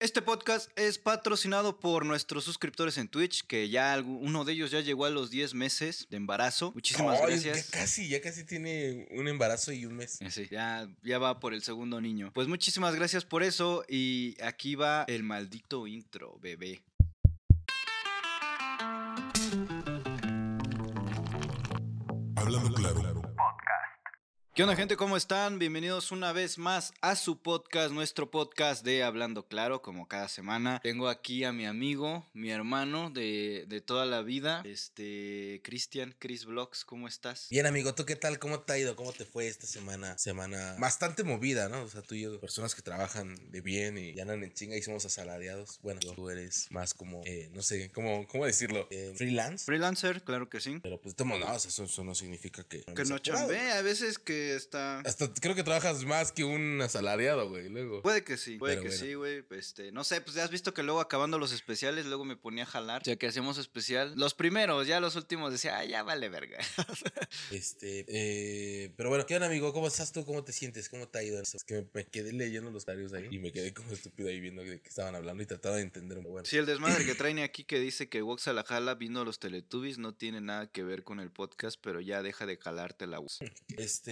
Este podcast es patrocinado por nuestros suscriptores en Twitch, que ya uno de ellos ya llegó a los 10 meses de embarazo. Muchísimas Ay, gracias. Ya casi, ya casi tiene un embarazo y un mes. Eh, Sí, ya, ya va por el segundo niño. Pues muchísimas gracias por eso y aquí va el maldito intro, bebé. Hablando claro. ¿Qué onda gente? ¿Cómo están? Bienvenidos una vez más a su podcast, nuestro podcast de Hablando Claro, como cada semana. Tengo aquí a mi amigo, mi hermano de, de toda la vida, este, Cristian, Chris Vlogs, ¿cómo estás? Bien, amigo, ¿tú qué tal? ¿Cómo te ha ido? ¿Cómo te fue esta semana? Semana bastante movida, ¿no? O sea, tú y yo, personas que trabajan de bien y ya andan en chinga y somos asalariados. Bueno, tú eres más como, eh, no sé, ¿cómo, cómo decirlo? Eh, freelance. Freelancer, claro que sí. Pero pues, de todos modos, eso, eso no significa que... Que no chambea, a veces que está... Hasta creo que trabajas más que un asalariado, güey, luego. Puede que sí, puede Pero que bueno. sí, güey. Este, no sé, pues ya has visto que luego acabando los especiales, luego me ponía a jalar. O sea, que hacíamos especial. Los primeros, ya los últimos decía, ah, ya vale verga. Este, eh, pero bueno, ¿qué onda, amigo? ¿Cómo estás tú? ¿Cómo te sientes? ¿Cómo te ha ido? Es que me, me quedé leyendo los comentarios ahí y me quedé como estúpido ahí viendo de qué estaban hablando y trataba de entender. Bueno, Sí, el desmadre que traen aquí que dice que Wox a la jala vino a los Teletubbies no tiene nada que ver con el podcast, pero ya deja de jalarte la voz. Este,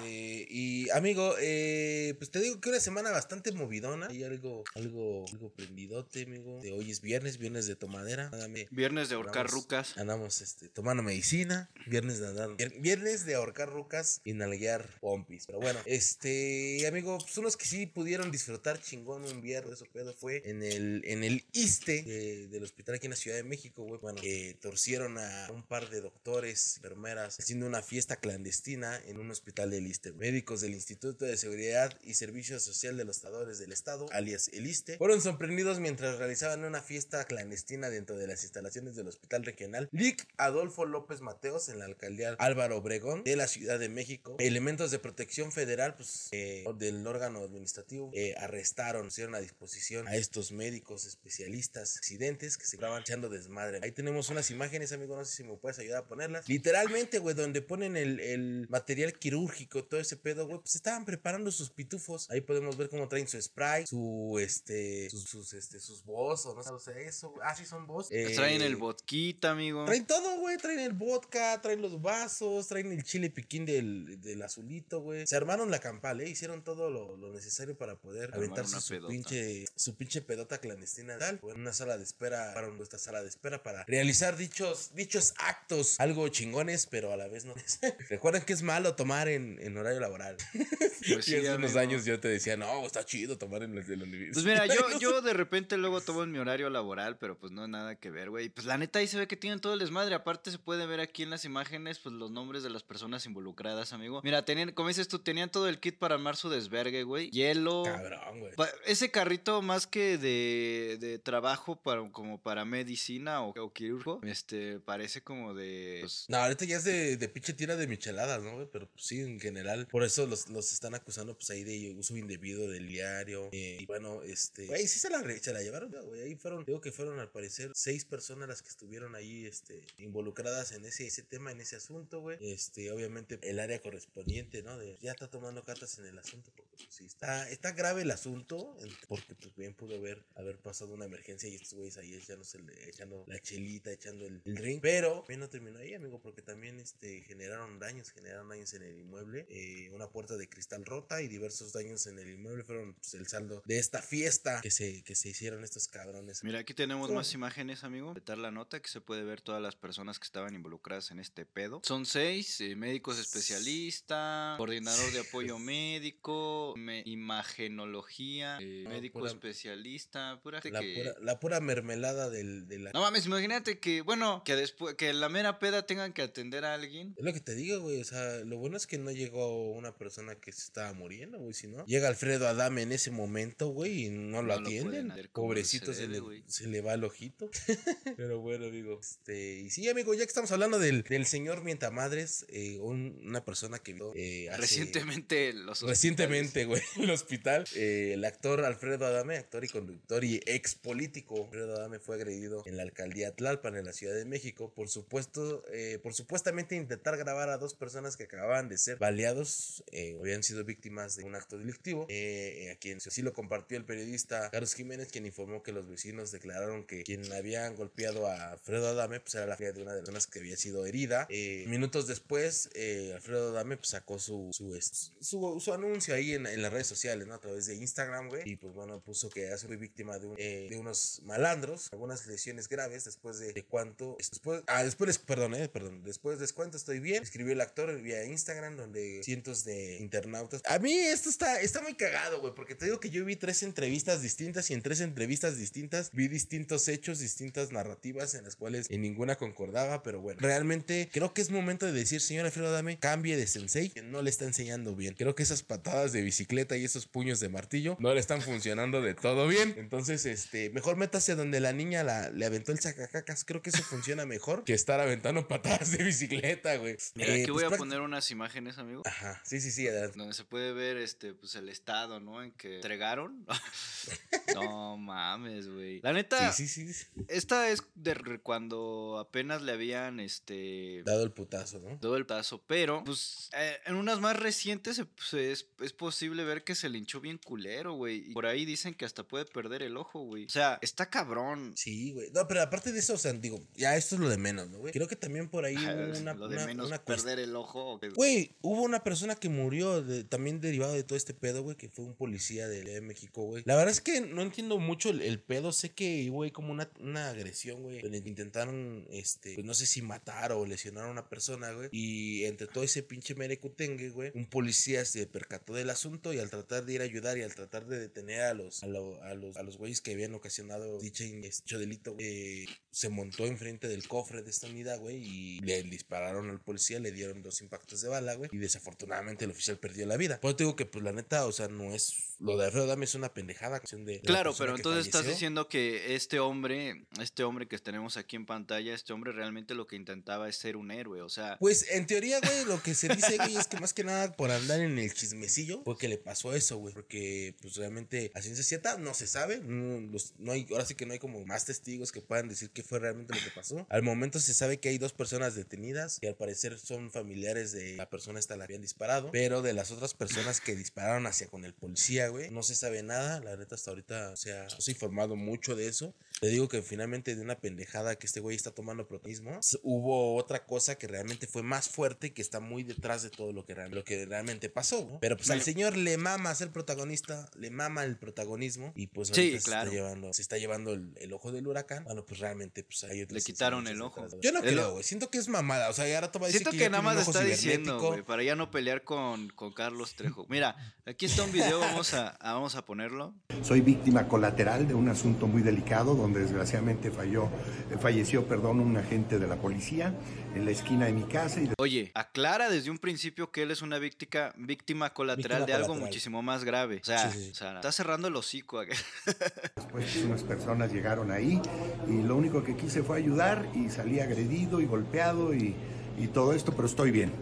y amigo, eh, pues te digo que una semana bastante movidona. Hay algo, algo, algo prendidote, amigo. De hoy es viernes, viernes de tomadera. Viernes de ahorcar rucas. Andamos este, tomando medicina. Viernes de andar. vier- Viernes de ahorcar rucas y nalguear pompis. Pero bueno, este, amigo, pues unos que sí pudieron disfrutar chingón un viernes. Eso pedo fue en el, en el ISTE de- del hospital aquí en la Ciudad de México, güey. Bueno, que torcieron a un par de doctores, enfermeras, haciendo una fiesta clandestina en un hospital del ISTE. Médicos del Instituto de Seguridad y Servicio Social de los Trabajadores del Estado, alias el ISTE, fueron sorprendidos mientras realizaban una fiesta clandestina dentro de las instalaciones del Hospital Regional LIC Adolfo López Mateos en la alcaldía Álvaro Obregón de la Ciudad de México. Elementos de protección federal, pues, eh, del órgano administrativo, eh, arrestaron, pusieron a disposición a estos médicos especialistas, accidentes que se estaban echando desmadre. Ahí tenemos unas imágenes, amigo, no sé si me puedes ayudar a ponerlas. Literalmente, güey, donde ponen el, el material quirúrgico, todo ese pedo, güey, pues estaban preparando sus pitufos. Ahí podemos ver cómo traen su spray, su, este, sus, sus, este, sus boss, o no sé, o sea, eso, güey. ah, sí son boss. Pues Traen el Eh, vodquita, amigo. Traen todo, güey. Traen el vodka, traen los vasos, traen el chile piquín del, del azulito, güey. Se armaron la campal, ¿eh? Hicieron todo lo, lo necesario para poder aventarse una su pedota. pinche, su pinche pedota clandestina. Tal. En una sala de espera, pararon esta sala de espera para realizar dichos, dichos actos algo chingones, pero a la vez no. Recuerden que es malo tomar en, en horario laboral. Pues sí, y hace unos años yo te decía, no, está chido tomar en el de la universidad. Pues mira, yo, yo de repente luego tomo en mi horario laboral, pero pues no nada que ver, güey. Pues la neta ahí se ve que tienen todo el desmadre. Aparte se puede ver aquí en las imágenes, pues los nombres de las personas involucradas, amigo. Mira, tenían, como dices tú, tenían todo el kit para armar su desvergue, güey. Hielo. Cabrón, güey. Ese carrito más que de, de trabajo para, como para medicina o, o quirúrgico, este, parece como de... pues, No, ahorita ya es de, de pinche tira de micheladas, ¿no, güey? Pero pues, sí, en general. Por eso los, los están acusando, pues ahí de uso indebido del diario. eh, y bueno, este. Güey, sí se la, se la llevaron, güey. Ahí fueron, digo que fueron al parecer seis personas las que estuvieron ahí, este, involucradas en ese, ese tema, en ese asunto, güey. Este, obviamente, el área correspondiente, ¿no? De, ya está tomando cartas en el asunto, porque pues sí, está, está grave el asunto, porque pues bien pudo haber, haber pasado una emergencia y estos güeyes ahí echándose, echando la chelita, echando el, el ring. Pero también no terminó ahí, amigo, porque también este, generaron daños, generaron daños en el inmueble. eh, una puerta de cristal rota y diversos daños en el inmueble fueron pues, el saldo de esta fiesta que se, que se hicieron estos cabrones. Mira, aquí tenemos Sí. más imágenes, amigo. Apretar la nota que se puede ver todas las personas que estaban involucradas en este pedo. Son seis, eh, médicos especialistas, coordinador de apoyo médico, me- imagenología, eh, No, médico pura- especialista, pura La, que... pura, la pura mermelada del, de la... No mames, imagínate que, bueno, que después, que la mera peda tengan que atender a alguien. Es lo que te digo, güey. O sea, lo bueno es que no llegó una persona que se estaba muriendo, güey. Si no, llega Alfredo Adame en ese momento, güey, y no lo No lo atienden. como Pobrecito, se le, güey. se le va el ojito. Pero bueno, amigo. Este, y sí, amigo, ya que estamos hablando del, del señor Mientamadres, eh, un- una persona que vio eh, hace- Recientemente los Recientemente, güey, en el hospital, eh, el actor Alfredo Adame, actor y conductor y ex político, Alfredo Adame fue agredido en la alcaldía Tlalpan, en la Ciudad de México, por supuesto, por supuestamente intentar grabar a dos personas que acababan de ser baleados eh, habían sido víctimas de un acto delictivo, eh, a quien sí lo compartió el periodista Carlos Jiménez, quien informó que los vecinos declararon que quien habían golpeado a Alfredo Adame pues era la familia de una de las personas que había sido herida. Eh, minutos después, eh, Alfredo Adame pues, sacó su, su, su, su anuncio ahí en, en las redes sociales, ¿no? A través de Instagram, güey. Y pues bueno, puso que ha sido víctima de, un- eh, de unos malandros, algunas lesiones graves después de, de cuánto. Después, ah, después, perdón, eh, perdón. Después les cuento, estoy bien. Escribió el actor vía Instagram, donde cientos de internautas. A mí esto está, está muy cagado, güey, porque te digo que yo vi tres entrevistas distintas y en tres entrevistas distintas vi distintos hechos, distintas narrativas en las cuales en ninguna concordaba, pero bueno, realmente creo que es momento de decir, señor Alfredo Dame, cambie de sensei, que no le está enseñando bien. Creo que esas patadas de bicicleta y esos puños de martillo no le están funcionando de todo bien. Entonces, este, mejor métase donde la niña la, le aventó el sacacacas. Creo que eso funciona mejor que estar aventando patadas de bicicleta, güey. Mira, Eh, aquí pues, voy a poner unas imágenes, amigo. Ajá, sí, sí, sí, adelante. Donde se puede ver este, pues el estado, ¿no? En que entregaron. no mames, güey. La neta, Sí, sí, sí. esta es de cuando apenas le habían este Dado el putazo, ¿no? todo el paso, pero pues eh, en unas más recientes pues, es, es posible ver que se linchó bien culero, güey. Y por ahí dicen que hasta puede perder el ojo, güey. O sea, está cabrón. Sí, güey. No, pero aparte de eso, o sea, digo, ya esto es lo de menos, ¿no, güey? Creo que también por ahí hubo una. Lo de una- menos una perder el ojo. Güey, hubo una persona que murió también derivado de todo este pedo, güey, que fue un policía de, México, güey. La verdad es que no entiendo mucho el, pedo. Sé que, güey, como una, una agresión, güey. Intentaron, este, pues no sé si matar o lesionar a una persona, güey. Y entre todo ese pinche merecutengue, güey, un policía se percató del asunto y al tratar de ir a ayudar y al tratar de detener a los, a, lo- a los, a los güeyes que habían ocasionado dicho, dicho delito, eh, se montó enfrente del cofre de esta unidad, güey, y le dispararon al policía, le dieron dos impactos de bala, güey, y desafortunadamente el oficial perdió la vida. Por eso te digo que, pues, la neta, o sea, no es, lo de Alfredo Dame es una pendejada. de- de la Claro, pero entonces estás diciendo que este hombre, este hombre que tenemos aquí en pantalla, este hombre realmente lo que intentaba es ser un héroe, o sea, Pues en teoría, güey, lo que se dice, güey, es que más que nada por andar en el chismecillo fue que le pasó eso, güey. Porque, pues realmente, a ciencia cierta, no se sabe. No, los- no hay, ahora sí que no hay como más testigos que puedan decir qué fue realmente lo que pasó. Al momento se sabe que hay dos personas detenidas que al parecer son familiares de la persona esta la habían disparado. Pero de las otras personas que dispararon hacia con el policía, güey, no se sabe nada. La neta, hasta ahorita, o sea, no se ha informado mucho de eso. Te digo que finalmente de una pendejada que este güey está tomando protagonismo, hubo otra cosa que realmente fue más fuerte y que está muy detrás de todo lo que, lo que realmente pasó. ¿no? Pero pues al señor le mama ser protagonista, le mama el protagonismo y pues Sí, ahorita se, claro. está llevando, se está llevando el, el ojo del huracán. Bueno, pues realmente pues otras Le quitaron el ojo. detrás, Yo no El creo, güey. Siento que es mamada. O sea, ahora te va a decir siento que, que nada más está diciendo, güey, para ya no pelear con, con Carlos Trejo. Mira, aquí está un video, vamos a, a- vamos a ponerlo. Soy víctima colateral de un asunto muy delicado donde desgraciadamente falló, eh, falleció perdón, un agente de la policía en la esquina de mi casa y Oye, aclara desde un principio que él es una víctima, víctima colateral Víctima de algo colateral. muchísimo más grave. O sea, Sí, sí, sí. o sea, está cerrando el hocico. después pues, unas personas llegaron ahí y lo único que quise fue ayudar y salí agredido y golpeado y, y todo esto, pero estoy bien.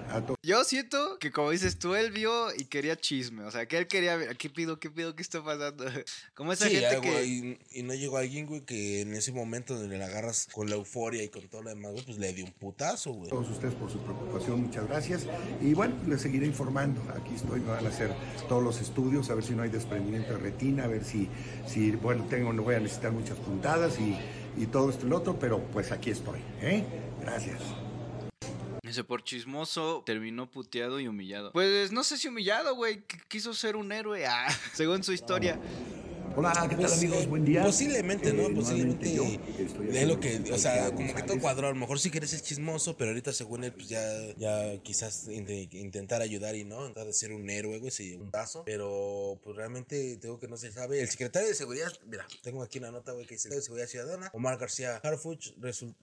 Yo siento que como dices tú, él vio y quería chisme. O sea, que él quería ver, ¿qué pido, qué pido, qué está pasando? Como esa Sí, gente ya, que... y no llegó alguien, güey, que en ese momento donde le agarras con la euforia y con todo lo demás, güey, pues le dio un putazo, güey. todos ustedes por su preocupación, muchas gracias. Y bueno, les seguiré informando. Aquí estoy, me van a hacer todos los estudios, a ver si no hay desprendimiento de retina, a ver si, si bueno, tengo, no voy a necesitar muchas puntadas y, y todo esto y lo otro, pero pues aquí estoy. ¿eh? Gracias. Ese por chismoso terminó puteado y humillado. Pues no sé si humillado, güey. qu- Quiso ser un héroe, ah, según su historia. Hola, ¿qué tal Pues, amigos? Buen día. Posiblemente, ¿no? Eh, Posiblemente yo es lo que, o sea, como que todo cuadró. A lo mejor sí quieres ser chismoso, pero ahorita según él, pues ya, ya quizás inte- intentar ayudar y no, intentar ser un héroe, güey, sí, un paso. Pero pues realmente tengo que no se sabe. El secretario de Seguridad, mira, tengo aquí una nota, güey, que dice, secretario de Seguridad Ciudadana, Omar García Harfuch,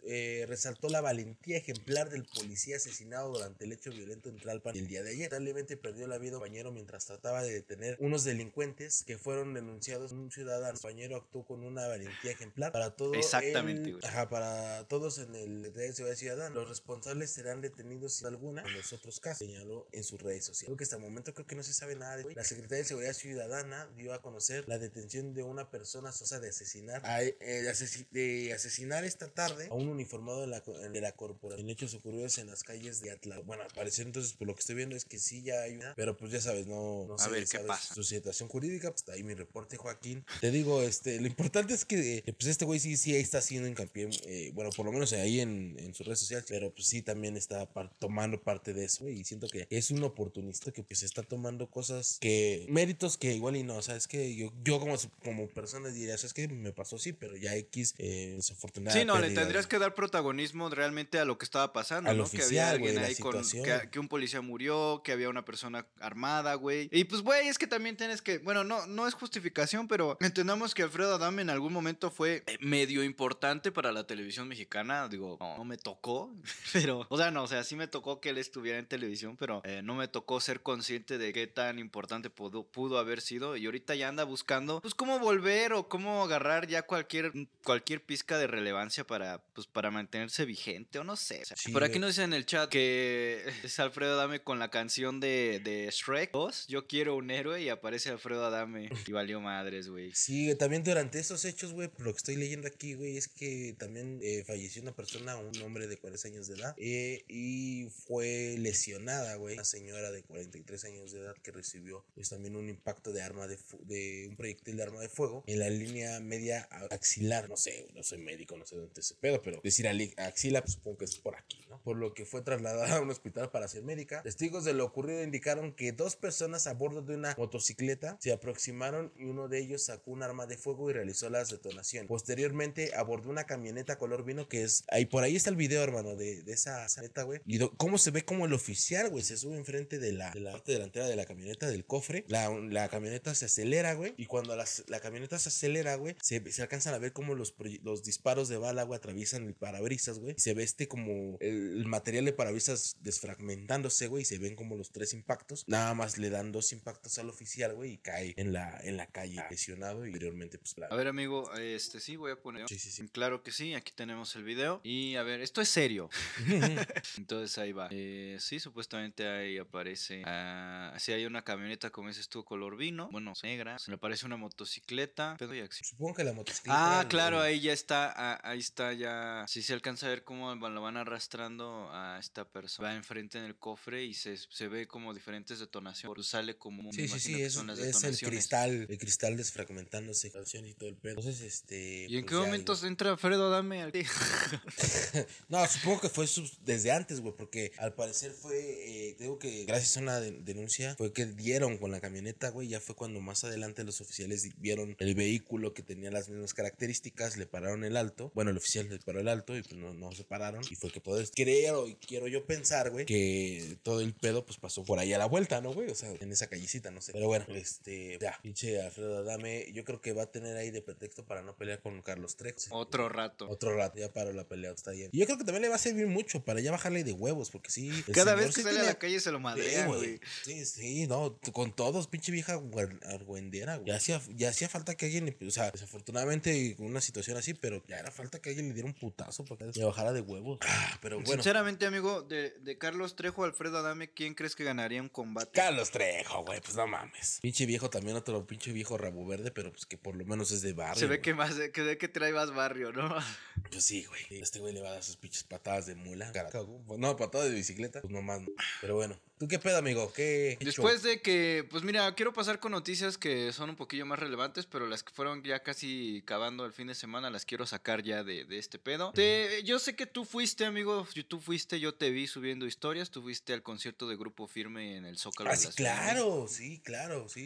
eh, resaltó la valentía ejemplar del policía asesinado durante el hecho violento en Tlalpan el día de ayer. Lamentablemente perdió la vida un compañero mientras trataba de detener unos delincuentes que fueron denunciados en un ciudadano español actuó con una valentía ejemplar para todos. Exactamente. Ajá, para todos en el de Seguridad Ciudadana. Los responsables serán detenidos sin alguna en los otros casos, señaló en sus redes sociales. Creo que hasta el momento creo que no se sabe nada de güey. La Secretaría de Seguridad Ciudadana dio a conocer la detención de una persona sosa de asesinar a- eh, de, asesi- de asesinar esta tarde a un uniformado de la, de la corporación. En hechos ocurridos en las calles de Atla. Bueno, al parecer entonces por lo que estoy viendo es que sí ya hay una, pero pues ya sabes, no, no A sé, ver, ¿qué sabes pasa? su situación jurídica, pues está ahí mi reporte, Joaquín. Te digo, este, lo importante es que eh, pues este güey sí, sí está haciendo hincapié, eh, bueno, por lo menos ahí en, en sus redes sociales, pero pues sí también está par- tomando parte de eso, güey, y siento que es un oportunista que pues está tomando cosas que, méritos que igual y no, o sea, es que yo, yo como, como persona diría, es que me pasó sí, pero ya X, eh, desafortunada Sí, no, le pérdida tendrías de- que dar protagonismo realmente a lo que estaba pasando, Al ¿no? que había oficial, alguien güey, ahí con que, que un policía murió, que había una persona armada, güey. Y pues, güey, es que también tienes que, bueno, no, no es justificación, pero entendamos que Alfredo Adame en algún momento fue eh, medio importante para la televisión mexicana. Digo, no, no me tocó, pero, o sea, no, o sea, sí me tocó que él estuviera en televisión, pero eh, no me tocó ser consciente de qué tan importante pudo, pudo haber sido. Y ahorita ya anda buscando, pues, cómo volver o cómo agarrar ya cualquier, cualquier pizca de relevancia para, pues, para mantenerse vigente o no sé. O sea, Sí, por aquí nos dice en el chat que es Alfredo Adame con la canción de, de Shrek 2, Yo quiero un héroe, y aparece Alfredo Adame. Y valió madres, güey. Sí, güey, también durante estos hechos, güey, lo que estoy leyendo aquí, güey, es que también eh, falleció una persona, un hombre de 40 años de edad, eh, y fue lesionada, güey, una señora de 43 años de edad que recibió, pues, también un impacto de arma de, de un proyectil de arma de fuego en la línea media axilar, no sé, no soy médico, no sé dónde se pedo, pero decir axila, pues supongo que es por aquí, ¿no? Por lo que fue trasladada a un hospital para ser médica. Testigos de lo ocurrido indicaron que dos personas a bordo de una motocicleta se aproximaron y uno de ellos sacó un arma de fuego y realizó las detonaciones. Posteriormente abordó una camioneta color vino que es ahí por ahí está el video, hermano, de, de esa camioneta, güey. Y cómo se ve como el oficial, güey, se sube enfrente de la, de la parte delantera de la camioneta del cofre. La, la camioneta se acelera, güey, y cuando las- la camioneta se acelera, güey, se, se alcanzan a ver como los, los disparos de bala, güey, atraviesan el parabrisas, güey. Se ve este como el, material de parabrisas desfragmentándose, güey, y se ven como los tres impactos. Nada más le dan dos impactos al oficial, güey, y cae en la, en la calle lesionado y anteriormente, pues, A ver, amigo, este sí, voy a poner. Sí, sí, sí. Claro que sí, aquí tenemos el video. Y a ver, esto es serio. Entonces ahí va. Eh, sí, supuestamente ahí aparece. ah, sí, hay una camioneta, como dices tú, color vino. Bueno, negra. Se le aparece una motocicleta. Pedo y acción. Supongo que la motocicleta. Ah, claro, ahí ya está, ah, ahí está ya. Sí se alcanza a ver cómo lo van arrastrando a esta persona. Va enfrente en el cofre y se, se ve como diferentes detonaciones. Sale como Sí, sí, sí, es, son las es el cristal, el cristal desfragmentándose, canción y todo el pedo. Entonces, este. ¿Y en pues qué momentos entra Alfredo Adame al No, supongo que fue desde antes, güey, porque al parecer fue, eh, digo que gracias a una de- denuncia fue que dieron con la camioneta, güey, ya fue cuando más adelante los oficiales vieron el vehículo que tenía las mismas características, le pararon el alto, bueno, el oficial le paró el alto y pues no, no se pararon y fue que todo esto, creo y quiero yo pensar, güey, que todo el pedo pues pasó por ahí a la vuelta, ¿no, güey? O sea, en esa callecita, no sé. Pero bueno, este, ya, pinche Alfredo Adame, yo creo que va a tener ahí de pretexto para no pelear con Carlos Trejo. Otro rato. Otro rato, ya para la pelea, está bien. Y yo creo que también le va a servir mucho para ya bajarle de huevos, porque sí. Cada vez que sí sale a la calle se lo Sí, madrean, güey. Sí, sí, no, con todos, pinche vieja argüendera, güey. Ya hacía, ya hacía falta que alguien, o sea, desafortunadamente con una situación así, pero ya era falta que alguien le diera un putazo para que le bajara de huevos. Ah, pero bueno. Sinceramente, amigo, de, de Carlos Trejo Alfredo Adame, ¿quién crees que ganaría un combate? Carlos Trejo, güey, pues no mames. Pinche viejo también, otro pinche viejo rabo verde, pero pues que por lo menos es de barrio. Se ve güey. que más, que ve que trae más barrio, ¿no? Pues sí, güey. Este güey le va a dar sus pinches patadas de mula. Carajo. No, patadas de bicicleta. Pues nomás. no. Pero bueno. ¿Tú qué pedo, amigo? ¿Qué? Después de que, pues mira, quiero pasar con noticias que son un poquillo más relevantes, pero las que fueron ya casi acabando el fin de semana, las quiero sacar ya de, de este pedo. Te- yo sé que tú fuiste, amigo, tú fuiste, yo te vi subiendo historias, tú fuiste al concierto de Grupo Firme en el Zócalo. Ah, sí, claro, sí, claro, sí.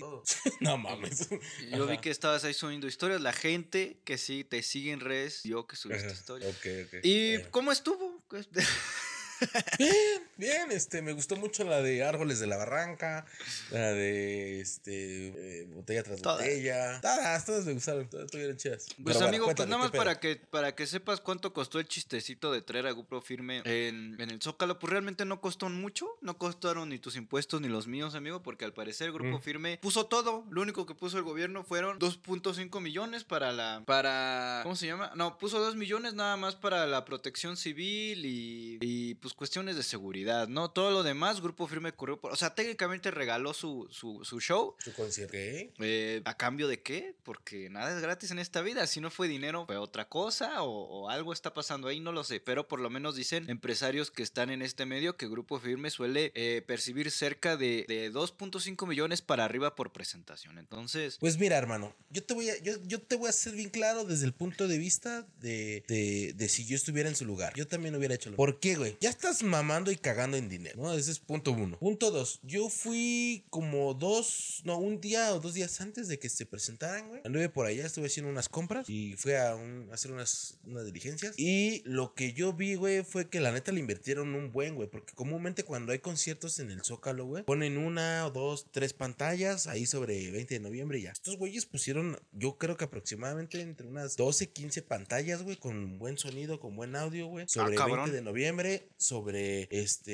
no mames. Yo vi que estabas ahí subiendo historias, la gente que sí te sigue en redes, vio que subiste Ajá, historias. Ok, ok. ¿Y cómo estuvo? Bien, bien, este, me gustó mucho la de Árboles de la Barranca, la de, este, eh, Botella tras Todas. Botella. Todas, todas me gustaron, todas estuvieron chidas. Pues Pero bueno, amigo, pues nada más para que, para que sepas cuánto costó el chistecito de traer a GoPro firme en, en el Zócalo, pues realmente no costó mucho, no costaron ni tus impuestos ni los míos, amigo, porque al parecer Grupo Mm. Firme puso todo, lo único que puso el gobierno fueron 2.5 millones para la, para, ¿cómo se llama? No, puso 2 millones nada más para la protección civil y, y pues cuestiones de seguridad, ¿no? Todo lo demás, Grupo Firme corrió por, o sea, técnicamente regaló su, su, su show, Su concierto. ¿Qué? eh, ¿A cambio de qué? Porque nada es gratis en esta vida. Si no fue dinero, fue otra cosa o, o algo está pasando ahí, no lo sé. Pero por lo menos dicen empresarios que están en este medio que Grupo Firme suele eh, percibir cerca de, de 2.5 millones para arriba por presentación. Entonces, Pues mira, hermano, yo te voy a, yo, yo te voy a ser bien claro desde el punto de vista de, de, de si yo estuviera en su lugar. Yo también hubiera hecho lo ¿Por qué, güey? Ya estás mamando y cagando en dinero, ¿no? Ese es punto uno. Punto dos, yo fui como dos, no, un día o dos días antes de que se presentaran, güey. Anduve por allá, estuve haciendo unas compras y fui a, un- a hacer unas, unas diligencias. Y lo que yo vi, güey, fue que la neta le invirtieron un buen, güey. Porque comúnmente cuando hay conciertos en el Zócalo, güey, ponen una o dos, tres pantallas ahí sobre 20 de noviembre y ya. Estos güeyes pusieron, yo creo que aproximadamente entre unas 12, 15 pantallas, güey, con buen sonido, con buen audio, güey. Sobre cabrón. 20 de noviembre, sobre este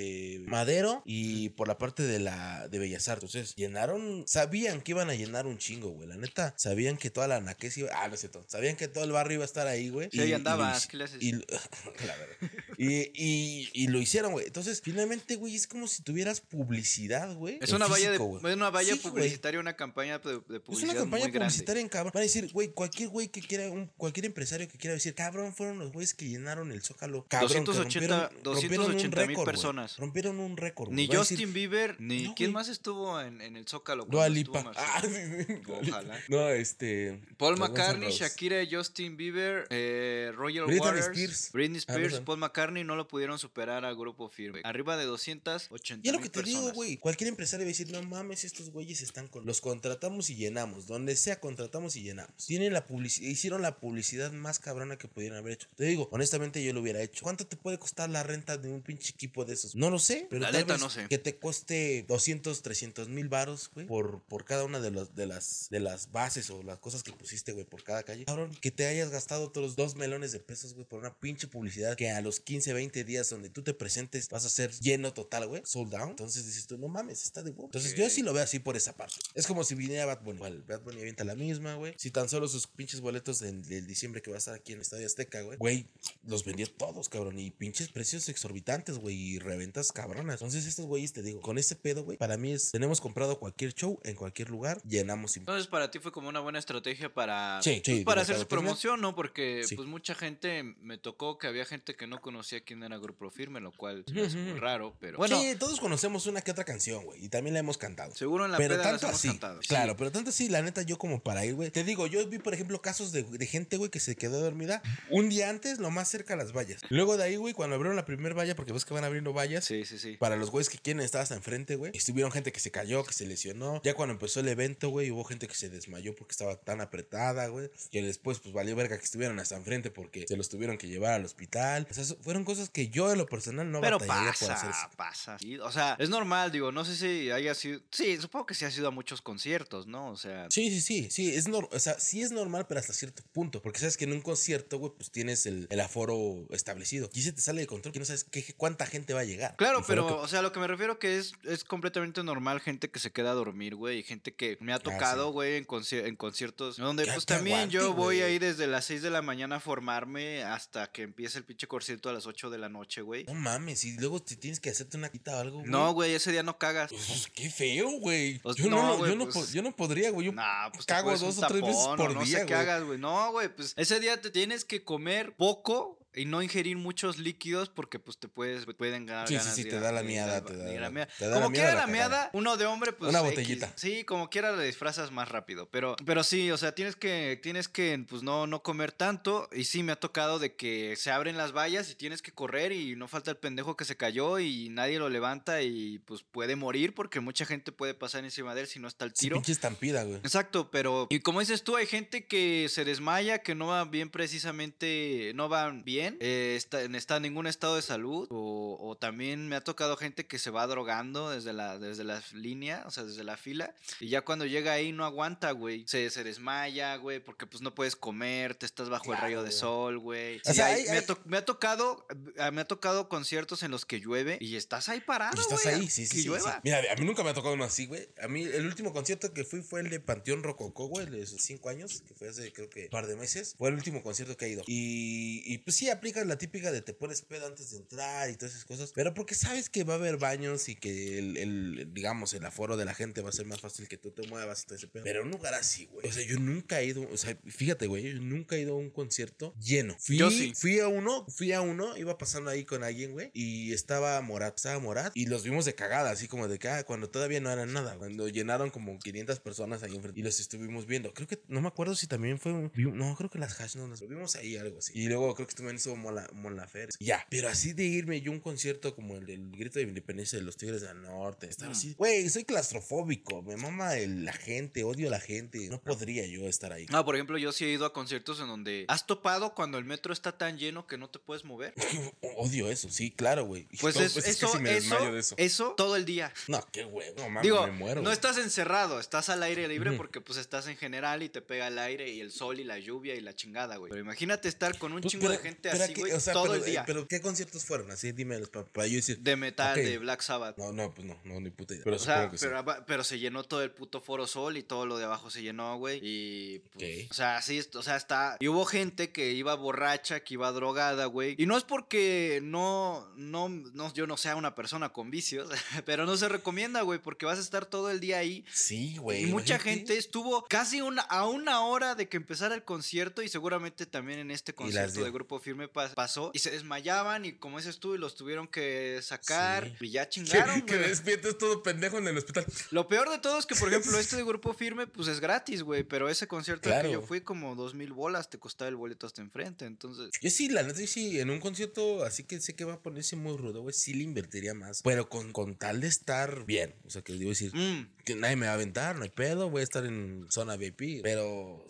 Madero y por la parte de la de Bellas Artes. Entonces, llenaron, sabían que iban a llenar un chingo, güey. La neta, sabían que toda la naquez iba, ah, no es cierto, sabían que todo el barrio iba a estar ahí, güey. ahí y- lo andabas, ¿qué le haces? y, la verdad. Y, y- y lo hicieron, güey. Entonces, finalmente, güey, es como si tuvieras publicidad, güey. es una valla, de, es una valla Sí, publicitaria, una campaña de, de Es publicidad una campaña muy grande. publicitaria en cabrón. Van a decir, güey, cualquier güey que quiera, un, cualquier empresario que quiera decir, cabrón, fueron los güeyes que llenaron el Zócalo. Cabrón, que 280 rompieron- rompieron un 280 mil récord, güey. Personas. Rompieron un récord. Ni decir, Justin Bieber, ni No, quién güey. más estuvo en, en el Zócalo. Dua Lipa. Ah, sí, sí, Dua Lipa. Ojalá. No, este. Paul McCartney. Shakira, Justin Bieber, eh, Roger Britney Waters, Spears. Britney Ah, Spears. Paul McCartney no lo pudieron superar al grupo firme. Arriba de 280 Y es lo que te digo, güey. Cualquier empresario va a decir, no mames, estos güeyes están con. Los contratamos y llenamos. Donde sea, contratamos y llenamos. Tienen la publicidad. Hicieron la publicidad más cabrona que pudieran haber hecho. Te digo, honestamente, yo lo hubiera hecho. ¿Cuánto te puede costar la renta de un pinche equipo de esos? No lo sé, pero La tal neta, vez no sé. Que te cueste 200, 300 mil varos, güey. Por, por cada una de, los, de, las, de las bases o las cosas que pusiste, güey, por cada calle. Cabrón, que te hayas gastado otros 2 melones de pesos, güey, por una pinche publicidad que a los 15, 20 días donde tú te presentes vas a ser lleno total, güey, sold out. Entonces dices tú, no mames, está de huevo. Entonces yo sí lo veo así por esa parte. Es como si viniera Bad Bunny. Igual, Bad Bunny avienta la misma, güey. Si tan solo sus pinches boletos del, del diciembre que va a estar aquí en el Estadio Azteca, güey, güey, los vendió todos, cabrón. Y pinches precios exorbitantes, güey, y reventas cabronas. Entonces estos güeyes, te digo, con este pedo, güey, para mí es, tenemos comprado cualquier show en cualquier lugar, llenamos Entonces para ti fue como una buena estrategia para, Sí, pues, sí, para hacer su promoción, ¿no? Porque Sí. pues mucha gente me tocó que había gente que no conocía quién era Grupo Firme, lo cual se me hace muy raro, pero bueno, sí, todos conocemos una que otra canción, güey, y también la hemos cantado. seguro en la pero peda las tanto hemos así, cantado. Sí. claro, pero tanto así, la neta, yo como para ir, güey. Te digo, yo vi, por ejemplo, casos de, de gente, güey, que se quedó dormida un día antes, lo más cerca a las vallas. Luego de ahí, güey, cuando abrieron la primera valla, porque ves que van abriendo vallas. Sí, sí, sí. Para los güeyes que quieren estar hasta enfrente, güey. Estuvieron gente que se cayó, que se lesionó. Ya cuando empezó el evento, güey, hubo gente que se desmayó porque estaba tan apretada, güey. Que después, pues valió verga que estuvieran hasta enfrente porque se los tuvieron que llevar al hospital. O sea, fueron cosas que yo, en lo personal, no Pero batallaría por hacer pasa, pasa. sí, o sea, es normal, digo, no sé si haya sido. Sí, supongo que sí ha sido a muchos conciertos, ¿no? O sea. Sí, sí, sí, sí, es normal, o sea, sí es normal, pero hasta cierto punto, porque sabes que en un concierto, güey, pues tienes el, el aforo establecido. Y se te sale de control, que no sabes qué, cuánta gente va a llegar. Claro, pero, que- o sea, lo que me refiero que es, es completamente normal gente que se queda a dormir, güey, y gente que me ha tocado, Ah, sí. güey, en, conci- en conciertos donde, pues, también yo voy güey. ahí desde las 6 de la mañana a formarme hasta que empiece el pinche concierto a las 8 de la noche, güey. No mames, y luego te tienes que hacerte una quita o algo, güey. No, güey, ese día no cagas. Pues, qué feo, güey. Pues, yo, no, no, güey, yo, no, pues- yo no podría, güey. Yo Nah, pues cago dos o tres veces por no día, sé qué hagas, güey. No, güey, pues ese día te tienes que comer poco y no ingerir muchos líquidos porque pues te puedes pueden ganar Sí, sí, ganas sí, de te da la miada, te da la- Como miada quiera la meada, uno de hombre pues Una X. botellita. Sí, como quiera le disfrazas más rápido, pero pero sí, o sea, tienes que tienes que pues no no comer tanto y sí me ha tocado de que se abren las vallas y tienes que correr y no falta el pendejo que se cayó y nadie lo levanta y pues puede morir porque mucha gente puede pasar encima de él si no está Sí, tiro. pinche estampida, güey. Exacto, pero y como dices tú, hay gente que se desmaya, que no va bien precisamente, no van bien bien, eh, está, en está en ningún estado de salud, o, o también me ha tocado gente que se va drogando desde la, desde la línea, o sea, desde la fila, y ya cuando llega ahí no aguanta, güey. Se, se desmaya, güey, porque pues no puedes comer, te estás bajo el rayo de sol, güey. O Sí, sea, hay- hay- me, ha hay- to- me ha tocado, eh, me ha tocado conciertos en los que llueve y estás ahí parado, Y estás güey, ahí, sí, sí, que sí. Mira, a mí nunca me ha tocado uno así, güey. A mí el último concierto que fui fue el de Panteón Rococó, güey, de esos cinco años, que fue hace creo que un par de meses. Fue el último concierto que he ido. Y, y pues sí, aplicas la típica de te pones pedo antes de entrar y todas esas cosas. Pero porque sabes que va a haber baños y que el, el, digamos, el aforo de la gente va a ser más fácil que tú te muevas y todo ese pedo. Pero en un lugar así, güey. O sea, yo nunca he ido, o sea, fíjate, güey, yo nunca he ido a un concierto lleno. Fui, Yo sí. Fui a uno, fui a uno, iba pasando ahí con alguien, güey, y estaba Morat, estaba Morat, y los vimos de cagada, así como de que, ah, cuando todavía no eran nada, cuando llenaron como 500 personas ahí enfrente, y los estuvimos viendo. Creo que, no me acuerdo si también fue, no, creo que las hash no, las vimos ahí, algo así. Y luego creo que también Mola, Molafer. Ya, pero así de irme yo a un concierto como el del grito de independencia de los Tigres del Norte, estar Mm. así, güey, soy claustrofóbico, me mama el- la gente, odio a la gente, no podría yo estar ahí. No, por ejemplo, yo sí he ido a conciertos en donde has topado cuando el metro está tan lleno que no te puedes mover. Odio eso, sí, claro, güey. Pues todo- es, que eso, sí me eso, desmayo de eso. eso todo el día. No, qué güey, no mames, Digo, me muero. no estás encerrado, estás al aire libre porque pues estás en general y te pega el aire y el sol y la lluvia y la chingada, güey. Pero imagínate estar con un Pues, chingo de gente pero así, aquí, güey, o sea, todo pero, el eh, día. Pero, ¿qué conciertos fueron? Así, dímelos para, para yo decir. de metal, de Black Sabbath. No, no, pues no, no, ni puta idea. Pero O sea, que sí. pero, pero se llenó todo el puto foro sol y todo lo de abajo se llenó, güey. Y pues, o sea, sí, o sea, está. Y hubo gente que iba borracha, que iba drogada, güey. Y no es porque no, no, no, yo no sea una persona con vicios, pero no se recomienda, güey, porque vas a estar todo el día ahí. Sí, güey. y mucha imagínate. gente estuvo casi una, a una hora de que empezara el concierto y seguramente también en este concierto de Grupo Firme pas- pasó y se desmayaban y como dices tú y los tuvieron que sacar Sí. y ya chingaron, que despiertes todo pendejo en el hospital. Lo peor de todo es que, por ejemplo, este de Grupo Firme, pues es gratis, güey. Pero ese concierto al que yo fui, como dos mil bolas, te costaba el boleto hasta enfrente. Entonces, Yo sí, la neta, yo sí, en un concierto así que sé que va a ponerse muy rudo, güey, sí le invertiría más. Pero con, con tal de estar bien. O sea, que digo decir, mm, que nadie me va a aventar, no hay pedo, voy a estar en zona VIP. Pero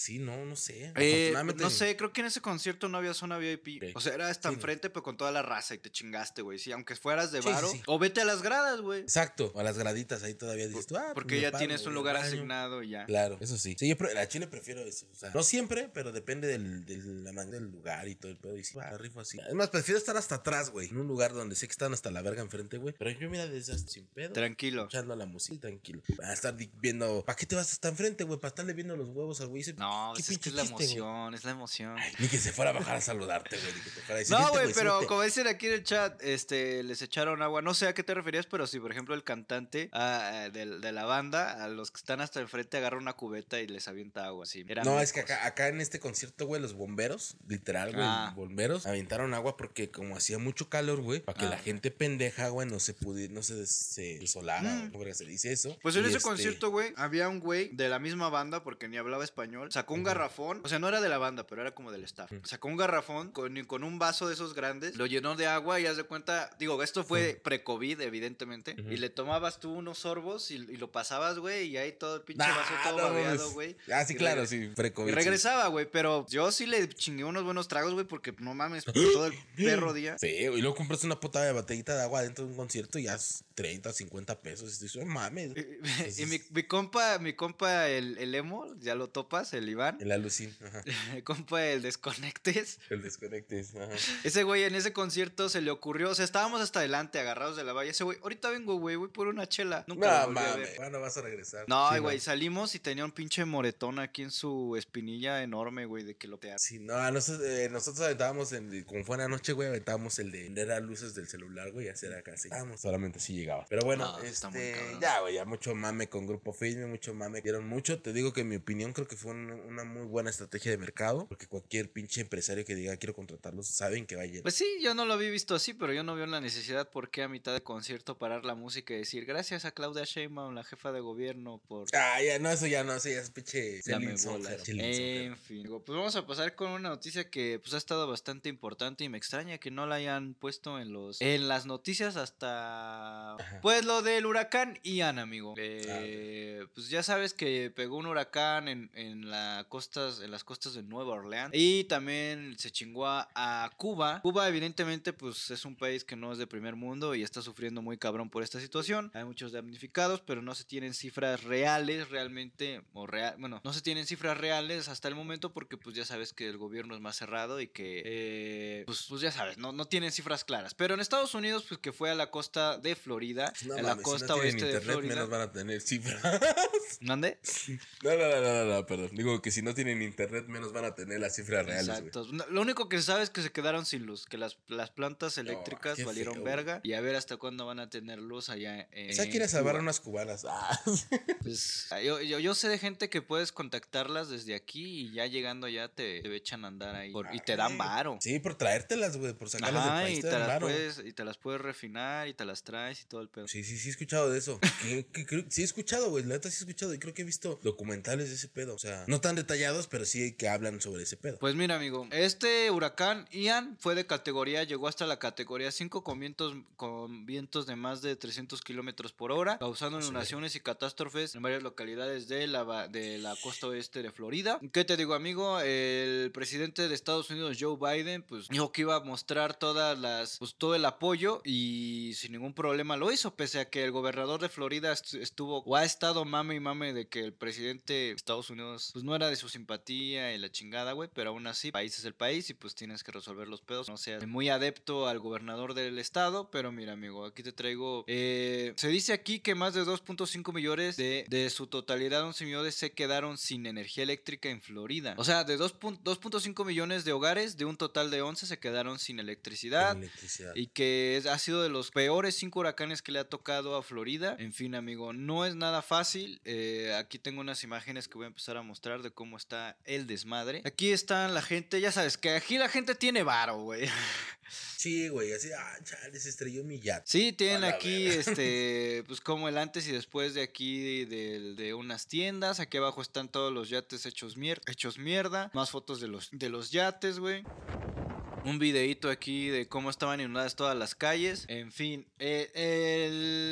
sí, no, no sé. eh, no sé, creo que en ese concierto no había zona VIP. O sea, era hasta Sí, no. enfrente, pero con toda la raza y te chingaste, güey. Sí, aunque fueras de sí, varo. sí. O vete a las gradas, güey. Exacto, a las graditas ahí todavía dices tú, ah, Porque ya paro, tienes un lugar asignado y ya. Claro, eso sí. Sí, yo pre- a Chile prefiero eso. O sea, no siempre, pero depende del, del, la del lugar y todo el pedo. Y sí, va, rifo así. Es más, prefiero estar hasta atrás, güey. En un lugar donde sé que están hasta la verga enfrente, güey. Pero yo, mira, desde hasta sin pedo. Tranquilo. Escuchando la música, tranquilo. Para estar viendo. ¿Para qué te vas hasta enfrente, güey? Para estarle viendo los huevos al güey. Dice, No, ¿qué pues es que es la güey? emoción, es la emoción. Ay, ni que se fuera a bajar a saludarte, güey. Ni que te fuera a decir, No, "Vente, güey, pero súbete". como dicen aquí en el chat, este, les echaron agua. No sé a qué te referías, pero si, por ejemplo, el cantante ah, de, de la banda, a los que están hasta enfrente, agarra una cubeta y les avienta agua. Sí, eran No, es que acá, acá en este concierto, güey, los bomberos, literal, güey, Ah. bomberos, aventaron agua porque como hacía mucho calor, güey, para que Ah. la gente pendeja, güey, no se pudiera, no se, des- se desolara, Mm. ¿cómo verga se dice eso? Pues en Y ese este, concierto, güey, había un güey de la misma banda, porque ni hablaba español, sacó un garrafón, o sea, no era de la banda, pero era como del staff. Sacó un garrafón con, con un vaso de esos grandes, lo llenó de agua y haz de cuenta, digo, esto fue pre-COVID, evidentemente, y le tomabas tú unos sorbos y, y lo pasabas, güey, y ahí todo el pinche Nah, vaso todo no babeado, güey. Ah, sí, Y claro, sí, Y pre-COVID, sí. regresaba, güey, pero yo sí le chingué unos buenos tragos, güey, porque no mames, todo el perro día. Sí, y luego compras una puta de botellita de agua dentro de un concierto y ya es 30, 50 pesos. Y dices, "Oh, mames. Y, y mi, mi compa, mi compa, el, el emo, ya lo topas, el Iván. El alucín, ajá. Compa, el Desconectes. El desconectes, ajá. Ese güey en ese concierto se le ocurrió, o sea, estábamos hasta adelante agarrados de la valla. Ese güey, ahorita vengo, güey, voy por una chela. Nunca No a mames, bueno, vas a regresar. No, Sí, güey, salimos y tenía un pinche moretón aquí en su espinilla enorme, güey, de que lo te Sí, no, a nosotros, eh, nosotros aventábamos, en, como fue en la noche, güey, aventábamos el de prender las luces del celular, güey, y hacer acá así. Vamos, solamente así llegaba. Pero bueno, No, está muy este, ya, güey, ya mucho mame con Grupo Filme, mucho mame. Dieron mucho. Te digo que en mi opinión creo que fue un- una muy buena estrategia de mercado, porque cualquier pinche empresario que diga quiero contratarlos, saben que va a llenar. Pues sí, yo no lo había visto así, pero yo no veo la necesidad por qué a mitad de concierto parar la música y decir gracias a Claudia Sheinbaum, la jefa de gobierno, por Ah, ya, no, eso ya no, eso ya es pinche. Ya me linzonjero. En fin, digo, pues vamos a pasar con una noticia que pues ha estado bastante importante y me extraña que no la hayan puesto en los en las noticias hasta pues lo del huracán Ian, amigo. Eh, Pues ya sabes que pegó un huracán en, en la costas en las costas de Nueva Orleans y también se chingó a, a Cuba. Cuba evidentemente pues es un país que no es de primer mundo y está sufriendo muy cabrón por esta situación. Hay muchos damnificados, pero no se tienen cifras reales realmente, o real, bueno, no se tienen cifras reales hasta el momento porque pues ya sabes que el gobierno es más cerrado y que eh, pues, pues ya sabes, no, no tienen cifras claras. Pero en Estados Unidos pues que fue a la costa de Florida, No en la mames, si costa no oeste de Florida. menos van a tener cifras. ¿Mande? No, no, no, no, no, perdón. Digo que si no tienen internet, menos van a tener las cifras reales. Exacto. Lo único que se sabe es que se quedaron sin luz, que las, las plantas eléctricas qué valieron feo, verga y a ver hasta cuándo van a tener luz allá en O sea, quiere salvar a unas cubanas. Ah. Pues, yo, yo, yo sé de gente que puedes contactarlas desde aquí y ya llegando allá te, te echan a andar ahí por- y te dan varo. Sí, por traértelas, güey, por sacarlas del país. y te te, las varo. puedes, y te las puedes refinar y te las traes y todo el pedo. Sí, sí, sí he escuchado de eso. Sí he escuchado, güey. La neta sí he escuchado. Y creo que he visto documentales de ese pedo. O sea, no tan detallados, pero sí que hablan sobre ese pedo. Pues mira, amigo, este huracán Ian fue de categoría, llegó hasta la categoría 5 con vientos, con vientos de más de 300 kilómetros por hora, causando Sí. inundaciones y catástrofes en varias localidades de la, de la costa oeste de Florida. ¿Qué te digo, amigo? El presidente de Estados Unidos, Joe Biden, pues dijo que iba a mostrar todas las, pues todo el apoyo y sin ningún problema lo hizo, pese a que el gobernador de Florida est- estuvo o ha estado mame y mame de que el presidente de Estados Unidos pues no era de su simpatía y la chingada, güey, pero aún así, país es el país y pues tienes que resolver los pedos. No seas muy adepto al gobernador del estado, pero mira, amigo, aquí te traigo. eh, se dice aquí que más de 2.5 millones de, de su totalidad, 11 millones, se quedaron sin energía eléctrica en Florida. O sea, de 2 pun- 2.5 millones de hogares, de un total de 11 se quedaron sin electricidad. Y que es- ha sido de los peores cinco huracanes que le ha tocado a Florida. En fin, amigo, no es nada fácil. Eh, aquí tengo unas imágenes que voy a empezar a mostrar de cómo está el desmadre. Aquí están la gente, ya sabes que aquí la gente tiene varo, güey. Sí, güey, así, ah, chale, se estrelló mi yate. Sí, tienen aquí, este, pues como el antes y después de aquí de, de unas tiendas. Aquí abajo están todos los yates hechos, mier hechos mierda. Más fotos de los, de los yates, güey. Un videíto aquí de cómo estaban inundadas todas las calles. En fin, eh, el...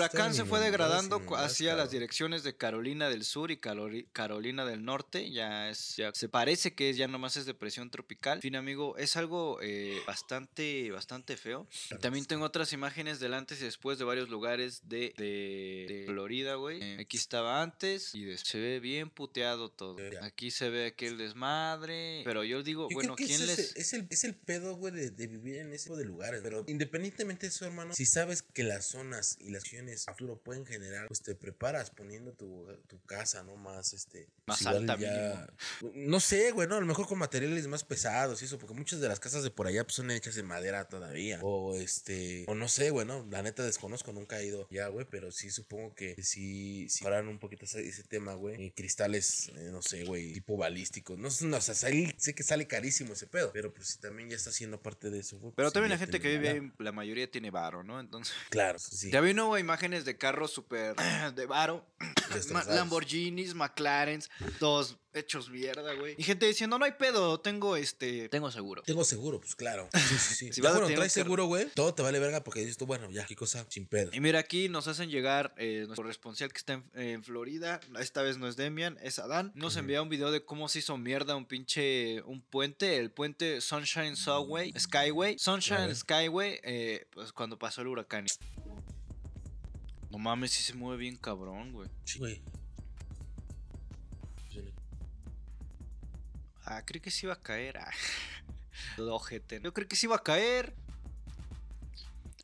El huracán se fue degradando hacia las direcciones de Carolina del Sur y Carolina del Norte. Ya es, ya se parece que es, ya nomás es depresión tropical. En fin, amigo, es algo eh, bastante, bastante feo. También tengo otras imágenes del antes y después de varios lugares de, de, de Florida, güey. Eh, aquí estaba antes y des- se ve bien puteado todo. Aquí se ve aquel desmadre. Pero yo digo, Yo bueno, ¿quién les...? es, el, es, el, es el pedo, güey, de, de vivir en ese tipo de lugares. Pero independientemente de eso, hermano, si sabes que las zonas y las acciones a futuro pueden generar, pues te preparas poniendo tu, tu casa, ¿no? Más, este... Más pues, alta No sé, güey, ¿no? A lo mejor con materiales más pesados y eso, porque muchas de las casas de por allá pues, son hechas de madera todavía. O este... O no sé, güey, ¿no? La neta desconozco, nunca he ido ya, güey, pero sí supongo que sí, si paran un poquito ese, ese tema, güey. eh, cristales, eh, no sé, güey, tipo balísticos. No, sé, no, o sea, sale- sé que sale carísimo ese pedo, pero pues también ya está siendo parte de eso, güey. Pero pues, también sí, la ya gente que vive ahí, la mayoría tiene varo, ¿no? Entonces... Claro, sí. Ya vino imágenes de carros súper de varo. Ma-. Lamborghinis, McLarens, todos hechos mierda, güey. Y gente diciendo, no hay pedo, tengo este. Tengo seguro. Tengo seguro, pues claro. Sí, sí, sí. Si Ya vas a cuando tener traes seguro, güey, todo te vale verga porque dices tú, bueno, ya, qué cosa, sin pedo. Y mira, aquí nos hacen llegar eh, nuestro corresponsal que está en, en Florida. Esta vez no es Demian, es Adán. Nos Ujú. envía un video de cómo se hizo mierda un pinche. Un puente, el puente Sunshine Subway, Skyway. Sunshine. Skyway, eh, pues cuando pasó el huracán. No mames, sí se mueve bien cabrón, güey. Sí, güey. Ah, creí que sí iba a caer. Ah. Yo creo que sí iba a caer.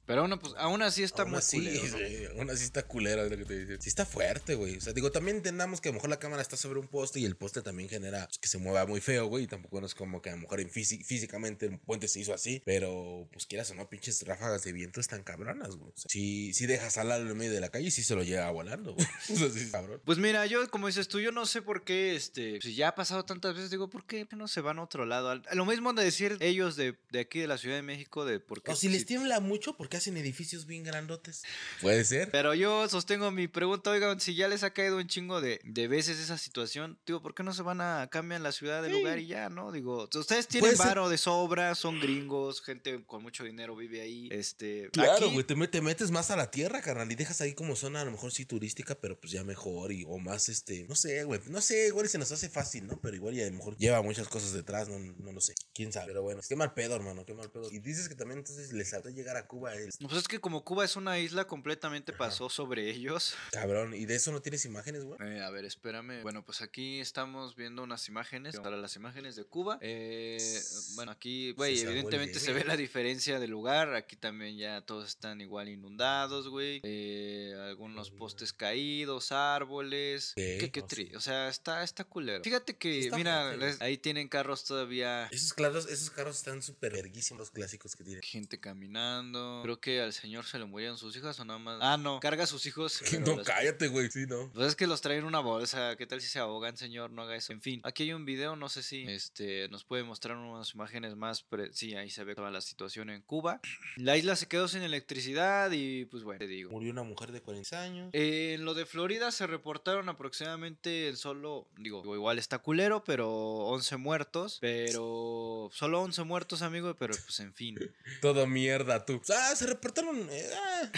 Pero aún, pues, aún así está aún muy así, culero, ¿no? sí, aún así está culera, es lo que te dice. Sí está fuerte, güey. O sea, digo, también entendamos que a lo mejor la cámara está sobre un poste y el poste también genera pues, que se mueva muy feo, güey. Y tampoco no es como que a lo mejor en físi- físicamente el puente se hizo así. Pero, pues quieras o no, pinches ráfagas de viento están cabronas, güey. O sea, si, si dejas al en medio de la calle, sí se lo lleva volando, güey. O sea, sí, cabrón. Pues mira, yo, como dices tú, yo no sé por qué, este, si ya ha pasado tantas veces, digo, ¿por qué no se van a otro lado? Al- Lo mismo han de decir ellos de, de aquí de la Ciudad de México, de por qué. O si les tiembla mucho, ¿por qué hacen edificios bien grandotes. Puede ser. Pero yo sostengo mi pregunta, oigan, si ya les ha caído un chingo de, de veces esa situación, digo, ¿por qué no se van a cambiar la ciudad de lugar y ya, no? Digo, ustedes tienen varo de sobra, son gringos, gente con mucho dinero vive ahí, este... Claro, aquí- güey, te, te metes más a la tierra, carnal, y dejas ahí como zona a lo mejor sí turística, pero pues ya mejor y o más este, no sé, güey, no sé, igual se nos hace fácil, ¿no? Pero igual ya a lo mejor lleva muchas cosas detrás, no, no lo sé, quién sabe, pero bueno, qué mal pedo, hermano, qué mal pedo. Y dices que también entonces les faltó llegar a Cuba el Pues es que como Cuba es una isla, completamente pasó sobre ellos. cabrón, y de eso no tienes imágenes, güey. Eh, a ver, espérame. Bueno, pues aquí estamos viendo unas imágenes. Para las imágenes de Cuba. Eh, bueno, aquí, güey, Se evidentemente se ve la diferencia del lugar. Aquí también ya todos están igual inundados, güey. Eh, algunos postes caídos, árboles. Qué, qué tri- O sea, está, está culero. Fíjate que, está mira, les- ahí tienen carros todavía. Esos carros, esos carros están súper verguísimos los clásicos que tienen. Gente caminando. Creo que al señor se le murieron sus hijas o nada más. Ah, no, carga a sus hijos. No, cállate, güey, sí, no. Pues es que los traen en una bolsa. ¿Qué tal si se ahogan, señor? No haga eso. En fin, aquí hay un video. No sé si este nos puede mostrar unas imágenes más. pre- Sí, ahí se ve toda la situación en Cuba. La isla se quedó sin electricidad y pues bueno, te digo. Murió una mujer de 40 años. En lo de Florida se reportaron aproximadamente en solo, digo, igual está culero, pero 11 muertos. Pero solo 11 muertos, amigo, pero pues en fin. Todo mierda, tú. Ah, se reportaron eh, ah,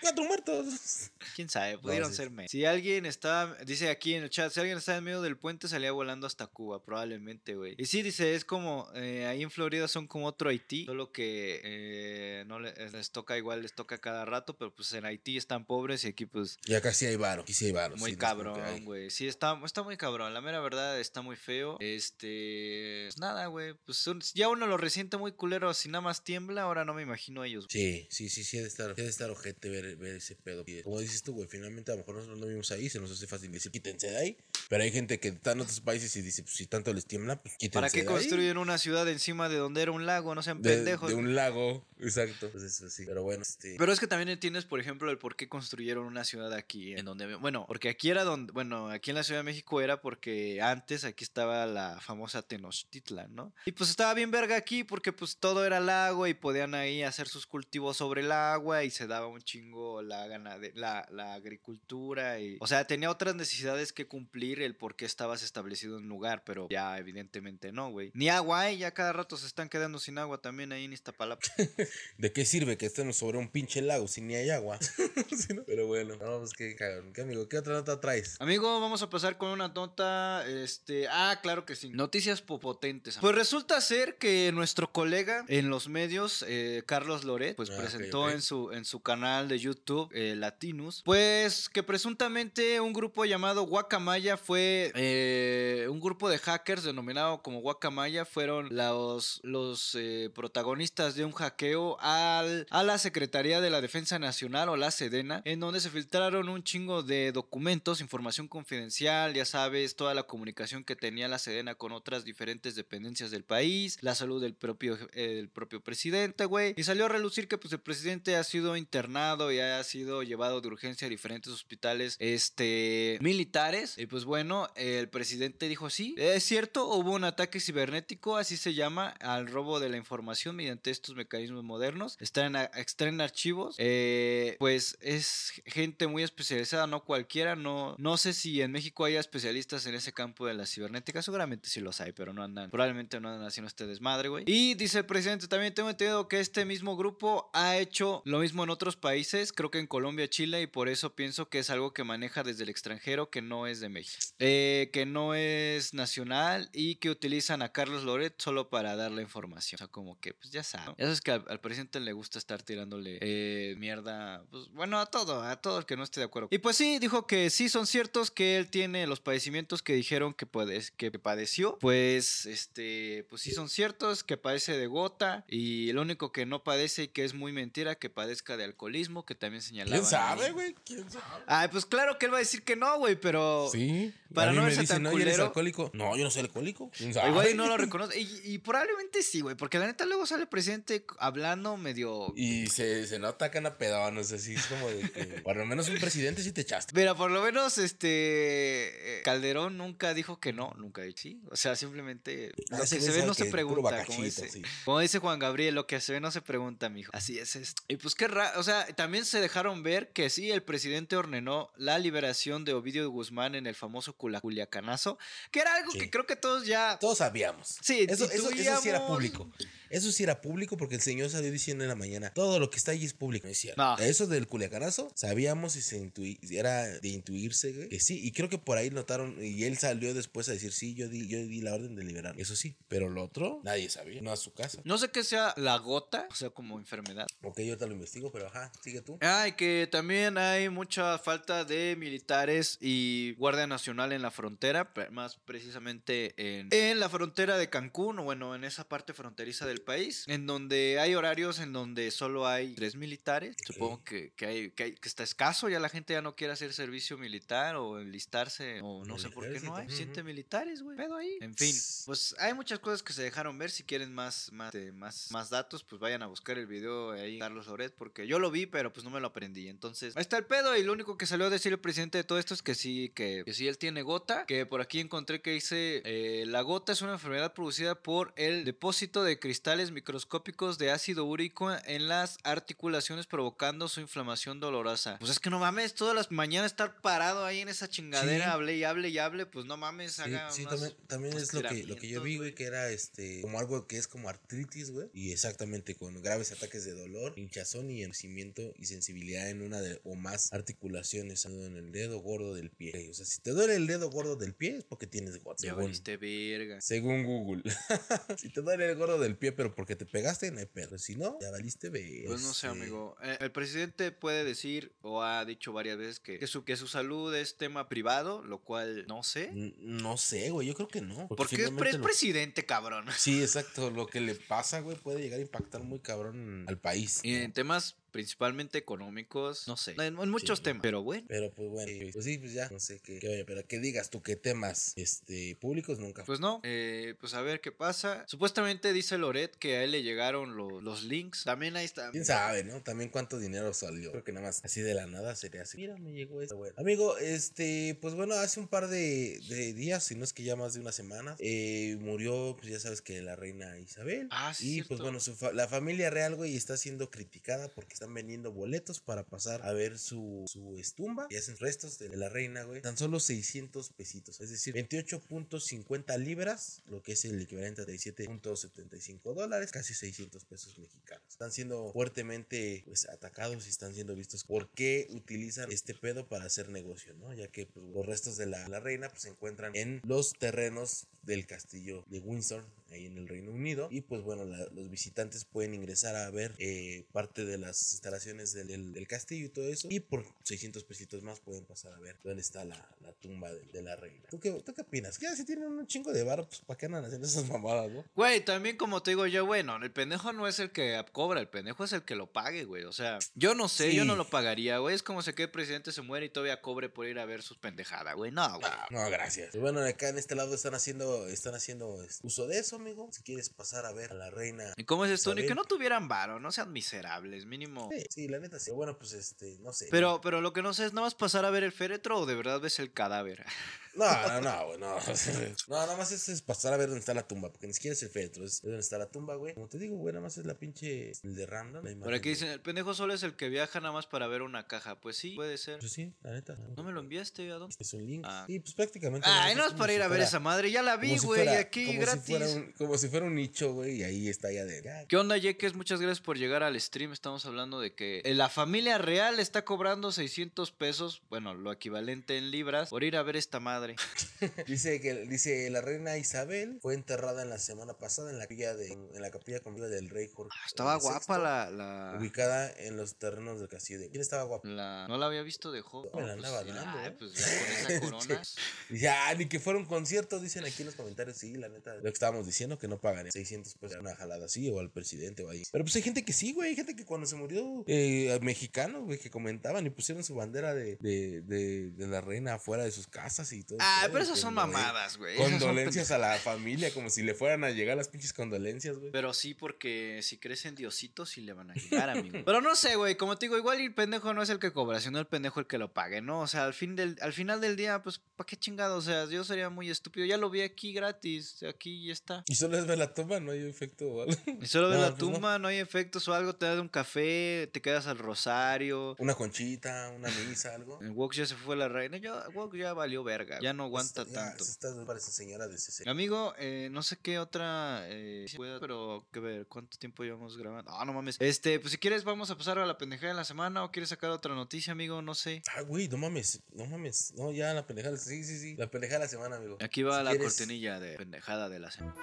cuatro muertos. Quién sabe, pudieron sí. ser menos. Si alguien está, dice aquí en el chat, si alguien está en medio del puente, salía volando hasta Cuba, probablemente, güey. Y sí, dice, es como, eh, ahí en Florida son como otro Haití, solo que eh, no le- les toca igual, les toca cada rato, pero pues en Haití están pobres y aquí pues Y acá sí hay varo, aquí sí hay varo. muy sí, no cabrón, güey. Sí, está, está muy cabrón. La mera verdad está muy feo. Este. Pues nada, güey. Pues un- ya uno lo resiente muy culero. Si nada más tiembla, ahora no me imagino a ellos. Sí, sí, sí, sí, ha de estar, ha de estar ojete ver, ver ese pedo. Y como dices tú, güey, finalmente a lo mejor nosotros no vivimos ahí, se nos hace fácil decir, quítense de ahí. Pero hay gente que está en otros países y dice, pues si tanto les tiembla, pues quítense ¿Para qué de ahí. construyen una ciudad encima de donde era un lago? No sean De, pendejos. de un lago, exacto. Pues eso sí. Pero bueno, este. Pero es que también entiendes, por ejemplo, el por qué construyeron una ciudad aquí, en donde, bueno, porque aquí era donde, bueno, aquí en la Ciudad de México era porque antes aquí estaba la famosa Tenochtitlan, ¿no? Y pues estaba bien verga aquí porque pues todo era lago y podían ahí hacer sus cultivos sobre el agua y se daba un chingo la ganade la, la agricultura y, o sea, tenía otras necesidades que cumplir el por qué estabas establecido en un lugar, pero ya evidentemente no, güey. Ni agua hay, ya cada rato se están quedando sin agua también ahí en Iztapalapa. ¿De qué sirve que estemos sobre un pinche lago si ni hay agua? Sí, ¿no? Pero bueno, no, pues qué cabrón. ¿Qué amigo? ¿Qué otra nota traes? Amigo, vamos a pasar con una nota, este, ah, claro que sí, noticias popotentes. Pues resulta ser que nuestro colega en los medios, eh, Carlos Loret, pues Ah, presentó en su en su canal de YouTube, eh, Latinus, pues que presuntamente un grupo llamado Guacamaya fue eh, un grupo de hackers denominado como Guacamaya fueron los los eh, protagonistas de un hackeo al a la Secretaría de la Defensa Nacional o la Sedena, en donde se filtraron un chingo de documentos, información confidencial, ya sabes, toda la comunicación que tenía la Sedena con otras diferentes dependencias del país, la salud del propio, eh, del propio presidente, güey. Y salió a relucir que pues el presidente ha sido internado y ha sido llevado de urgencia a diferentes hospitales este, militares. Y pues bueno, el presidente dijo, sí, es cierto, hubo un ataque cibernético, así se llama, al robo de la información mediante estos mecanismos modernos. Está en archivos. Eh, pues es gente muy especializada, no cualquiera. No, no sé si en México haya especialistas en ese campo de la cibernética. Seguramente sí los hay, pero no andan. Probablemente no andan haciendo este desmadre, güey. Y dice el presidente, también tengo entendido que este mismo grupo ha hecho lo mismo en otros países. Creo que en Colombia, Chile, y por eso pienso que es algo que maneja desde el extranjero, que no es de México. Eh, que no es nacional y que utilizan a Carlos Loret solo para dar la información. O sea, como que, pues ya saben. Eso es que al, al presidente le gusta estar tirándole eh, mierda, pues bueno, a todo, a todo el que no esté de acuerdo. Y pues sí, dijo que sí son ciertos que él tiene los padecimientos que dijeron que, puede, que padeció. Pues, este, pues sí son ciertos, que padece de gota y lo único que no padece y que es muy mentira, que padezca de alcoholismo, que también señalaba. ¿Quién sabe, güey? ¿Quién sabe? Ay, pues claro que él va a decir que no, güey, pero... Sí. Para a mí no verse tan "Oye, ¿eres culero". alcohólico? No, yo no soy alcohólico. ¿Quién sabe? Igual y no lo reconoce. Y, y probablemente sí, güey. Porque la neta luego sale presidente hablando medio. Y se, se nota que anda pedón, no sé si es como de que por lo menos un presidente sí te echaste. Pero por lo menos, este. eh, Calderón nunca dijo que no, nunca dijo sí. O sea, simplemente. Ah, Lo que güey se ve no se pregunta. Como dice, sí. como dice Juan Gabriel, lo que se ve no se pregunta, mijo. Así es. Y pues qué raro, o sea, también se dejaron ver que sí, el presidente ordenó la liberación de Ovidio Guzmán en el famoso Culiacanazo, que era algo Sí. que creo que todos ya... Todos sabíamos. Sí, eso, eso, eso sí era público. Eso sí era público porque el señor salió diciendo en la mañana, todo lo que está ahí es público. No es cierto. No. Eso del culiacanazo, sabíamos y se intui- era de intuirse que sí. Y creo que por ahí notaron, y él salió después a decir, sí, yo di, yo di la orden de liberar. Eso sí, pero lo otro, nadie sabía. No a su casa. No sé qué sea la gota, o sea, como enfermedad. Ok, yo te lo investigo, pero ajá, sigue tú. Ah, y que también hay mucha falta de militares y Guardia Nacional en la frontera, más precisamente en, en la frontera de Cancún, o bueno, en esa parte fronteriza del país, en donde hay horarios en donde solo hay tres militares. Supongo que, que, hay, que, hay- que está escaso, ya la gente ya no quiere hacer servicio militar o enlistarse, o no sé por qué no hay. Ujú. militares, güey. Pedo ahí. En fin, pues hay muchas cosas que se dejaron ver. Si quieren más, más, este, más, más datos, pues vayan a buscar el video ahí, Carlos Loret, porque yo lo vi, pero pues no me lo aprendí. Entonces, ahí está el pedo. Y lo único que salió a decir el presidente de todo esto es que sí, que, que sí él tiene gota. Que por aquí encontré que dice: eh, La gota es una enfermedad producida por el depósito de cristales microscópicos de ácido úrico en las articulaciones, provocando su inflamación dolorosa. Pues es que no mames, todas las mañanas estar parado ahí en esa chingadera, Sí. hable y hable y hable, pues no mames, Sí, haga sí, también, también es lo que, lo que yo vi, güey, que era este, como algo que es como artritis, güey. Y exactamente con graves ataques de dolor, hinchazón y enrojecimiento y sensibilidad en una de, o más articulaciones en el dedo gordo del pie. O sea, si te duele el dedo gordo del pie es porque tienes gota. Ya según- valiste verga. Según Google. si te duele el gordo del pie, pero porque te pegaste, no hay pedo. Si no, ya valiste ver. Pues no sé, Este, amigo. Eh, el presidente puede decir, o ha dicho varias veces, que, que su, que su salud es tema privado, lo cual no sé. n- No sé, güey, yo creo que no. Porque es, pre- lo- presidente, cabrón. Sí, exacto. Lo que le pasa, güey, puede llegar a impactar muy cabrón al país. Y ¿no? en temas principalmente económicos, no sé. En, en muchos Sí. temas. Pero bueno. Pero pues bueno, sí, pues sí, pues ya, no sé qué, qué vaya, pero que digas tú qué temas este públicos nunca. Pues no, eh, pues a ver qué pasa. Supuestamente dice Loret que a él le llegaron lo- los links. También ahí está. Quién sabe, ¿no? También cuánto dinero salió. Creo que nada más así de la nada sería así. Mira, me llegó esto. Bueno. Amigo, este, pues bueno, hace un par de, de días, si no es que ya más de una semana, eh, murió, pues ya sabes que la reina Isabel. Ah, sí, Y cierto. pues bueno, su fa- la familia real, güey, está siendo criticada porque están vendiendo boletos para pasar a ver su, su estumba y hacen restos de la reina, güey. Tan solo 600 pesitos, es decir, 28.50 libras, lo que es el equivalente a 17.75 dólares, casi 600 pesos mexicanos. Están siendo fuertemente pues, atacados y están siendo vistos por qué utilizan este pedo para hacer negocio, ¿no? Ya que pues, los restos de la, la reina pues, se encuentran en los terrenos del castillo de Windsor, ahí en el Reino Unido. Y pues bueno, la- los visitantes pueden ingresar a ver eh, parte de las instalaciones del, del- del castillo y todo eso. Y por 600 pesitos más pueden pasar a ver dónde está la, la tumba de, de la reina. ¿Tú qué, ¿Tú qué opinas? Que si tienen un chingo de bar, pues ¿para qué andan haciendo esas mamadas, no? Güey, también como te digo yo, bueno, el pendejo no es el que cobra, el pendejo es el que lo pague, güey. O sea, yo no sé, yo no lo pagaría, güey. Es como si que el presidente se muere y todavía cobre por ir a ver sus pendejadas, güey. No, güey. No, no, gracias. Bueno, acá en este lado están haciendo, están haciendo este, uso de eso, amigo. Si quieres pasar a ver a la reina. ¿Y cómo es esto? Ni que no tuvieran varo, no sean miserables, mínimo. Sí, sí, la neta sí. Bueno, pues este, no sé. Pero, pero lo que no sé es, ¿nada más pasar a ver el féretro o de verdad ves el cadáver? No, no, no, güey, no. No, nada más es, es pasar a ver dónde está la tumba, porque ni siquiera es el féretro, es dónde está la tumba, güey. Como te digo, güey, nada más es la pinche, el de random. Por aquí dicen, el pendejo solo es el que viaja nada más para ver una caja. Pues sí, puede ser. Pues sí, la neta. ¿No me lo enviaste, ¿a dónde? Es un link. Ah. Sí, pues prácticamente. Es no es para ir a ver esa madre, ya la vi, güey, aquí gratis. Como si fuera un nicho, güey, y ahí está ya de. ¿Qué onda, Jeques? Muchas gracias por llegar al stream. Estamos hablando de que eh, la familia real está cobrando 600 pesos, bueno, lo equivalente en libras, por ir a ver esta madre. Dice que dice la reina Isabel fue enterrada en la semana pasada en la capilla de en la capilla conviva del rey Jorge. Ah, Estaba guapa la, la, ubicada en los terrenos del castillo de. ¿Quién estaba guapa? la- No la había visto de joven. Me la andaba pues, dando, ¿eh? pues ya con esa corona. Dice, ah, ni que fuera un concierto, dicen aquí en los comentarios. Sí, la neta, lo que estábamos diciendo, que no pagan 600 pesos una jalada así o al presidente o ahí. Pero pues hay gente que sí, güey. Hay gente que cuando se murió, eh, mexicanos, güey, que comentaban y pusieron su bandera de, de, de, de la reina afuera de sus casas y todo todo. Ah, pero esas son mamadas, güey. Condolencias a la familia, como si le fueran a llegar las pinches condolencias, güey. Pero sí, porque si crecen diositos, sí le van a llegar, amigo. Pero no sé, güey. Como te digo, igual el pendejo no es el que cobra, sino el pendejo el que lo pague, ¿no? O sea, al, fin del, al final del día, pues, ¿para qué chingado? O sea, yo sería muy estúpido. Ya lo vi aquí gratis. Aquí ya está. Y solo es ver la toma, no hay efecto o algo. Y solo ves No, la pues no. tumba, no. hay efectos o algo. Te das un café, te quedas al rosario. Una conchita, una misa, algo. El Wok ya se fue la reina. Ya, Wok ya valió verga. Ya no aguanta Esta- ya, tanto. Esta para esa señora de 60. Amigo, eh, no sé qué otra eh, pueda- pero que ver, ¿cuánto tiempo llevamos grabando? Ah, no mames. Este, pues si quieres vamos a pasar a la pendejada de la semana o quieres sacar otra noticia, amigo, no sé. Ah, güey, no mames, no mames. No, ya la pendejada. Sí, sí, sí. La pendejada de la semana, amigo. Aquí va Si la quieres- cortinilla de pendejada de la semana.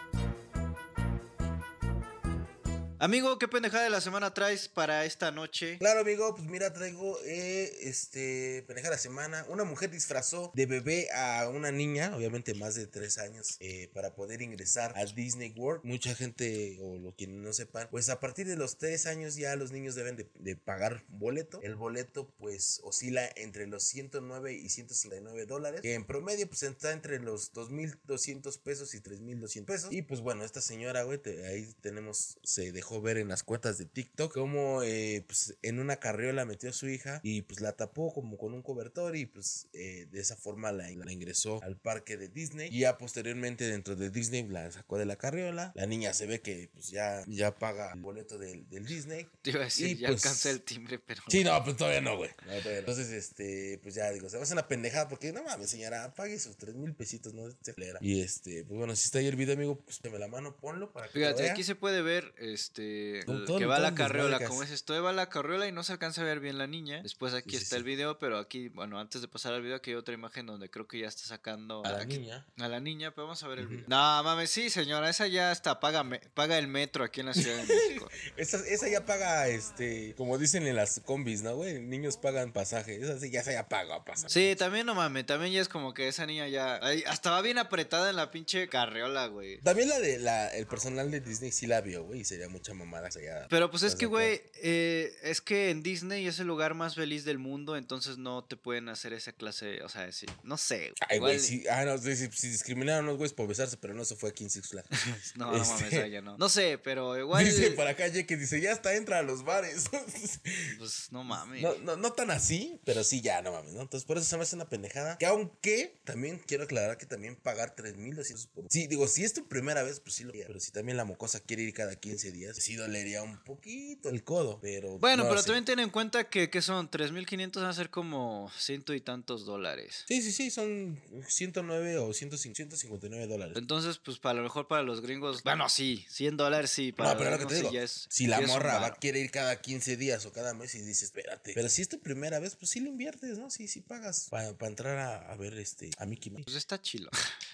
Amigo, ¿qué pendejada de la semana traes para esta noche? Claro, amigo, pues mira, traigo eh, este pendejada de la semana. Una mujer disfrazó de bebé a una niña, obviamente más de tres años, eh, para poder ingresar a Disney World. Mucha gente, o lo quienes no sepan, pues a partir de los tres años ya los niños deben de, pagar boleto. El boleto, pues, oscila entre los 109 y 159 dólares, que en promedio, pues está entre los 2.200 pesos y 3.200 pesos. Y pues bueno, esta señora, güey, ahí tenemos, se dejó ver en las cuentas de TikTok como eh, pues, en una carriola metió a su hija y pues la tapó como con un cobertor y pues eh, de esa forma la, la ingresó al parque de Disney y ya posteriormente dentro de Disney la sacó de la carriola. La niña se ve que pues ya, ya paga el boleto del, del Disney. Te iba a decir, Y, ya pues, alcancé el timbre, pero... Sí, no, pues todavía no, güey. No, todavía no. Entonces, este, pues ya digo, se va a hacer una pendejada porque no mames, señora, pague sus tres mil pesitos, no se. Y este, pues bueno, si está ahí el video, amigo, pues me la mano, ponlo para que Fíjate, aquí se puede ver este Todo- que va todo la carriola. Como es esto, va la carriola y no se alcanza a ver bien la niña. Después aquí Sí, sí, está el video, pero aquí, bueno, antes de pasar al video, aquí hay otra imagen donde creo que ya está sacando a la aquí- niña. A la niña, pero vamos a ver el video. No, mames, sí, señora, esa ya está, paga, me- paga el metro aquí en la Ciudad de México. Esa, esa ya paga, este, como dicen en las combis, ¿no, güey? Niños pagan pasaje. Esa sí, ya esa ya paga pasaje. Sí, también no mames, también ya es como que esa niña ya. hasta va bien apretada en la pinche carriola, güey. También la de la, el personal de Disney sí la vio, güey, y sería mucha mamada. ya- Pero pues es ¿Estás que, güey, eh, es que en Disney es el lugar más feliz del mundo, entonces no te pueden hacer esa clase, o sea, sí, no sé. Ay, güey, sí. Ah, no, sí, sí, sí, discriminaron a los güeyes por besarse, pero no, eso fue aquí en Six Flags. No, no mames, Este- ya no. No sé, pero igual. Dice para acá, que dice, ya hasta entra a los bares. Pues no mames. No, no, no tan así, pero sí ya, no mames, ¿no? Entonces por eso se me hace una pendejada. Que aunque también quiero aclarar que también pagar 3.200 por... Sí, digo, si es tu primera vez, pues sí lo. Pero si también la mocosa quiere ir cada 15 días, sí dolería un poquito el codo. Pero... Bueno, no pero también ten en cuenta que, que son 3.500 van a ser como ciento y tantos dólares. Sí, sí, sí, son 109 o 105 159 dólares. Entonces, pues para lo mejor para los gringos, bueno, sí, 100 dólares sí. Para No, pero lo que te digo, ya es- si la morra va, quiere ir cada 15 días o cada mes y dices, espérate. Pero si es tu primera vez, pues sí lo inviertes, ¿no? Sí, sí pagas para entrar a, a ver este, a Mickey Mouse. Pues está chilo.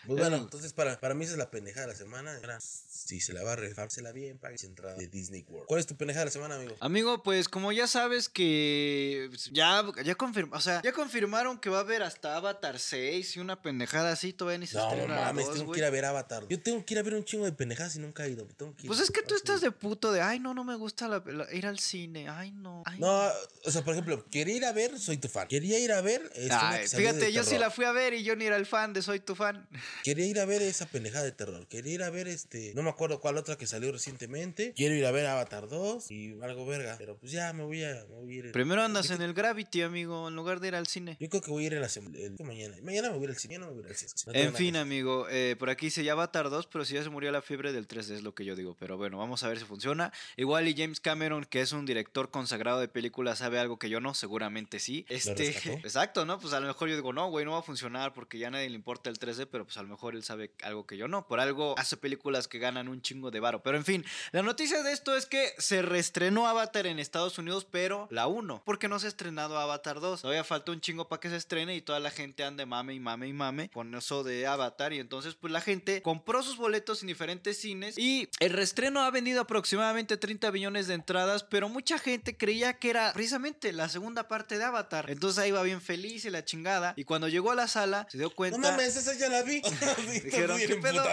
Pues bueno, entonces para, para mí esa es la pendejada de la semana. Si se la va a rifársela bien, pague su de Disney World. ¿Cuál es tu pendejada de la semana, amigo? Amigo, pues como ya sabes que pues, ya, ya confirma, o sea, ya confirmaron que va a haber hasta Avatar 6 y una pendejada así, todavía ni se No mames, dos, tengo que ir a ver Avatar. Yo tengo que ir a ver un chingo de pendejadas y nunca he ido. tengo que ir. Pues es que tú estás de puto de, ay, no, no me gusta la- la- ir al cine, ay, no. ay, No, o sea, por ejemplo, quería ir a ver, soy tu fan. Quería ir a ver. este, Ay, fíjate, yo sí la fui a ver y yo ni era el fan de Soy tu fan. Quería ir a ver esa pendejada de terror. Quería ir a ver este. No me acuerdo cuál otra que salió recientemente. Quiero ir a ver Avatar 2 y algo verga. Pero pues ya me voy a, me voy a ir. Primero andas en el Gravity, amigo, en lugar de ir al cine. Yo creo que voy a ir en la semana. Mañana. Mañana me voy a ir al cine. Mañana me voy a ir al cine. No En fin, amigo, eh, por aquí se llama Avatar 2, pero si ya se murió la fiebre del 3D es lo que yo digo. Pero bueno, vamos a ver si funciona. Igual y James Cameron, que es un director consagrado de películas, sabe algo que yo no, seguramente sí. Este, exacto, ¿no? Pues a lo mejor yo digo, no, güey, no va a funcionar porque ya a nadie le importa el 3D, pero pues a lo mejor él sabe algo que yo no. Por algo hace películas que ganan un chingo de varo. Pero en fin, la noticia de esto es que se reestrenó Avatar en Estados Unidos, pero la 1, porque no se ha estrenado Avatar 2. Todavía falta un chingo para que se estrene y toda la gente ande mame y mame y mame con eso de Avatar. Y entonces, pues la gente compró sus boletos en diferentes cines y el reestreno ha vendido aproximadamente 30 billones de entradas, pero mucha gente creía que era precisamente la segunda parte de Avatar. Entonces ahí va bien feliz y la chingada. Y cuando llegó a la sala, se dio cuenta. No mames, esa ya la vi. Dijeron, ¿qué pedo?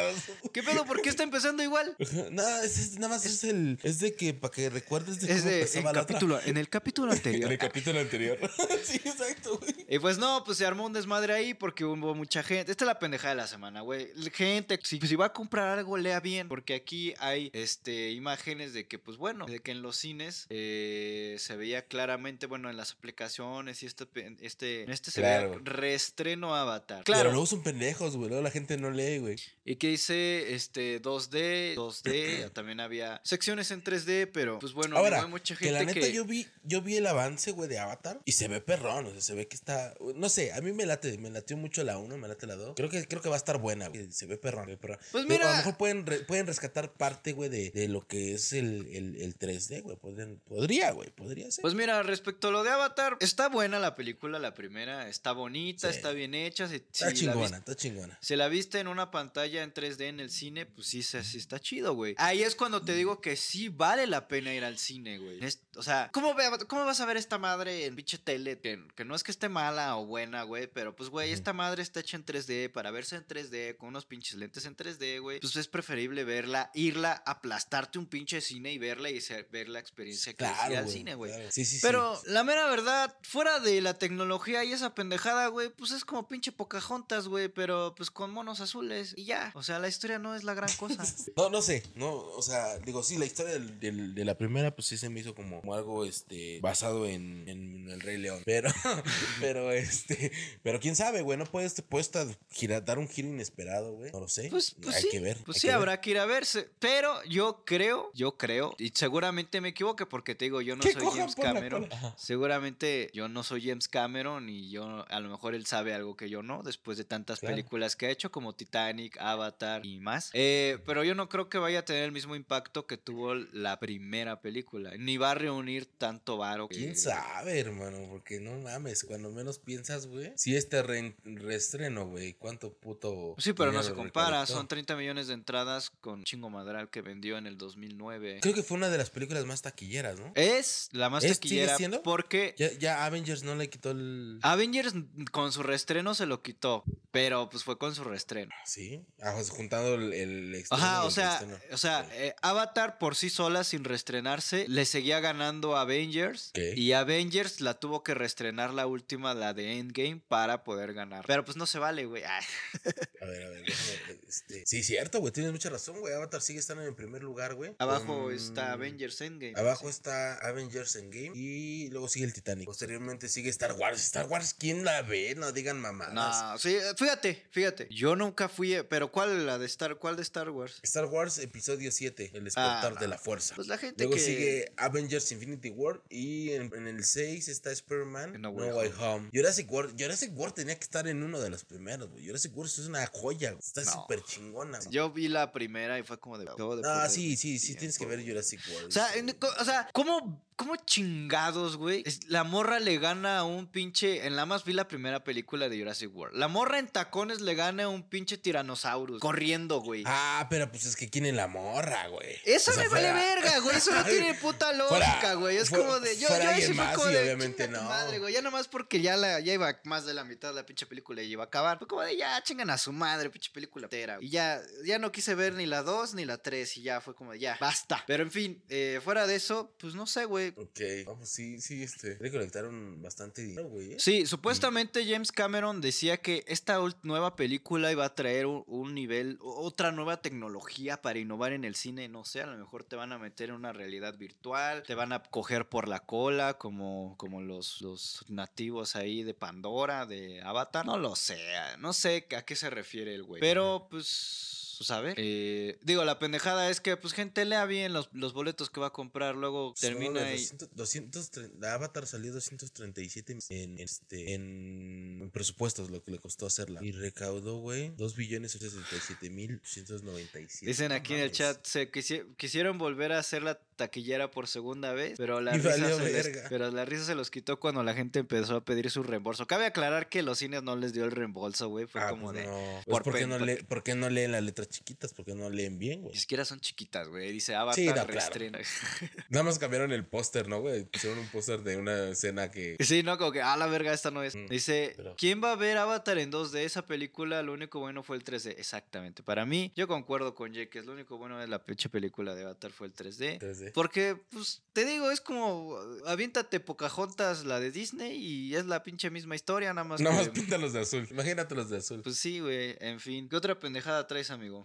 ¿Qué pedo? ¿Por qué está empezando igual? No, es, es- nada más es el. Es de que para que recuerdes de Es cómo de, empezaba en, la otra. capítulo, en el capítulo anterior. En el capítulo anterior. sí, exacto, güey. Y pues no, pues se armó un desmadre ahí porque hubo mucha gente. Esta es la pendejada de la semana, güey. Gente, si, si va a comprar algo, lea bien. Porque aquí hay este, imágenes de que, pues bueno, de que en los cines eh, se veía claramente, bueno, en las aplicaciones y este, este, en este se Claro. veía reestreno Avatar. Pero Claro. luego son pendejos, güey. Luego la gente no lee, güey. Y que dice este 2D, 2D, también había secciones en 3D, pero pues bueno, Ahora, hay mucha que gente la que, neta yo vi, yo vi el avance, güey, de Avatar y se ve perrón, o sea, se ve que está, no sé, a mí me late, me latió mucho la 1, me late la 2. Creo que creo que va a estar buena, güey. Se ve perrón, se ve perrón. Pues Digo, a mira- lo mejor pueden re- pueden rescatar parte, güey, de, de lo que es el, el, el 3D, güey. Podrían- Podría, güey, podría ser. Pues mira, respecto a lo de Avatar, está buena la película, la primera, está bonita, Sí. está bien hecha, está si la chingona, está chingona. si la viste en una pantalla en 3D en el cine, pues sí, sí, sí está chido, güey. Ahí es cuando te digo que sí vale la pena ir al cine, güey. O sea, ¿cómo, ve- ¿cómo vas a ver esta madre en pinche tele? Que, que no es que esté mala o buena, güey, pero pues, güey, esta madre está hecha en 3D para verse en 3D, con unos pinches lentes en 3D, güey. Pues es preferible verla, irla, aplastarte un pinche cine y verla y ser- ver la experiencia que Claro, al cine, güey. claro. Sí, sí, sí. Pero la mera verdad, fuera de la tecnología y esa pendejada, güey, pues es como pinche Pocahontas, güey, pero pues con monos azules y ya. O sea, la historia no es la gran cosa. No, no sé, no, o sea, digo, sí, la historia del- del- de la primera, pues sí se me hizo como, como algo, este, basado en, en el Rey León, pero, pero, este, pero quién sabe, güey, no puedes, te puedes girar- dar un giro inesperado, güey, no lo sé, Pues, pues hay sí, que ver. pues sí que ver. habrá que ir a verse. Pero yo creo, yo creo, y seguramente me equivoque porque te digo, yo no soy James Cameron. Seguramente yo no soy James Cameron y yo, a lo mejor él sabe algo que yo no, después de tantas Claro. películas que ha hecho como Titanic, Avatar y más. Eh, pero yo no creo que vaya a tener el mismo impacto que tuvo la primera película. Ni va a reunir tanto varo. que- ¿Quién sabe, hermano? Porque no mames, cuando menos piensas, güey. Si este re- reestreno, güey, ¿cuánto puto. Sí, pero no se compara. Son 30 millones de entradas con chingo madral que vendió en el 2009. Creo que fue una de las películas más taquilleras, ¿no? Es la más ¿Es- taquillera porque Ya, ya Avengers no le quitó el. Avengers con su reestreno se lo quitó, pero pues fue con su reestreno. Sí. Ah, pues juntando el, el Ajá, o sea, o sea, eh, Avatar por sí sola sin reestrenarse le seguía ganando a Avengers Ok. y Avengers la tuvo que reestrenar la última, la de Endgame para poder ganar. Pero pues no se vale, güey. Ay. A ver, a ver, déjame. Este... Sí, cierto, güey. Tienes mucha razón, güey. Avatar sigue estando en el primer lugar, güey. Abajo con- está Avengers Endgame. Abajo está Avengers Endgame y luego sigue el Titanic. Posteriormente sigue Star Wars. Star Wars, ¿quién la ve? No digan mamadas. No, sí, fíjate, fíjate. Yo nunca fui, pero ¿cuál la de Star, cuál de Star Wars? Star Wars Episodio 7, El Ah, de no. la fuerza. Pues la gente Luego que sigue Avengers Infinity War y en, en el 6 está Spider-Man No No, Way Home. Jurassic World, Jurassic World tenía que estar en uno de los primeros, güey. Jurassic World es una joya, güey. Está No. súper chingona. güey. yo vi la primera y fue como de Ah, sí, sí, sí, tienes que ver. Jurassic World. O sea, en- o sea, ¿cómo, cómo chingados, güey? La morra le gana a un pinche. En la más vi la primera película de Jurassic World. La morra en tacones le gana a un pinche tiranosaurus corriendo, güey. Ah, pero pues es que quién es la morra, güey. Eso O sea, me vale fuera- verga, güey. Eso no tiene puta Fuera- lógica, güey. Es fu- como de. Yo, fuera yo ahí sí fue como de. obviamente "Chinga tu no". madre, güey. Ya nomás porque ya, la, ya iba más de la mitad de la pinche película y iba a acabar. Fue como de ya chingan a su madre, pinche película entera. Y ya, ya no quise ver ni la 2 ni la 3. Y ya fue como de ya, basta. Pero en fin, eh, fuera de eso, pues no sé, güey. Ok, vamos, sí, sí, este. Recolectaron bastante dinero, güey. ¿eh? Sí, supuestamente James Cameron decía que esta nueva película iba a traer un, un nivel, otra nueva tecnología para innovar en el cine. No sé, a lo mejor te van a meter en una realidad virtual, te van a coger por la cola como, como los, los nativos ahí de Pandora, de Avatar. No lo sé, no sé a qué se refiere el güey. Pero pues... Ver, eh, digo, la pendejada es que, pues, gente lea bien los, los boletos que va a comprar, luego termina de y... 200, 230 la Avatar salió 237 en, este, en presupuestos, lo que le costó hacerla. Y recaudó, güey, 2 billones 867 mil 897. Dicen No aquí en el chat, se quisi- quisieron volver a hacer la taquillera por segunda vez, pero la, Y risa valió se les- pero la risa se los quitó cuando la gente empezó a pedir su reembolso. Cabe aclarar que los cines no les dio el reembolso, güey. Fue Ah, como pues de. no. Pues por ¿por, qué no lee- por qué no leen las letras chiquitas? ¿Por qué no leen bien, güey? Ni siquiera son chiquitas, güey. Dice Avatar Sí, no, claro. reestrena. Nada más cambiaron el póster, ¿no, güey? Pusieron un póster de una escena que... Sí, no, como que, ah, la verga, esta no es. Mm, Dice, pero- ¿quién va a ver Avatar en 2D? Esa película, lo único bueno fue el 3D. Exactamente. Para mí, yo concuerdo con Jake, que lo único bueno de la pinche película de Avatar fue el 3D. 3D. Porque, pues, te digo, es como, aviéntate Pocahontas, la de Disney, y es la pinche misma historia, nada más. Nada más que- pinta los de azul. Imagínate los de azul. Pues sí, güey, en fin. ¿Qué otra pendejada traes, amigo?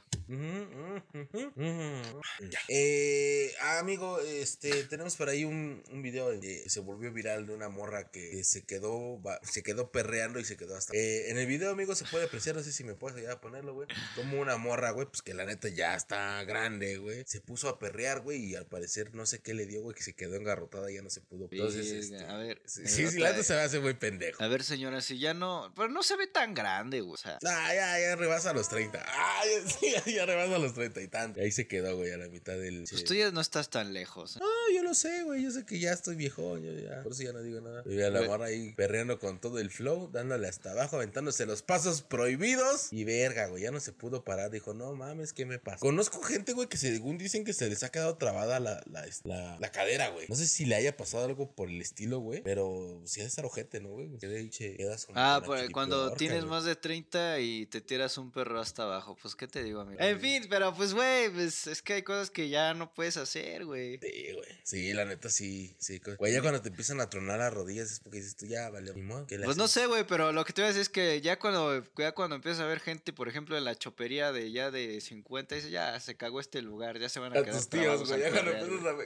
Ya. Eh, amigo, este, tenemos por ahí un, un video que se volvió viral de una morra que se quedó, se quedó perreando y se quedó hasta. Eh, en el video, amigo, se puede apreciar, no sé si me puedes ayudar a ponerlo, güey. Como una morra, güey, pues que la neta ya está grande, güey. Se puso a perrear, güey, y al parecer no sé qué le dio, güey, que se quedó engarrotada y ya no se pudo. Entonces, este, a ver, Sí, sí, la neta se me hace muy pendejo. A ver, señora, si ya no. Pero no se ve tan grande, güey. O sea. Ah, ya, ya rebasa los 30. Ah, ya, sí, ya, ya rebasa los 30 y tanto. Y ahí se quedó, güey, a la mitad del. Pues tú ya no estás tan lejos. ¿eh? No, yo lo sé, güey. Yo sé que ya estoy viejo. Yo ya. Por eso ya no digo nada. Y a la morra ahí perreando con todo el flow, dándole hasta abajo, aventándose los pasos prohibidos. Y verga, güey. Ya no se pudo parar. Dijo, no mames, ¿qué me pasa? Conozco gente, güey, que según dicen que se les ha quedado trabada la, la, la, la cadera, güey. No sé si le haya pasado algo por el estilo, güey. Pero ha de estar ojete, ¿no, güey? Que de ahí che, quedas Ah, con la pues cuando tienes güey. más de 30 y te tiras un perro hasta abajo, pues qué te digo, amigo. En fin, pero pues güey, pues es que hay cosas que ya no puedes hacer, güey. Sí, güey. Sí, la neta sí. sí. Güey, ya cuando te empiezan a tronar las rodillas es porque dices tú ya, vale, ni modo. ¿qué le Pues no sé, güey, pero lo que te voy a decir es que ya cuando ya cuando empiezas a ver gente, por ejemplo, en la chopería de ya de 50, dice, ya se cagó este lugar, ya se van a, A quedar tus tíos, güey. Ya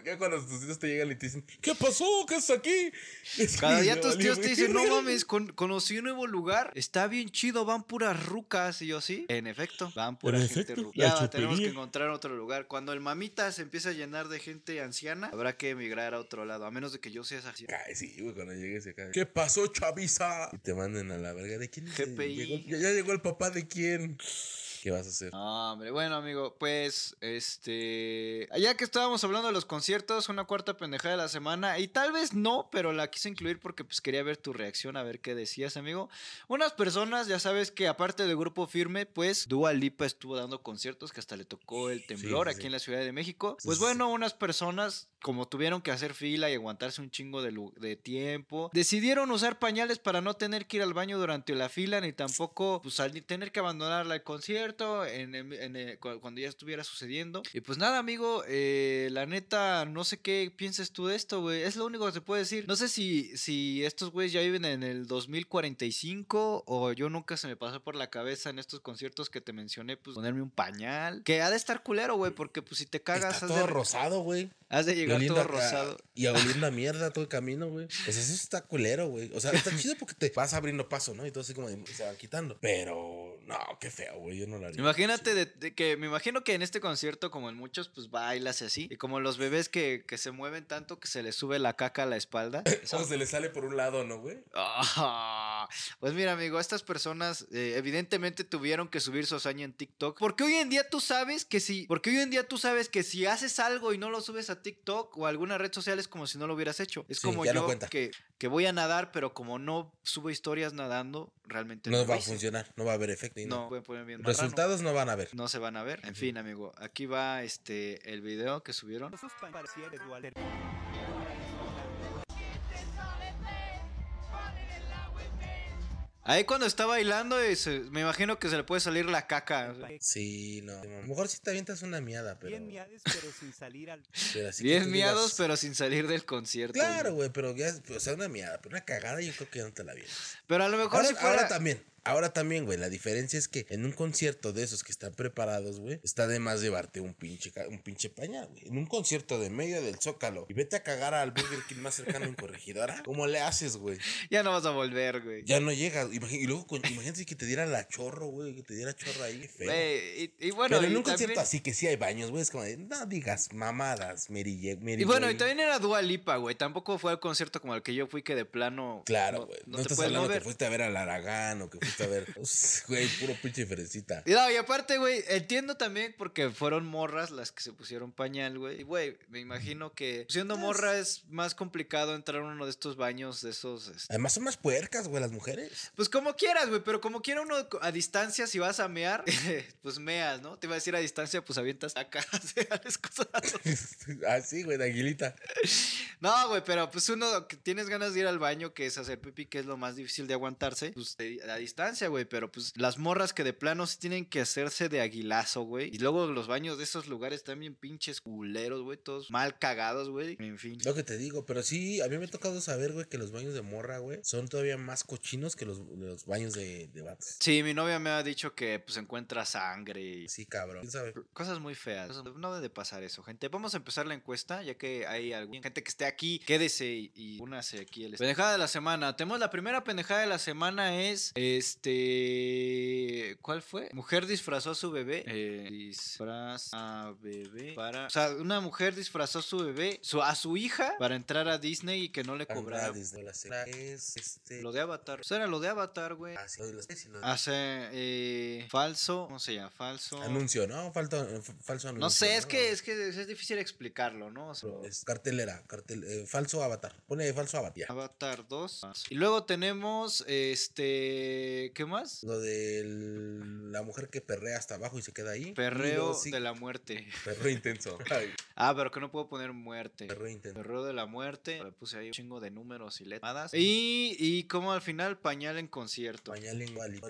ya cuando tus tíos te llegan y te dicen, ¿qué pasó? ¿Qué es aquí? Es ya ya tus tíos te dicen, no verga". mames, con- conocí un nuevo lugar, está bien chido, van puras rucas. Y yo, sí, en efecto, van pura En gente Ya tenemos que encontrar otro lugar. Cuando el mamita se empieza a llenar de gente anciana, habrá que emigrar a otro lado, a menos de que yo sea esa. Ay, sí, güey, cuando llegues acá. ¿Qué pasó, chaviza? Y te manden a la verga. ¿De quién? GPI. llegó- ya, ya llegó el papá de quién. ¿Qué vas a hacer? No, hombre, bueno, amigo, pues, este. Ya que estábamos hablando de los conciertos, una cuarta pendejada de la semana, y tal vez no, pero la quise incluir porque pues quería ver tu reacción, a ver qué decías, amigo. Unas personas, ya sabes que aparte del grupo firme, pues, Dua Lipa estuvo dando conciertos que hasta le tocó el temblor sí, aquí sí. en la Ciudad de México. Pues bueno, unas personas, como tuvieron que hacer fila y aguantarse un chingo de, de tiempo, decidieron usar pañales para no tener que ir al baño durante la fila, ni tampoco, pues, tener que abandonar el concierto en, en- en, eh, cu- cuando ya estuviera sucediendo. Y pues nada, amigo, eh, la neta, no sé qué pienses tú de esto, güey. Es lo único que se puede decir. No sé si, si estos güeyes ya viven en el 2045 o yo nunca se me pasó por la cabeza en estos conciertos que te mencioné, pues ponerme un pañal. Que ha de estar culero, güey, porque pues si te cagas, Está has todo de, rosado, güey. has de llegar oliendo todo rosado. Y oliendo a mierda todo el camino, güey. Pues eso está culero, güey. O sea, está chido porque te vas abriendo paso, ¿no? Y todo así como de- se van quitando. Pero, no, qué feo, güey. Yo no lo haría. Imagínate de, de que me imagino que en este concierto, como en muchos, pues bailas y así. Y como los bebés que, que se mueven tanto que se les sube la caca a la espalda. Eso se le sale por un lado, ¿no, güey? Ah, pues mira, amigo, estas personas eh, evidentemente tuvieron que subir su hazaña en TikTok. Porque hoy en día tú sabes que si. Porque hoy en día tú sabes que si haces algo y no lo subes a TikTok o alguna red social es como si no lo hubieras hecho. Es Sí, como no yo que, que voy a nadar, pero como no subo historias nadando, realmente No lo va a funcionar, no va a haber efecto. y No, no. pueden poner bien marrano. Resultados no van a ver. No se van a ver. En fin, amigo, aquí va este el video que subieron. Ahí cuando está bailando, y se- me imagino que se le puede salir la caca. Sí, no. A lo mejor sí te avientas una miada, pero. Bien miades, pero sin salir al... pero así que Bien tú miados, digas- pero sin salir del concierto. Claro, güey, pero ya, o sea, una miada, pero una cagada yo creo que ya no te la vienes. Pero a lo mejor Ahora, si fuera. ahora también, ahora también, güey, la diferencia es que en un concierto de esos que están preparados, güey, está de más llevarte un pinche, un pinche pañal, güey. En un concierto de medio del Zócalo y vete a cagar al Burger King más cercano en Corregidora, ¿cómo le haces, güey? Ya no vas a volver, güey. Ya no llegas. Y luego, con- imagínate que te diera la chorro, güey, que te diera chorro ahí, feo. Y, y bueno, Pero en un concierto también- así que sí hay baños, güey, es como de, no digas mamadas, Mary Y bueno, y Jane". también era Dua Lipa, güey. Tampoco fue al concierto como el que yo fui, que de plano. Claro, no- güey. No, No, te estás puedes hablando mover. que fuiste a ver al Aragán o que fuiste A ver, pues, güey, puro pinche diferencita. Y, no, y aparte, güey, entiendo también porque fueron morras las que se pusieron pañal, güey. Y, güey, me imagino que siendo morra es más complicado entrar a uno de estos baños, de esos... este, Además son más puercas, güey, las mujeres. Pues como quieras, güey, pero como quiera uno a distancia, si vas a mear, pues meas, ¿no? Te iba a decir a distancia, pues avientas acá, o sea, es cosa- ah, güey, de aguilita. No, güey, pero pues uno que tienes ganas de ir al baño, que es hacer pipí, que es lo más difícil de aguantarse, pues a distancia, güey, pero pues las morras que de plano sí tienen que hacerse de aguilazo, güey. Y luego los baños de esos lugares bien pinches culeros, güey, todos mal cagados, güey. En fin. Lo que te digo, pero sí, a mí me ha tocado saber, güey, que los baños de morra, güey, son todavía más cochinos que los, los baños de, de vatos. Sí, mi novia me ha dicho que pues encuentra sangre y Sí, cabrón. ¿Quién sabe? Cosas muy feas. No debe de pasar eso, gente. Vamos a empezar la encuesta, ya que hay alguna gente que esté aquí. Quédese y, y únase aquí. El... Pendejada de la semana. Tenemos la primera pendejada de la semana es. Este. ¿Cuál fue? Mujer disfrazó a su bebé. Eh, disfraza a bebé. Para. O sea, una mujer disfrazó a su bebé. su- a su hija. Para entrar a Disney y que no le cobrara. La segunda es este. Lo de Avatar. Eso era lo de Avatar, güey. Ah, sí, lo de las- sí, lo de- Hace. eh, falso. ¿Cómo se llama? Falso. Anuncio, ¿no? Falta, f- falso anuncio. No sé, es que, es que es difícil explicarlo, ¿no? O sea, Es cartelera, eh, falso avatar. Pone falso avatar. ya. Avatar 2. Y luego tenemos, este, ¿qué más? Lo de la mujer que perrea hasta abajo y se queda ahí. Perreo luego sí, de la muerte. Perreo intenso. Ay, Ah, pero que no puedo poner muerte. perreo intenso. Perreo de la muerte. Le puse ahí un chingo de números y letras. Y, y como al final, pañal en concierto. Pañal en Wally-.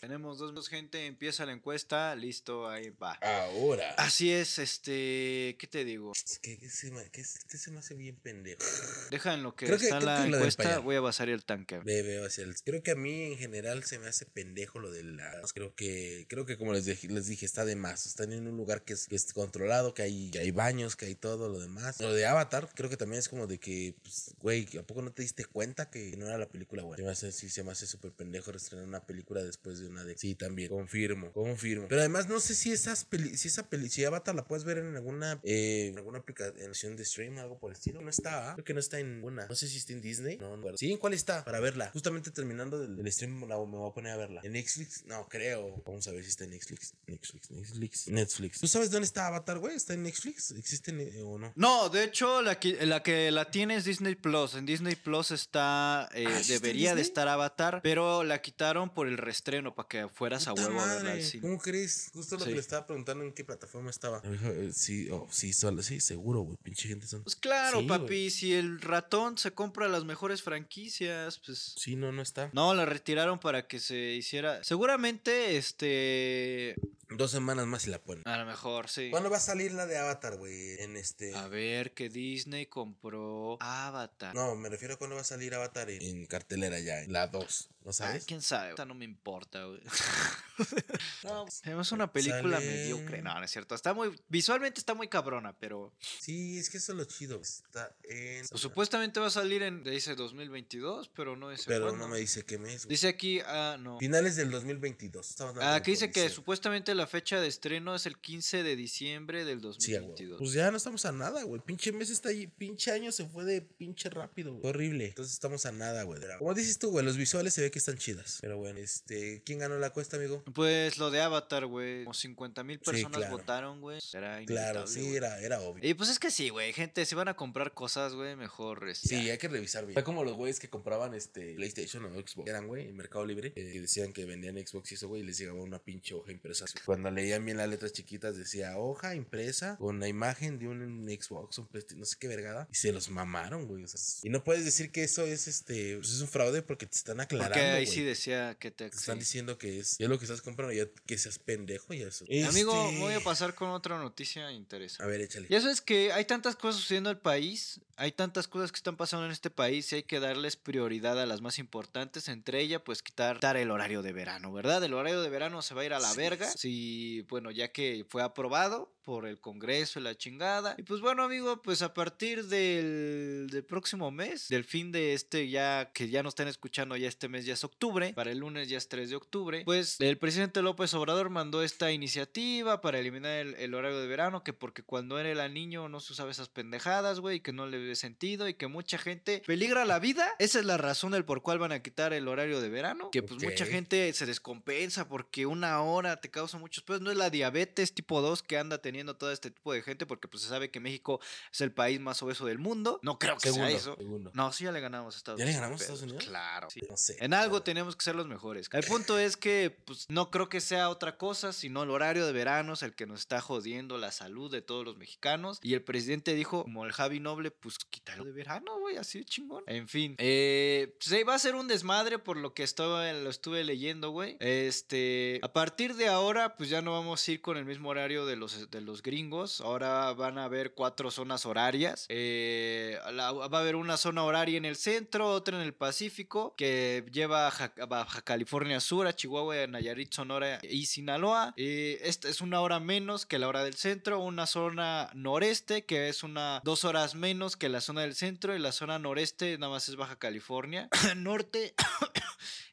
Tenemos dos gente, empieza la encuesta, listo, ahí va. Ahora. Así es, este, ¿qué te digo? Es que, que se es- que se me hace bien pendejo. Deja en lo que Creo está la encuesta, voy a basar el tanque. El- Creo que a mí en general se me hace pendejo lo de la. Creo que, creo que como les dije, les dije, está de más. Están en un lugar que es, que es controlado, que hay, que hay baños, que hay todo lo demás. Lo de Avatar, creo que también es como de que, pues, güey, ¿a poco no te diste cuenta que no era la película, güey? Se me hace, sí, se me hace súper pendejo estrenar una película después de una de. Sí, también. Confirmo, confirmo. Pero además, no sé si esas peli, si esa peli, si Avatar la puedes ver en alguna, eh, en alguna aplicación de stream, algo por el estilo. No está, creo que no está en una. No sé si está en Disney. No, no. Sí, ¿en cuál está? Para verla. Justamente terminando del, del stream la- me voy a poner a verla. ¿En Netflix? No, creo. Vamos a ver si está en Netflix. Netflix, Netflix, Netflix. ¿Tú sabes dónde está Avatar, güey? ¿Está en Netflix? ¿Existe en- eh, o no? No, de hecho, la que, la que la tiene es Disney Plus. En Disney Plus está. eh, Ah, ¿sí está en debería de estar Avatar, pero la quitaron por el restreno para que fueras a huevo a verla al cine. ¿Cómo crees? Justo lo Sí. que le estaba preguntando en qué plataforma estaba. Eh, Sí, oh, sí, solo, sí, seguro, güey. Pinche gente son. Pues claro, Sí, papi, güey. si el ratón se compra las mejores franquicias, pues. Sí, no, no está. No, la retiraron para que se hiciera. Seguramente, este. Dos semanas más y la ponen. A lo mejor, sí. ¿Cuándo va a salir la de Avatar, güey? En este. A ver, que Disney compró Avatar. No, me refiero a cuándo va a salir Avatar en, en cartelera ya, en la 2. ¿No Ah, sabes? quién sabe, Esta no me importa, güey. no, una película Sale- mediocre. No, no es cierto. Está muy. Visualmente está muy cabrona, pero. Sí, es que eso es lo chido. Está en. Pues, supuestamente va a salir en. Dice 2022, pero no dice. Pero cuándo. no me dice qué mes. güey. Dice aquí. Ah, no. Finales del 2022. Estamos hablando Ah, aquí dice que supuestamente la fecha de estreno es el 15 de diciembre del Sí, a huevo. 2022. Pues ya no estamos a nada, güey. Pinche mes está ahí. Pinche año se fue de pinche rápido, güey. Horrible. Entonces estamos a nada, güey. Como dices tú, güey, los visuales se ve que están chidas. Pero bueno, este. ¿Quién ganó la cuesta, amigo? Pues lo de Avatar, güey. Como 50 mil personas claro. votaron, güey. Era Claro, sí, era, era obvio. Y pues es que sí, güey. Gente, si van a comprar cosas, güey, mejor. este, Sí, hay que revisar bien. Era como los güeyes que compraban este PlayStation o Xbox. Eran, güey, en Mercado Libre. eh, que decían que vendían Xbox y eso, güey. Y les llegaba una pinche hoja impresa. Cuando leían bien las letras chiquitas, decía hoja impresa con la imagen de un Xbox, un PlayStation, no sé qué vergada. Y se los mamaron, güey. o sea, y no puedes decir que eso es este. pues es un fraude porque te están aclarando. Porque ahí güey. sí decía que te. Están sí. diciendo que es, ya lo que estás comprando, ya que seas pendejo, ya eso. Amigo, Este, voy a pasar con otra noticia A interesante. ver, échale. Y eso es que hay tantas cosas sucediendo en el país, hay tantas cosas que están pasando en este país y hay que darles prioridad a las más importantes, entre ellas pues quitar, quitar el horario de verano, ¿verdad? El horario de verano se va a ir a la Sí. verga, si, bueno, ya que fue aprobado, por el Congreso y la chingada. Y pues bueno, amigo, pues a partir del, del próximo mes, del fin de este ya, que ya nos están escuchando ya este mes ya es octubre, para el lunes ya es 3 de octubre, pues el presidente López Obrador mandó esta iniciativa para eliminar el, el horario de verano, que porque cuando era el niño no se usaba esas pendejadas, güey, que no le ve sentido y que mucha gente peligra la vida. Esa es la razón del por cual van a quitar el horario de verano, que pues mucha gente se descompensa porque una hora te causa muchos pedos. No es la diabetes tipo 2 que anda teniendo todo este tipo de gente, porque pues se sabe que México es el país más obeso del mundo. No creo que Segundo, sea eso. segundo. No, sí ya le ganamos a Estados ¿Ya le Unidos. ganamos a Estados pues, Unidos? Claro. sí. No sé. En algo tenemos que ser los mejores. El punto es que pues, no creo que sea otra cosa, sino el horario de verano es el que nos está jodiendo la salud de todos los mexicanos. Y el presidente dijo, como el Javi Noble, pues quítalo de verano, güey, así de chingón. En fin, eh, se va a ser un desmadre por lo que estaba, lo estuve leyendo, güey. Este, a partir de ahora, pues ya no vamos a ir con el mismo horario de los, de los gringos. Ahora van a haber cuatro zonas horarias. Eh, va a haber una zona horaria en el centro, otra en el Pacífico, que lleva a Ja- a Baja California Sur, a Chihuahua, Nayarit, Sonora y Sinaloa. Eh, esta es una hora menos que la hora del centro. Una zona noreste, que es una dos horas menos que la zona del centro. Y la zona noreste nada más es Baja California. Norte.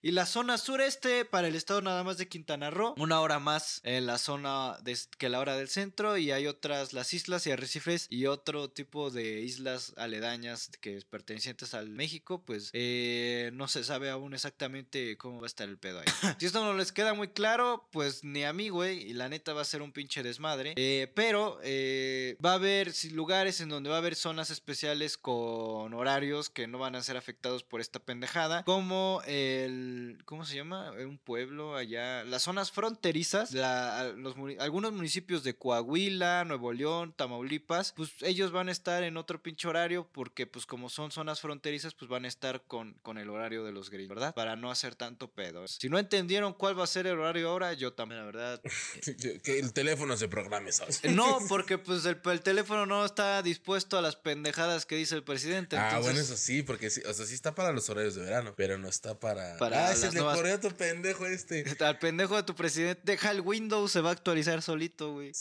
Y la zona sureste para el estado nada más de Quintana Roo, una hora más en la zona de- que la hora del centro y hay otras, las islas y arrecifes y otro tipo de islas aledañas que es pertenecientes al México, pues eh, no se sabe aún exactamente cómo va a estar el pedo ahí. si esto no les queda muy claro, pues ni a mí, güey, y la neta va a ser un pinche desmadre, Eh, pero eh, va a haber lugares en donde va a haber zonas especiales con horarios que no van a ser afectados por esta pendejada, como el, ¿cómo se llama? Un pueblo allá, las zonas fronterizas, la- los algunos municipios de Coahuila, Nuevo León, Tamaulipas, pues ellos van a estar en otro pinche horario porque pues como son zonas fronterizas, pues van a estar con, con el horario de los gringos, ¿verdad? Para no hacer tanto pedo. Si no entendieron cuál va a ser el horario ahora, yo también, la verdad. Que el teléfono se programe, ¿sabes? No, porque pues el, el teléfono no está dispuesto a las pendejadas que dice el presidente. Ah, entonces- bueno, eso sí, porque sí, o sea, sí está para los horarios de verano, pero no está para. Para ah, se le corrió a tu pendejo este. Al pendejo de tu presidente, deja el Windows, se va a actualizar solito, güey.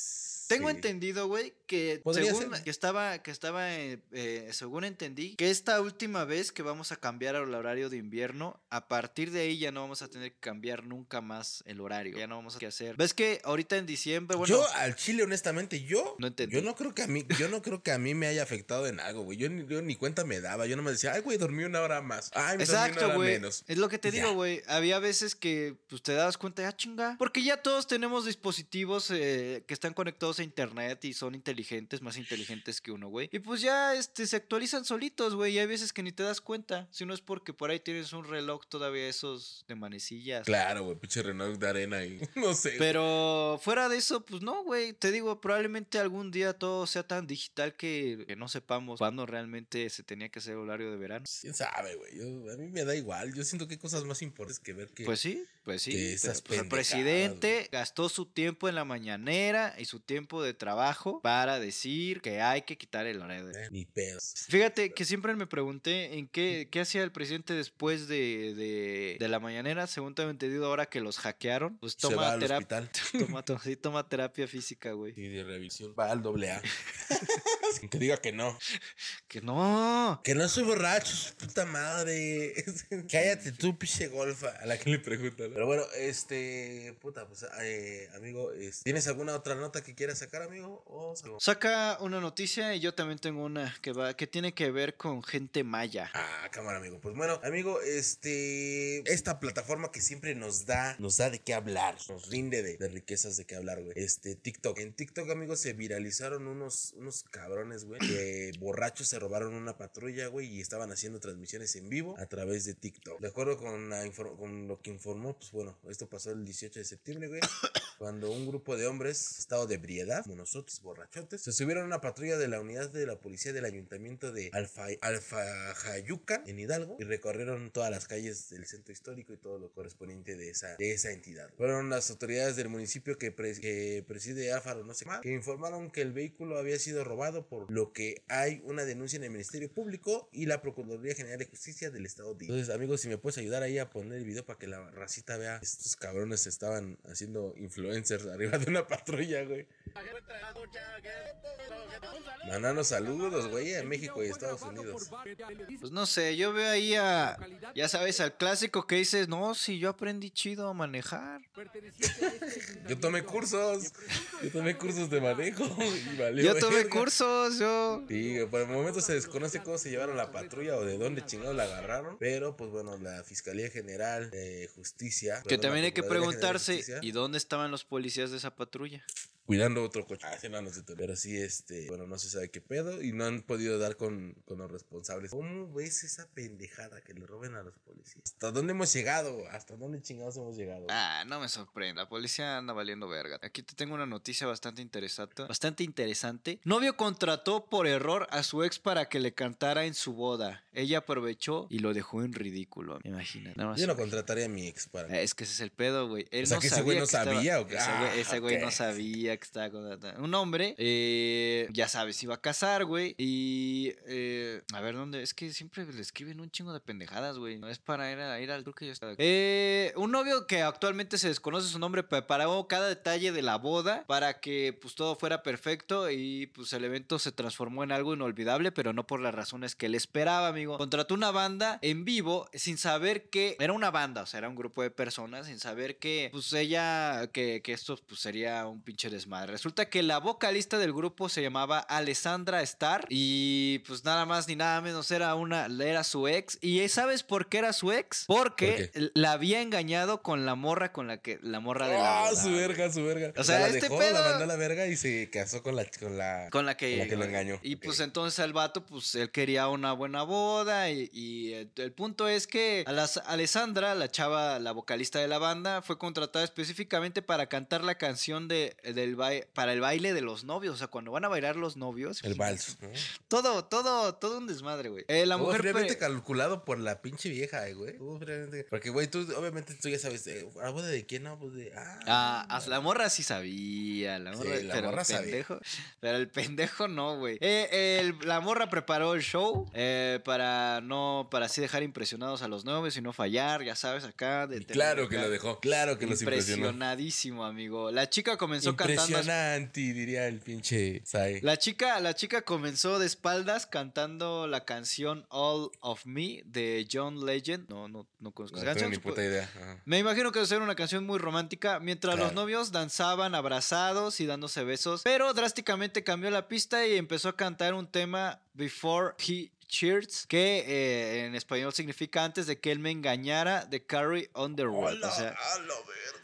Tengo Sí. entendido, güey, que Podría según ser. que estaba, que estaba, eh, eh, según entendí, que esta última vez que vamos a cambiar el horario de invierno, a partir de ahí ya no vamos a tener que cambiar nunca más el horario. Ya no vamos a que hacer. ¿Ves que ahorita en diciembre, bueno, yo al chile, honestamente, yo. No entendí. Yo no creo que a mí, yo no creo que a mí me haya afectado en algo, güey. Yo, ni- yo ni cuenta me daba. Yo no me decía, ay, güey, dormí una hora más. Ay, me dormí una Exacto, hora güey. menos. Es lo que te Ya. digo, güey. Había veces que pues, te das cuenta, ya chinga. Porque ya todos tenemos dispositivos eh, que están conectados a internet y son inteligentes, más inteligentes que uno, güey. Y pues ya este, se actualizan solitos, güey. Y hay veces que ni te das cuenta. Si no es porque por ahí tienes un reloj todavía esos de manecillas. Claro, güey, pinche Renault de arena y no sé. Pero fuera de eso, pues no, güey. Te digo, probablemente algún día todo sea tan digital que, que no sepamos cuándo realmente se tenía que hacer horario de verano. ¿Quién sabe, güey? A mí me da igual. Yo siento que hay cosas más importantes que ver que. Pues sí, pues sí. pero, pues, el presidente gastó su tiempo en la mañanera y su tiempo de trabajo para decir que hay que quitar el horario. eh, ni pedos. Fíjate que siempre me pregunté en qué, qué hacía el presidente después de, de, de la mañanera. Según tengo entendido ahora que los hackearon, pues Se va toma al terapia. hospital. Toma, to- sí, toma terapia física, güey. Y de revisión. Va al doble A. Que diga que no. Que no. Que no soy borracho, puta madre. Cállate tú, pinche golfa. A la que le preguntan. Pero bueno, este. Puta, pues, eh, amigo. es- ¿Tienes alguna otra nota que quieras sacar, amigo? O Saca una noticia y yo también tengo una que va, que tiene que ver con gente maya. Ah, cámara, amigo. Pues bueno, amigo, este. Esta plataforma que siempre nos da, nos da de qué hablar, nos rinde de, de riquezas de qué hablar, güey. Este, TikTok. En TikTok, amigos, se viralizaron unos, unos cabrones, güey, que borrachos se robaron una patrulla, güey, y estaban haciendo transmisiones en vivo a través de TikTok. De acuerdo con, la con lo que informó, pues bueno, esto pasó el 18 de septiembre, güey. Cuando un grupo de hombres, estado de ebriedad, como nosotros, borrachotes, se subieron a una patrulla de la unidad de la policía del ayuntamiento de Alfa, Alfajayuca, en Hidalgo, y recorrieron todas las calles del centro histórico y todo lo correspondiente de esa, de esa entidad. Fueron las autoridades del municipio que, pres- que preside Áfaro, no sé más, que informaron que el vehículo había sido robado, por lo que hay una denuncia denuncian el Ministerio Público y la Procuraduría General de Justicia del Estado de Entonces, amigos, si me puedes ayudar ahí a poner el video para que la racita vea, estos cabrones estaban haciendo influencers arriba de una patrulla, güey. Mandanos saludos, güey, a México y Estados Unidos. Pues no sé, yo veo ahí a, ya sabes, al clásico que dices, no, si yo aprendí chido a manejar. Yo tomé cursos, yo tomé cursos de manejo y valió Yo tomé cursos, yo... Sí, por el momento se desconoce cómo se llevaron la patrulla o de dónde chingados la agarraron. Pero, pues bueno, la Fiscalía General de Justicia. Que perdón, también hay que preguntarse, ¿y dónde estaban los policías de esa patrulla? Cuidando otro coche. Ah, sí, no, no sé. Pero sí, este. Bueno, no se sabe qué pedo. Y no han podido dar con, con los responsables. ¿Cómo ves esa pendejada que le roben a los policías? ¿Hasta dónde hemos llegado? ¿Hasta dónde chingados hemos llegado? Ah, no me sorprende, la policía anda valiendo verga. Aquí te tengo una noticia bastante interesante. Bastante interesante. Novio contrató por error a su ex para que le cantara en su boda. Ella aprovechó y lo dejó en ridículo. Imagina. Nada más. Yo no contrataría a mi ex para. Es que ese es el pedo, güey. Él O sea, no que ese güey no estaba- sabía, ¿o qué? Ese güey, Ah, ese güey no sabía que estaba. Un hombre, eh, ya sabes, iba a casar, güey. Y. eh, a ver, ¿dónde? Es que siempre le escriben un chingo de pendejadas, güey. No es para ir, a, ir al. Creo que está. Eh, un novio que actualmente se desconoce su nombre preparó cada detalle de la boda para que pues todo fuera perfecto y pues el evento se transformó en algo inolvidable, pero no por las razones que él esperaba, amigo. Contrató una banda en vivo sin saber que era una banda, o sea, era un grupo de personas sin saber que pues ella que, que esto pues sería un pinche desmadre. Resulta que la vocalista del grupo se llamaba Alessandra Starr y pues nada más ni nada menos era una era su ex y ¿sabes por qué era su ex? Porque ¿Por la había engañado con la morra con la que la morra de la Ah, su verga, su verga. O sea, la este dejó, pedo- la mandó a la verga y se casó con la con la Con la que, Con la que lo engañó. Y pues entonces el vato, pues él quería una buena boda. Y, y el, el punto es que a las- Alessandra, la chava, la vocalista de la banda, fue contratada específicamente para cantar la canción de, del para el baile de los novios. O sea, cuando van a bailar los novios. el vals. ¿no? Todo, todo, todo un desmadre, güey. Eh, la Todo mujer. calculado por la pinche vieja, eh, güey. Todo fríamente- Porque, güey, tú, obviamente, tú ya sabes, eh, ¿a boda de quién? No, pues de. Ah, Ah, as- la morra sí sabía, la Sí, morra, la pero morra el sabía. pendejo, pero el pendejo no, güey. Eh, el- la morra preparó el show eh, para no, para así dejar impresionados a los novios y no fallar, ya sabes, acá. De claro que acá- lo dejó. Claro que los impresionó. Impresionadísimo, amigo. La chica comenzó cantando. Impresionante, diría el pinche Sai. La chica, la chica comenzó de espaldas cantando la canción All of Me de John Legend. No, no, no conozco No esa canción. ni puta idea. Ajá. me imagino que debe ser una canción muy romántica, mientras los novios danzaban abrazados y dándose besos, pero drásticamente cambió la pista y empezó a cantar un tema Before He Cheers, que eh, en español significa antes de que él me engañara de Carrie Underwood. O sea,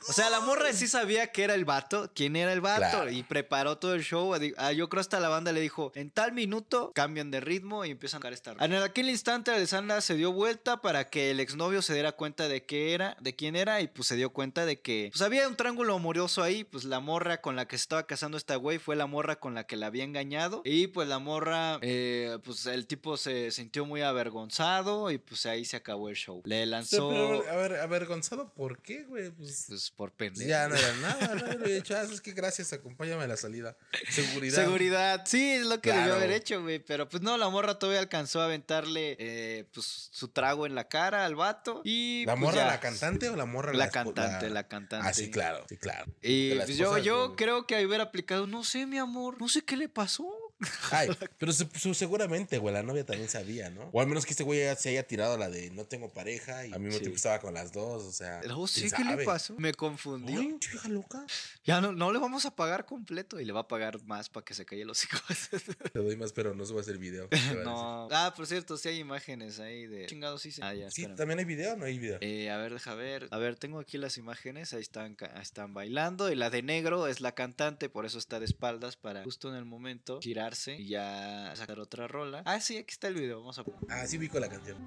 o sea, la morra sí sabía que era el vato, quién era el vato, Claro. y preparó todo el show. Ah, yo creo hasta la banda le dijo, en tal minuto cambian de ritmo y empiezan a tocar esta. En aquel instante, Alessandra se dio vuelta para que el exnovio se diera cuenta de qué era, de quién era, y pues se dio cuenta de que pues había un triángulo amoroso ahí, pues la morra con la que se estaba casando esta güey fue la morra con la que la había engañado, y pues la morra, eh, pues el tipo se sintió muy avergonzado y pues ahí se acabó el show. Le Sí, lanzó... pero, a ver, avergonzado, ¿por qué, güey? Pues, Pues por pendejo. ya no era nada, no he dicho, ah, es que gracias, acompáñame a la salida. Seguridad. Seguridad, sí, es lo que debió haber hecho, güey. Pero pues no, la morra todavía alcanzó a aventarle eh, pues su trago en la cara al vato. Y ¿La pues, morra ya. la cantante o la morra La espo- cantante, la cantante. Ah, sí, claro, sí, claro. Y la pues, yo, yo creo que ahí hubiera aplicado, no sé, mi amor, no sé qué le pasó. Ay, pero su- seguramente, güey, la novia también sabía, ¿no? O al menos que este güey ya se haya tirado la de no tengo pareja y al mismo Sí. tiempo estaba con las dos, o sea. No sé ¿quién qué le pasó. Me confundió. Ay, vieja loca. Ya no, no le vamos a pagar completo y le va a pagar más para que se calle los hijos. Te doy más, pero no subas el video. a no. Ah, por cierto, sí hay imágenes ahí de chingados, sí. Ah, ya, Sí, espérame. también hay video o no hay video. Eh, a ver, deja ver. A ver, tengo aquí las imágenes. Ahí están, están bailando. Y la de negro es la cantante, por eso está de espaldas para justo en el momento y ya sacar otra rola. Ah, sí, aquí está el video. Vamos a. Ah, sí ubico la canción.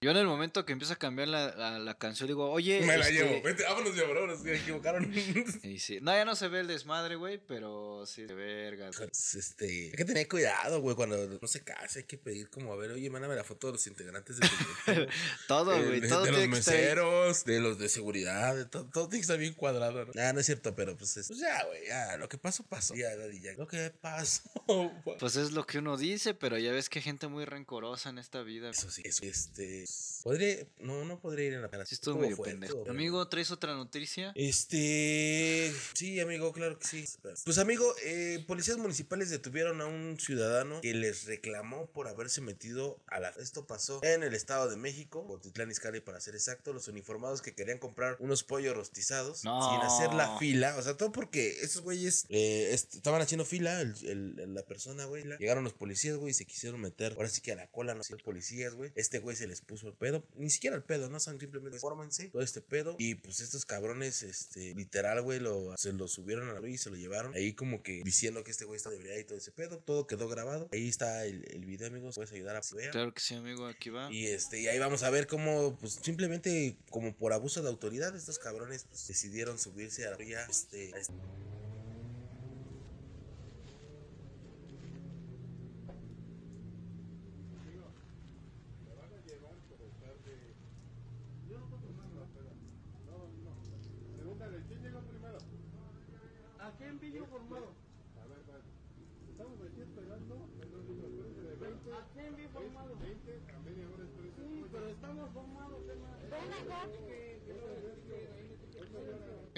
Yo en el momento que empieza a cambiar la, la- la canción digo, oye. Me la este, llevo. Vente, vámonos ya, bro. Nos equivocaron. Y sí. No, ya no se ve el desmadre, güey, pero sí de verga. Pues, Este, hay que tener cuidado, güey, cuando no se case, hay que pedir como, a ver, oye, mándame la foto de los integrantes grupo. Todo, Eh, güey, de, todo de los estar ahí. meseros, de los de seguridad, de todo, todo tiene que estar bien cuadrado, ¿no? Ah, no es cierto, pero pues, es- pues ya, güey, ya, lo que pasó, pasó. Ya, Daddy Yankee, Lo que pasó. Pues es lo que uno dice, pero ya ves que hay gente muy rencorosa en esta vida. Eso sí, eso, este, podría, no, no podría ir en la cara. Sí, estuvo medio pendejo. fuerte. Amigo, ¿traes otra noticia? Este. Sí, amigo, claro que sí. Pues, amigo, eh, policías municipales detuvieron a un ciudadano que les reclamó por haberse metido a la. Esto pasó en el Estado de México, Botitlán Izcalli para ser exacto. Los uniformados que querían comprar unos pollos rostizados No. sin hacer la fila. O sea, todo porque esos güeyes eh, est- estaban haciendo fila, el- el- la persona, güey. Llegaron los policías, güey, y se quisieron meter. Ahora sí que a la cola, no los policías, güey. Este güey se les puso el pedo. Ni siquiera el pedo, ¿no? Son simplemente fórmense todo este pedo. Y pues estos cabrones, este, literal, güey, lo, se lo subieron a y se lo llevaron. Ahí como que diciendo que este güey está de ebriedad y todo ese pedo. Todo quedó grabado. Ahí está el, el video, amigos. Puedes ayudar a vea. Claro que sí, amigo, aquí va. Y este, y ahí vamos a ver cómo, pues simplemente como por abuso de autoridad, estos cabrones pues, decidieron subirse a la vía, este, a este-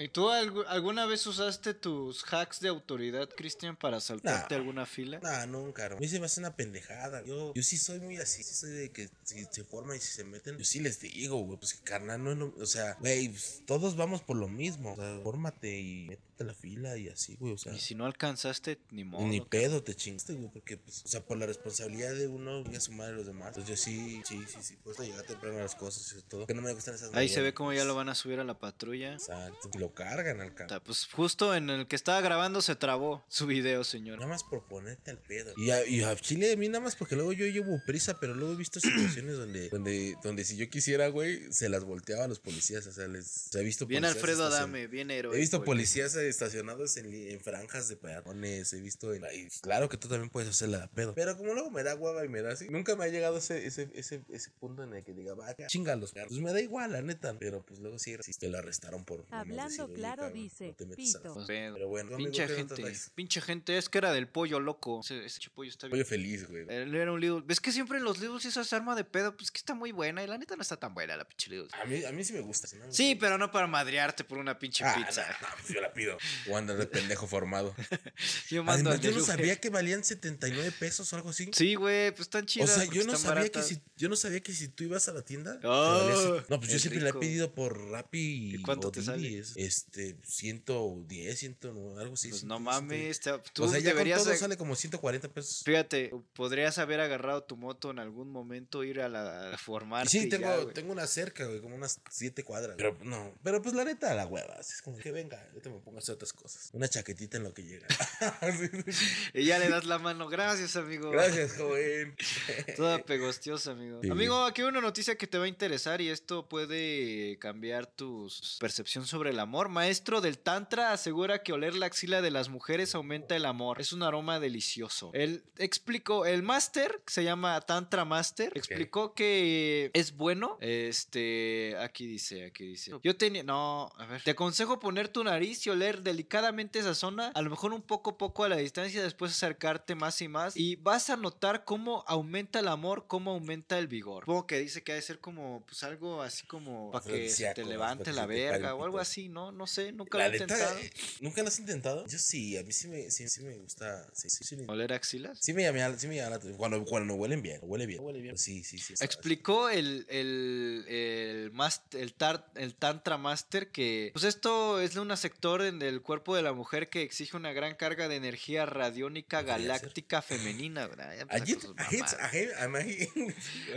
¿Y tú algu- alguna vez usaste tus hacks de autoridad, Cristian, para saltarte Nah. alguna fila? Nah, nunca. A mí se me hace una pendejada. Yo, yo sí soy muy así, sí soy de que si se forman y si se meten, yo sí les digo, güey, pues que carnal, no es lo, o sea, güey, pues, todos vamos por lo mismo. O sea, fórmate y métete la fila y así, güey, o sea. Y si no alcanzaste, ni modo. Ni pedo te chingaste, güey, porque, pues, o sea, por la responsabilidad de uno, y a su madre los demás. Entonces, yo sí, sí, sí, sí, puedo llegar temprano a las cosas y todo. Que no me gustan esas Ahí se ve cómo ya lo van a subir a la patrulla. Exacto. Lo cargan al. Ta- Pues justo en el que estaba grabando se trabó su video, señor. Nada más por ponerte al pedo. Y a, y a Chile, a mí nada más porque luego yo llevo prisa, pero luego he visto situaciones donde, donde, donde si yo quisiera, güey, se las volteaba a los policías. O sea, les se ha visto Bien Alfredo Adame, bien héroe. He visto policías eh, estacionados en, franjas de peatones, he visto en... y claro que tú también puedes hacerla de pedo. Pero como luego me da hueva y me da así, nunca me ha llegado ese, ese, ese, ese punto en el que diga, va, chingalos. Pues me da igual, la neta. Pero pues luego sí, sí te lo arrestaron por... Hablando decir, "Oye, claro, cabrón, dice, no te metas a la Pito. Pues, pedo. Pero bueno, amigo, Pinche ¿qué gente, pinche gente, es que era del pollo loco. Ese, ese pollo está bien. Pollo feliz, güey. Él era un Lidl. ¿Ves que siempre en los Lidls hizo esa arma de pedo? Pues que está muy buena y la neta no está tan buena la pinche Lidl. A mí, a mí sí me gusta. ¿no? Sí, pero no para madrearte por una pinche Ah, pizza. no, no, pues yo la pido. O andar de pendejo formado. Yo mando Además, yo no sabía que valían 79 pesos o algo así. Sí, güey, pues están o chidas. sea, porque yo no sabía baratas. que si yo no sabía que si tú ibas a la tienda Oh, no pues yo siempre la he rico. pedido por Rappi ¿Y cuánto o te sale? es, este 110 100 algo así Pues 100, no 100. mames, te- tú o sea ya deberías... con todo sale como 140 pesos Fíjate, podrías haber agarrado tu moto en algún momento, ir a la a formarte. sí y tengo tengo una cerca güey como unas 7 cuadras pero no pero pues la neta la hueva es como que venga yo te me pongo otras cosas una chaquetita en lo que llega. Y ya le das la mano. Gracias, amigo. gracias joven Toda pegostiosa, amigo. Sí. Amigo, aquí hay una noticia que te va a interesar y esto puede cambiar tu percepción sobre el amor. Maestro del Tantra asegura que oler la axila de las mujeres aumenta el amor. Es un aroma delicioso. Él explicó, el máster, que se llama Tantra Master, explicó que es bueno. Este, aquí dice, aquí dice. Yo tenía, no, a ver. Te aconsejo poner tu nariz y oler delicadamente esa zona, a lo mejor un poco poco a la distancia, después acercarte más y más y vas a notar cómo aumenta el amor, cómo aumenta el vigor. Supongo que dice que ha de ser como, pues algo así como para que se te levante la verga o algo así, ¿no? No sé, nunca la lo he intentado. eh, nunca lo has intentado yo sí a mí sí me sí, sí me gusta sí, sí, sí, ¿Oler axilas? Sí me llama, sí me llama. Cuando, cuando huelen bien, huele bien. Huele bien. Sí, sí, sí. Explicó el, el, el, mast- el, tar- el Tantra Master que, pues esto es de un sector en el cuerpo de la mujer que exige una gran carga de energía radiónica galáctica femenina.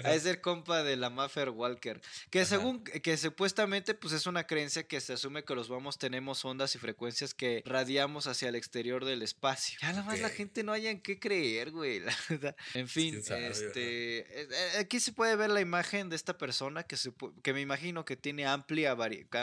Ha de ser compa de la Maffer Walker. Que según, que supuestamente, pues es una creencia que se asume que los bombos tenemos ondas y frecuencias que radiamos hacia el exterior del espacio. Ya nada más la gente no haya en qué creer, güey. la verdad. En fin, sabe, este, eh, aquí se puede ver la imagen de esta persona que, que me imagino que tiene amplia,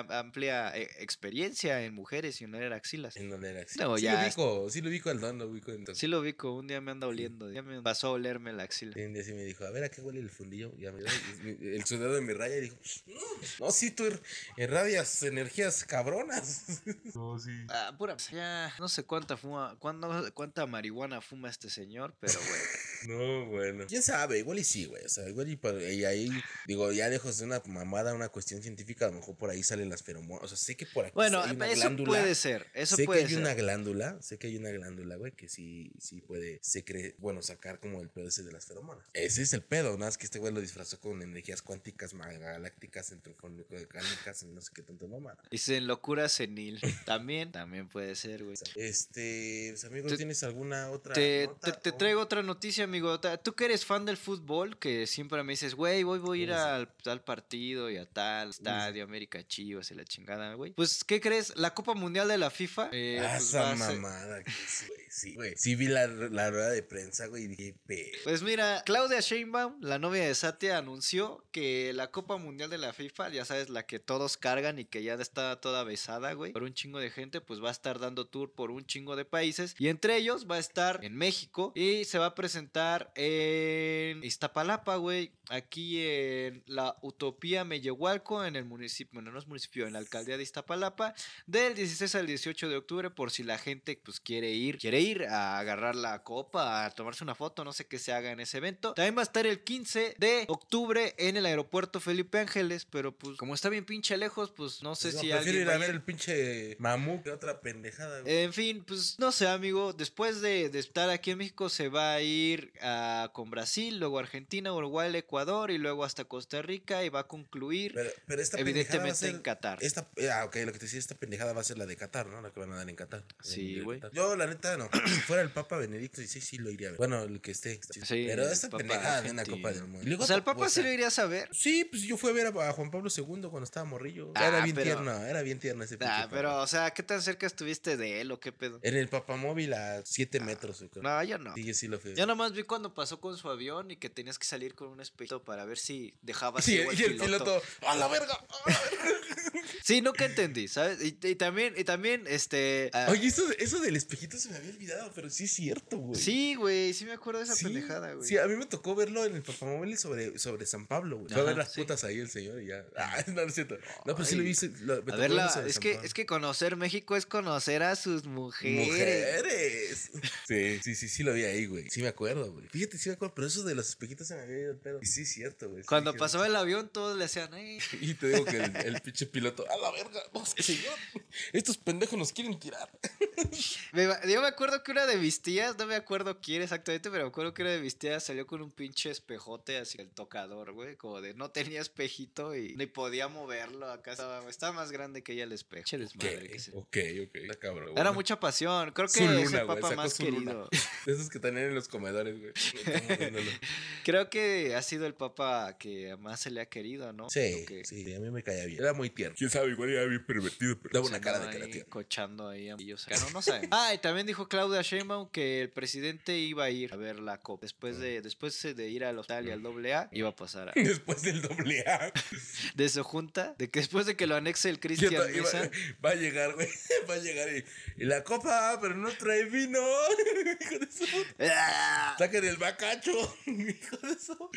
amplia eh, experiencia en mujeres y en oler axilas. En donde era así. No, sí ya lo ubico, sí lo ubico al don, lo ubico entonces. Sí lo ubico, un día me anda oliendo, ya me pasó a olerme la axila. Y un día sí me dijo, a ver, ¿a qué huele el fundillo? Y ya me el sudado de mi raya y dijo, no, no, sí, tú ir- irradias energías cabronas. No, sí. Ah, pura, ya no sé cuánta fuma, cuándo- cuánta marihuana fuma este señor, pero bueno. No, bueno. ¿Quién sabe? Igual y sí, güey. O sea, igual y, por- y ahí, digo, ya lejos de una mamada, una cuestión científica, a lo mejor por ahí salen las feromonas. O sea, sé que por aquí Bueno, hay una eso glándula. puede ser, eso sé puede que hay ser. una glándula, sé que hay una glándula, güey, que sí, sí puede, se cree, bueno, sacar como el pedo ese de las feromonas. Ese es el pedo, nada más que este güey lo disfrazó con energías cuánticas, galácticas, entropónicas, y no sé qué tanto mamada. Dice en locura senil. También, también puede ser, güey. Este, pues, amigo, Te- ¿tienes alguna otra Te, nota? te- traigo otra noticia, amigo. Tú que eres fan del fútbol, que siempre me dices, güey, voy, voy a ir al tal partido y a tal estadio, América Chivas y la chingada, güey. Pues, ¿qué crees? La Copa Mundial de la FIFA. eh, Ah, pues, esa ser- mamada que es, güey. Sí, güey. Sí vi la, la rueda de prensa, güey. Pues mira, Claudia Sheinbaum, la novia de Satya, anunció que la Copa Mundial de la FIFA, ya sabes, la que todos cargan y que ya está toda besada, güey, por un chingo de gente, pues va a estar dando tour por un chingo de países. Y entre ellos va a estar en México y se va a presentar en Iztapalapa, güey, aquí en la Utopía Mellehualco, en el municipio, bueno, no es municipio, en la alcaldía de Iztapalapa, del 16 al 18 de octubre, por si la gente, pues, quiere ir, quiere ir a agarrar la copa, a tomarse una foto, no sé qué se haga en ese evento. También va a estar el 15 de octubre en el aeropuerto Felipe Ángeles, pero pues, como está bien pinche lejos, pues, no sé Pues no, si alguien ir a ver el pinche mamú que otra pendejada, güey. en fin, pues no sé, amigo. Después de, de estar aquí en México, se va a ir a, con Brasil, luego Argentina, Uruguay, Ecuador y luego hasta Costa Rica y va a concluir pero, pero esta pendejada va a evidentemente ser- en Qatar. Esta, ah, ok, lo que te decía, esta pendejada va a ser la de Qatar, ¿no? La que van a dar en Qatar. Sí, güey. Yo, la neta, no. Si fuera el Papa Benedicto XVI, sí lo iría a ver. Bueno, el que esté. Sí, pero esta Papa pendejada de una. Copa del Mundo. Luego O sea, el Papa sí cosa. lo iría a saber. Sí, pues yo fui a ver a, a Juan Pablo II cuando estaba morrillo. Ah, era bien pero- tierno, era bien tierno ese Ah, papa. pero, o sea, ¿qué tan cerca estuviste de él o qué pedo? En el papamóvil a 7 metros, yo creo. No, yo no. Sí, yo sí lo fui. Yo nomás vi cuando pasó con su avión y que tenías que salir con un espejo para ver si dejaba Sí, y el piloto, a la verga. a la verga". Sí, nunca entendí, ¿sabes? Y, y también, y también, este... ah, Oye, eso, eso del espejito se me había olvidado, pero sí es cierto, güey. sí, güey, sí me acuerdo de esa Sí, pendejada, güey. Sí, a mí me tocó verlo en el papamóvil sobre, sobre San Pablo, güey. Fue a ver las sí. putas ahí el señor y ya. Ah, no, no es cierto. No, pues sí lo vi. lo- me A verlo es que, es que conocer México es conocer a sus mujeres. Mujeres. Sí, sí, sí, sí lo vi ahí, güey. Sí me acuerdo, güey. Fíjate, sí me acuerdo, pero eso de los espejitos se me había ido el pedo. Y sí, es cierto, güey. Cuando pasaba el avión, todos le hacían, "Ey". Y te digo que el, el pinche piloto, a la verga, no, señor. Estos pendejos nos quieren tirar. Yo me acuerdo que una de mis tías, no me acuerdo quién exactamente, pero me acuerdo que una de mis tías salió con un pinche espejote así el tocador, güey, como de no tenía espejito y ni podía moverlo, acá estaba, estaba más grande que ella el espejo. Se- Ok, ok. Está cabrón. Era mucha pasión, creo que Su es el sacó más querido. De esos que tenían en los comedores, güey. Creo que ha sido el papa que más se le ha querido, ¿no? Sí, que sí, a mí me caía bien. Era muy tierno. Quién igual era bien pervertido, pero daba una cara de cochando ahí a millos. No, no saben. Ah, y también dijo Claudia Sheinbaum que el presidente iba a ir a ver la COP. Después de, después de ir al hospital y al doble A, iba a pasar a, Después del doble A. de su junta, de que después de que lo anexe el Cristian Mesa. va a llegar, güey. Va a llegar y, y la copa, pero no trae vino. Hijo de su puta. ¡Ah! Saquen el bacacho. Hijo de su.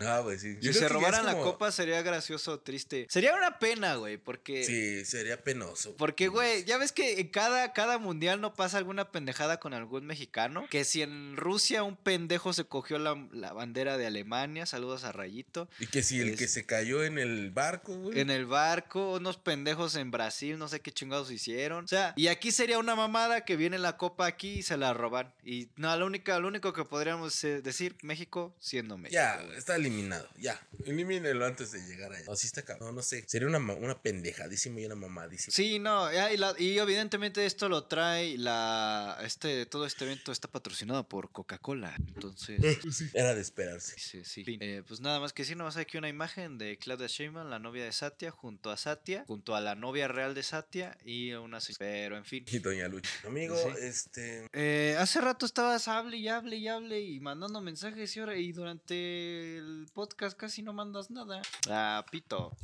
Ah, güey, sí. Si se robaran la copa sería gracioso triste. Sería una pena, güey, porque... Sí, sería penoso. Porque, güey, ya ves que en cada, cada mundial no pasa alguna pendejada con algún mexicano. Que si en Rusia un pendejo se cogió la, la bandera de Alemania, saludos a Rayito. Y que si el Es- que se cayó en el barco, güey. En el barco, unos pendejos en Brasil, no sé qué chingados hicieron. O sea, y aquí sería una mamada que viene la copa aquí y se la roban. Y no, lo único, lo único que podríamos eh, decir, México siendo México. Ya, está eliminado. Ya, elimínelo antes de llegar allá. No, sí está cabrón. No, no sé. Sería una, una pendejadísima y una mamadísima. Sí, no, y, la- y evidentemente esto lo trae la. Este, todo este evento está patrocinado por Coca-Cola. Entonces. Era de esperarse. Sí, sí. Eh, pues nada más que sí, nomás aquí una imagen de Claudia Sheinbaum, la novia de Satya, junto a Satya, junto a la novia real de Satya y una... Pero en fin. Y Doña Lucha. Amigo, Sí. este. Eh, hace rato estabas hable y hable y hable y mandando mensajes y ahora y durante el podcast casi no mandas nada. Ah, pito.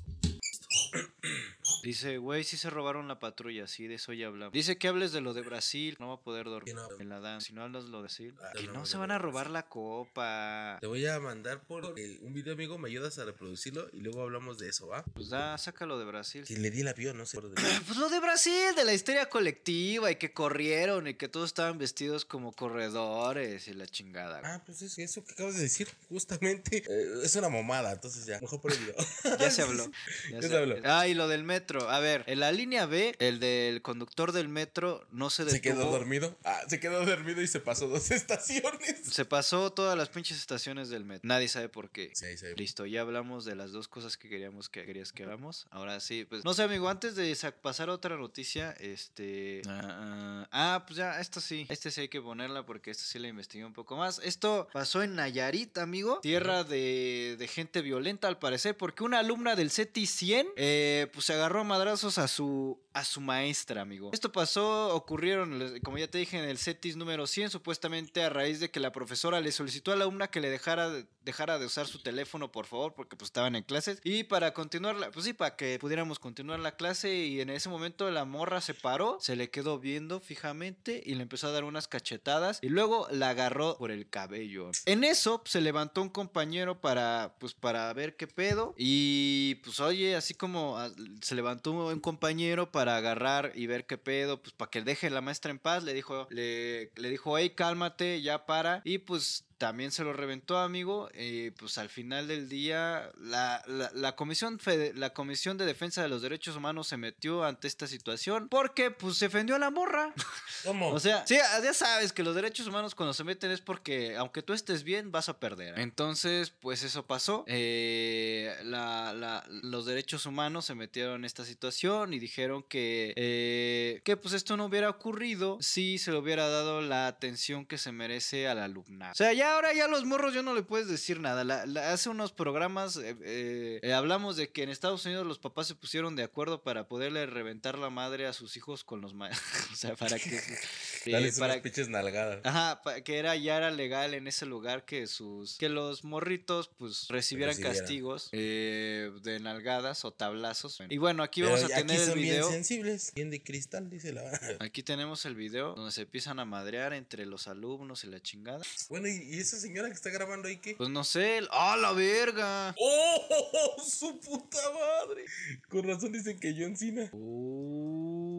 Dice, güey, sí se robaron la patrulla, sí, de eso ya hablamos. Dice que hables de lo de Brasil, no va a poder dormir en la dan. Si no hablas lo de Brasil, Ah, que no, se van a robar la copa. Te voy a mandar por un video, amigo. Me ayudas a reproducirlo y luego hablamos de eso, ¿va? Pues da, sácalo de Brasil. Si le di el avión, no sé. Pues lo de Brasil, de la histeria colectiva y que corrieron y que todos estaban vestidos como corredores y la chingada. güey. Ah, pues es eso que acabas de decir, justamente. eh, es una mamada, entonces ya. Mejor por el video. Ya se habló. Ya Ya se se Ah, y lo del metro. A ver, en la línea B, el del conductor del metro no se detuvo. Se quedó dormido. Ah, se quedó dormido y se pasó dos estaciones. Se pasó todas las pinches estaciones del metro. Nadie sabe por qué. Sí, ahí se ve. Listo, ya hablamos de las dos cosas que queríamos que querías que hagamos. Ahora sí, pues no sé, amigo, antes de sa- pasar a otra noticia, este ah, ah, ah, pues ya esto sí, este sí hay que ponerla porque esta sí la investigué un poco más. Esto pasó en Nayarit, amigo, tierra de, de gente violenta al parecer, porque una alumna del CETI 100 eh, pues se agarró a madrazos a su a su maestra, amigo. Esto pasó, ocurrieron, como ya te dije, en el CETIS número 100, supuestamente a raíz de que la profesora le solicitó a la alumna que le dejara, de- dejara de usar su teléfono, por favor, porque pues estaban en clases. Y para continuar, la- pues sí, para que pudiéramos continuar la clase. Y en ese momento la morra se paró, se le quedó viendo fijamente y le empezó a dar unas cachetadas. Y luego la agarró por el cabello. En eso pues, se levantó un compañero para, pues, para ver qué pedo. Y pues oye, así como ah, se levantó un compañero para agarrar y ver qué pedo, pues para que deje la maestra en paz, le dijo, le dijo, hey, cálmate, ya para. Y pues también se lo reventó, amigo. Y pues al final del día, la, la, la comisión fede- la Comisión de Defensa de los Derechos Humanos se metió ante esta situación porque pues se ofendió a la morra. ¿Cómo? O sea, sí, ya sabes que los derechos humanos cuando se meten es porque aunque tú estés bien, vas a perder. Entonces, pues eso pasó. Eh, la- la- los derechos humanos se metieron en esta situación y dijeron que, eh, que pues esto no hubiera ocurrido si se le hubiera dado la atención que se merece al alumnado. O sea, ya ahora ya los morros yo no le puedes decir nada. La- la- hace unos programas eh, eh, eh, hablamos de que en Estados Unidos los papás se pusieron de acuerdo para poderle reventar la madre a sus hijos con los maestros. o sea, para que... Dale para unas pinches nalgadas. Ajá, pa- que era ya era legal en ese lugar que sus que los morritos pues recibieran Recibieran. castigos eh, de nalgadas o tablazos. Y bueno, aquí Pero vamos a aquí tener el video. bien sensibles, bien de cristal, dice la. Aquí tenemos el video donde se empiezan a madrear entre los alumnos y la chingada. Bueno, ¿y, y esa señora que está grabando ahí qué? Pues no sé, ¡ah, la verga! ¡Oh, su puta madre! Con razón dicen que John Cena. Uh,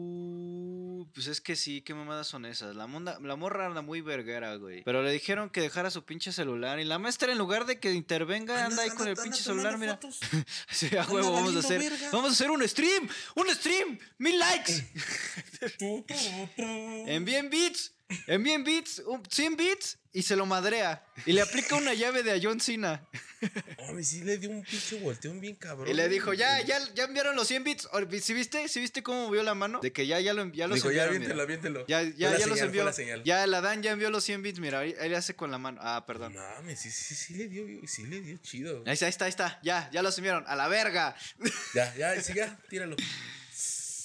pues es que sí, qué mamadas son esas. La, monda- la morra anda muy verguera, güey. Pero le dijeron que dejara su pinche celular. Y la maestra, en lugar de que intervenga, anda, ahí con el pinche celular, mira. Sí, a huevo, vamos a hacer. verga. Vamos a hacer un stream. ¡Un stream! ¡Mil likes! Envíen beats. Envíen beats. un- 100 beats. Y se lo madrea. Y le aplica una llave de a John Cena. Mami, sí le dio un pinche volteón bien cabrón. Y le dijo, ya, ya, ya enviaron los 100 bits. ¿Sí viste? ¿Sí viste cómo movió la mano? De que ya, ya, lo, ya los Dijo, ya, enviaron, aviéntelo, mira. aviéntelo. Ya, ya, la ya los señal, fue envió. la. Ya el Adán ya envió los 100 bits. Mira, ahí ahí le hace con la mano. Ah, perdón. Mames, sí, sí, sí le dio, sí le dio chido. Ahí está, ahí está, ahí está. Ya, ya los enviaron. A la verga. Ya, ya, sí, ya, tíralo.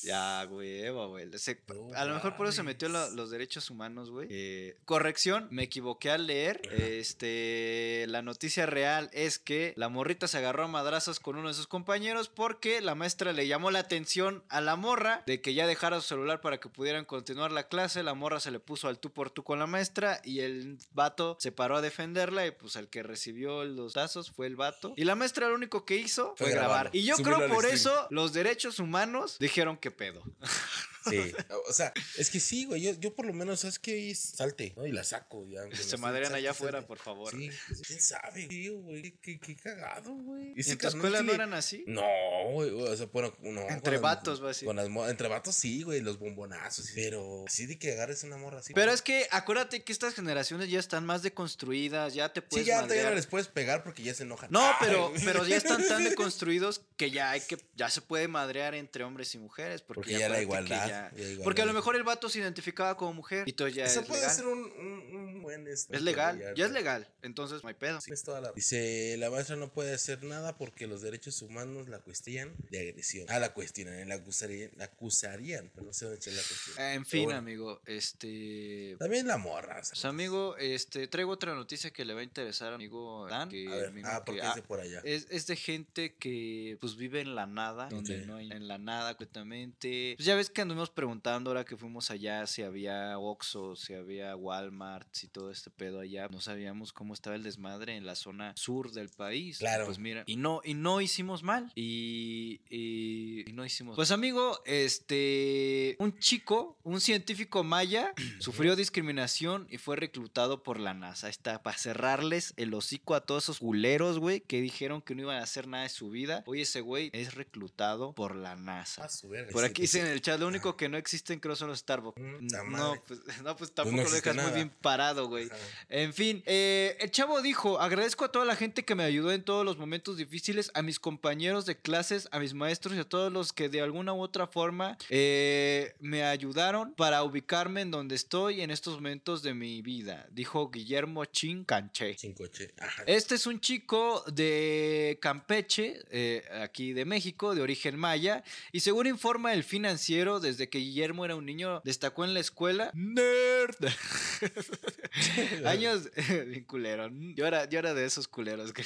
Ya, huevo, güey. Se- No a lo mejor por eso se metió lo- los derechos humanos, güey. Eh, corrección, me equivoqué al leer. Este, la noticia real es que la morrita se agarró a madrazos con uno de sus compañeros porque la maestra le llamó la atención a la morra de que ya dejara su celular para que pudieran continuar la clase. La morra se le puso al tú por tú con la maestra y el vato se paró a defenderla y pues el que recibió los tazos fue el vato. Y la maestra lo único que hizo fue, Fue grabar. Y yo subirlo creo por stream. eso los derechos humanos dijeron que pedo. Sí, o sea, es que sí, güey. Yo, yo por lo menos, ¿sabes qué? Salte, ¿no? Y la saco, ya. no Se madrean allá afuera, por favor. Sí, quién sabe, tío, güey. Qué, qué cagado, güey. ¿Y Ese en tu escuela sí no eran así? No, güey. O sea, bueno, no. con Entre las- vatos, va con las Entre vatos sí, güey. Los bombonazos. sí. Pero así de que agarres una morra así. Pero es que acuérdate que estas generaciones ya están más deconstruidas, ya te Sí, puedes ya, ya no madrear. les puedes pegar porque ya se enojan. No, pero, pero ya están tan deconstruidos que ya hay que, ya se puede madrear entre hombres y mujeres. Porque, Porque ya la que igualdad, ya- ya igualdad. Porque a lo mejor el vato se identificaba como mujer y entonces ya Eso es puede legal. ser un, un, un buen. este, Es legal, ya, ya es legal. Entonces no hay pedo. Tienes toda la- Dice, la maestra no puede hacer nada porque los derechos humanos la cuestionan de agresión. Ah, la cuestionan, la acusarían, la acusarían, pero no sé dónde está la cuestión. En Pero fin, bueno, amigo, este... También la morra. o sea, Pues amigo, este, traigo otra noticia que le va a interesar a amigo Dan. que A ver, amigo ah, que- porque ah, es de por allá. Es, es de gente que pues vive en la nada, donde no hay en la nada completamente. Pues ya ves que anduvimos preguntando ahora que fuimos allá si había Oxxo, si había Walmart, si todo este pedo allá. No sabíamos cómo estaba el desmadre en la zona sur del país. Claro. Pues mira, y no, y no hicimos mal. Y, y, y no hicimos Pues amigo, este, un chico, un científico maya, sufrió discriminación y fue reclutado por la NASA. Está para cerrarles el hocico a todos esos culeros, güey, que dijeron que no iban a hacer nada de su vida. Oye, ese güey es reclutado por la NASA. Ah, Por aquí dicen en el chat, lo único que no existen creo son los Starbucks. Ta No, pues, no, pues no tampoco lo existe dejas muy bien parado, güey. Ajá. En fin, eh, el chavo dijo, agradezco a toda la gente que me ayudó en todos los momentos difíciles, a mis compañeros de clases, a mis maestros y a todos los que de alguna u otra forma eh, me ayudaron para ubicarme en donde estoy en estos momentos de mi vida, dijo Guillermo Chin Canché. Chincoche. Este es un chico de Campeche, eh, aquí de México, de origen maya, y según informa el financiero, desde que Guillermo era un niño, destacó en la escuela. ¡Nerd! Años, bien culero. Yo era, yo era de esos culeros. que.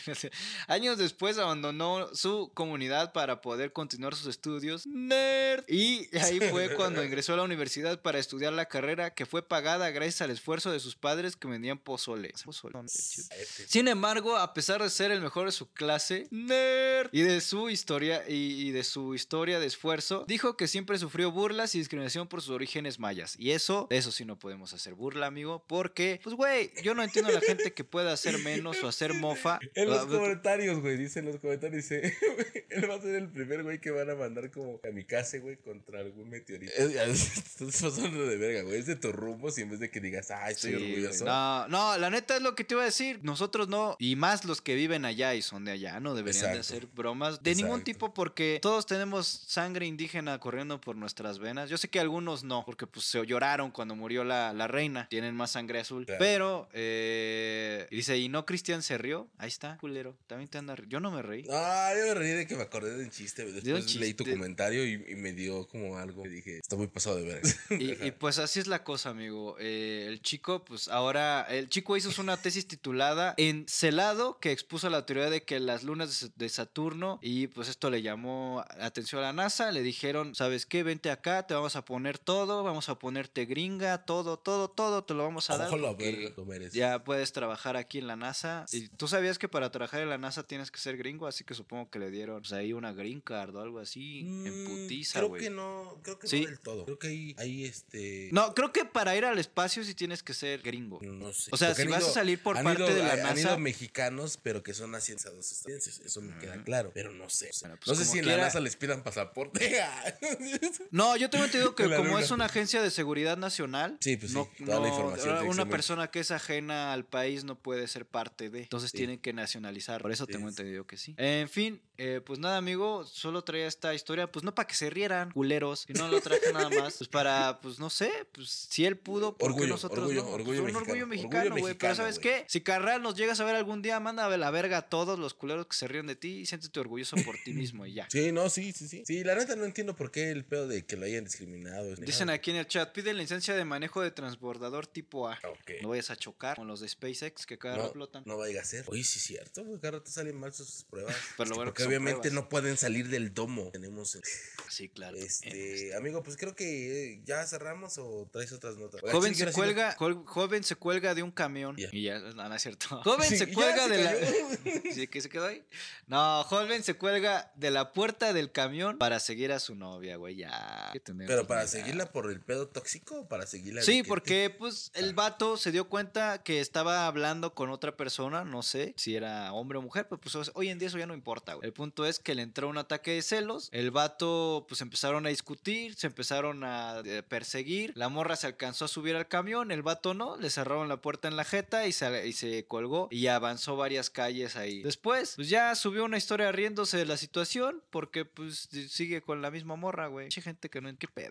Años después abandonó su comunidad para poder continuar sus estudios. ¡Nerd! Y ahí fue cuando ingresó a la universidad para estudiar la carrera que fue pagada gracias al esfuerzo de sus padres que vendían pozole. Pozole. Sin embargo, a pesar de ser el mejor de su clase, nerd, y de su historia y, y de su historia de esfuerzo, dijo que siempre sufrió burlas y discriminación por sus orígenes mayas. Y eso, de eso sí no podemos hacer burla, amigo, porque, pues, güey, yo no entiendo a la gente que pueda hacer menos o hacer mofa. En los Ah, comentarios, güey, dice en los comentarios, dice, él va a ser el primer güey que van a mandar como kamikaze, güey, contra algún meteorito. Es- Estás pasando de verga, güey, es de tus rumbos y en vez de que digas, ay, estoy Sí, orgulloso. No, no, la neta es lo que te iba a decir. Nosotros no, y más los que viven allá y son de allá, no deberían de hacer bromas de ningún tipo porque todos tenemos sangre indígena corriendo por nuestras venas. Yo sé que algunos no, porque pues se lloraron cuando murió la, la reina, tienen más sangre azul. Claro. Pero, eh, dice, ¿y no Cristian se rió? Ahí está, culero. También te anda. Yo no me reí. Ah, yo me reí de que me acordé de un chiste. güey. De un Después leí tu comentario y, y me dio como algo. Y dije, está muy pasado de verga. Y, y, pues así es la cosa, amigo. Eh, el chico, pues ahora, el chico hizo una tesis titulada Encelado, que expuso la teoría de que las lunas de, de Saturno, y pues esto le llamó la atención a la NASA, le dijeron, ¿sabes qué? Vente acá, te vamos a poner todo, vamos a ponerte gringa, todo, todo, todo, te lo vamos a dar. Ojo porque verga, lo mereces. Ya puedes trabajar aquí en la NASA. Y tú sabías que para trabajar en la NASA tienes que ser gringo, así que supongo que le dieron pues, ahí una green card o algo así, en Mm, putiza, Creo que no, creo que Sí. no del todo. Creo que hay, hay este. No, creo que para ir al espacio sí tienes que ser gringo. No sé. O sea, Porque si han vas a salir por han parte ido- de la han- Han NASA- ido mexicanos, pero que son ascensados estadounidenses. Eso me queda Ujú. claro. Pero no sé. Bueno, pues no sé si en la NASA les pidan pasaporte. No, yo tengo entendido que como es una agencia de seguridad nacional, Sí, pues sí, no- toda la información una persona que es ajena al país no puede ser parte de. Entonces Sí. tienen que nacionalizar. Por eso Sí, tengo entendido que sí. En fin, eh, pues nada, amigo, solo traía esta historia, pues no para que se rieran, culeros. Y no lo traje nada más, pues para, pues no sé, pues si él pudo, ¿por qué Orgullo, nosotros orgullo, no? Pues, un orgullo mexicano, güey. Pero ¿sabes qué? Si Carral nos llegas a ver algún día, manda a la verga a todos los culeros que se ríen de ti y siéntete orgulloso por ti mismo y ya. Sí, no, sí, sí, sí. Sí, la neta no entiendo por qué el pedo de que lo hayan discriminado. Dicen aquí en el chat, piden licencia de manejo de transbordador tipo A. Ok. No vayas a chocar con los de SpaceX que cada No, rato flotan. no vaya a ser. Oye, sí es cierto. Cada rato salen mal sus pruebas. Pero lo bueno Porque que obviamente pruebas. no pueden salir del domo. Tenemos. el- Sí, claro. Este, amigo, pues creo que eh, ya cerramos o traes otras notas. Joven se cuelga, joven se cuelga de un camión. Y ya, no, no es cierto. Joven Sí, se cuelga se de la. ¿Sí que se quedó ahí? No, joven se cuelga de la puerta del camión para seguir a su novia, güey. Ya. ¿Qué tener. Pero para dignidad. seguirla por el pedo tóxico o para seguirla. Sí, que porque pues el Ah. vato se dio cuenta que estaba hablando con otra persona, no sé si era hombre o mujer, pero pues hoy en día eso ya no importa, güey. El punto es que le entró un ataque de celos, el vato pues empezaron a discutir, se empezaron a eh, perseguir, la morra se alcanzó a subir al camión, el vato no, le cerraron la puerta en la jeta y se, y se colgó y avanzó varias calles ahí. Después, pues ya subió una historia riéndose de la situación porque pues sigue con la misma morra, güey. Mucha gente que no... ¿Qué pedo?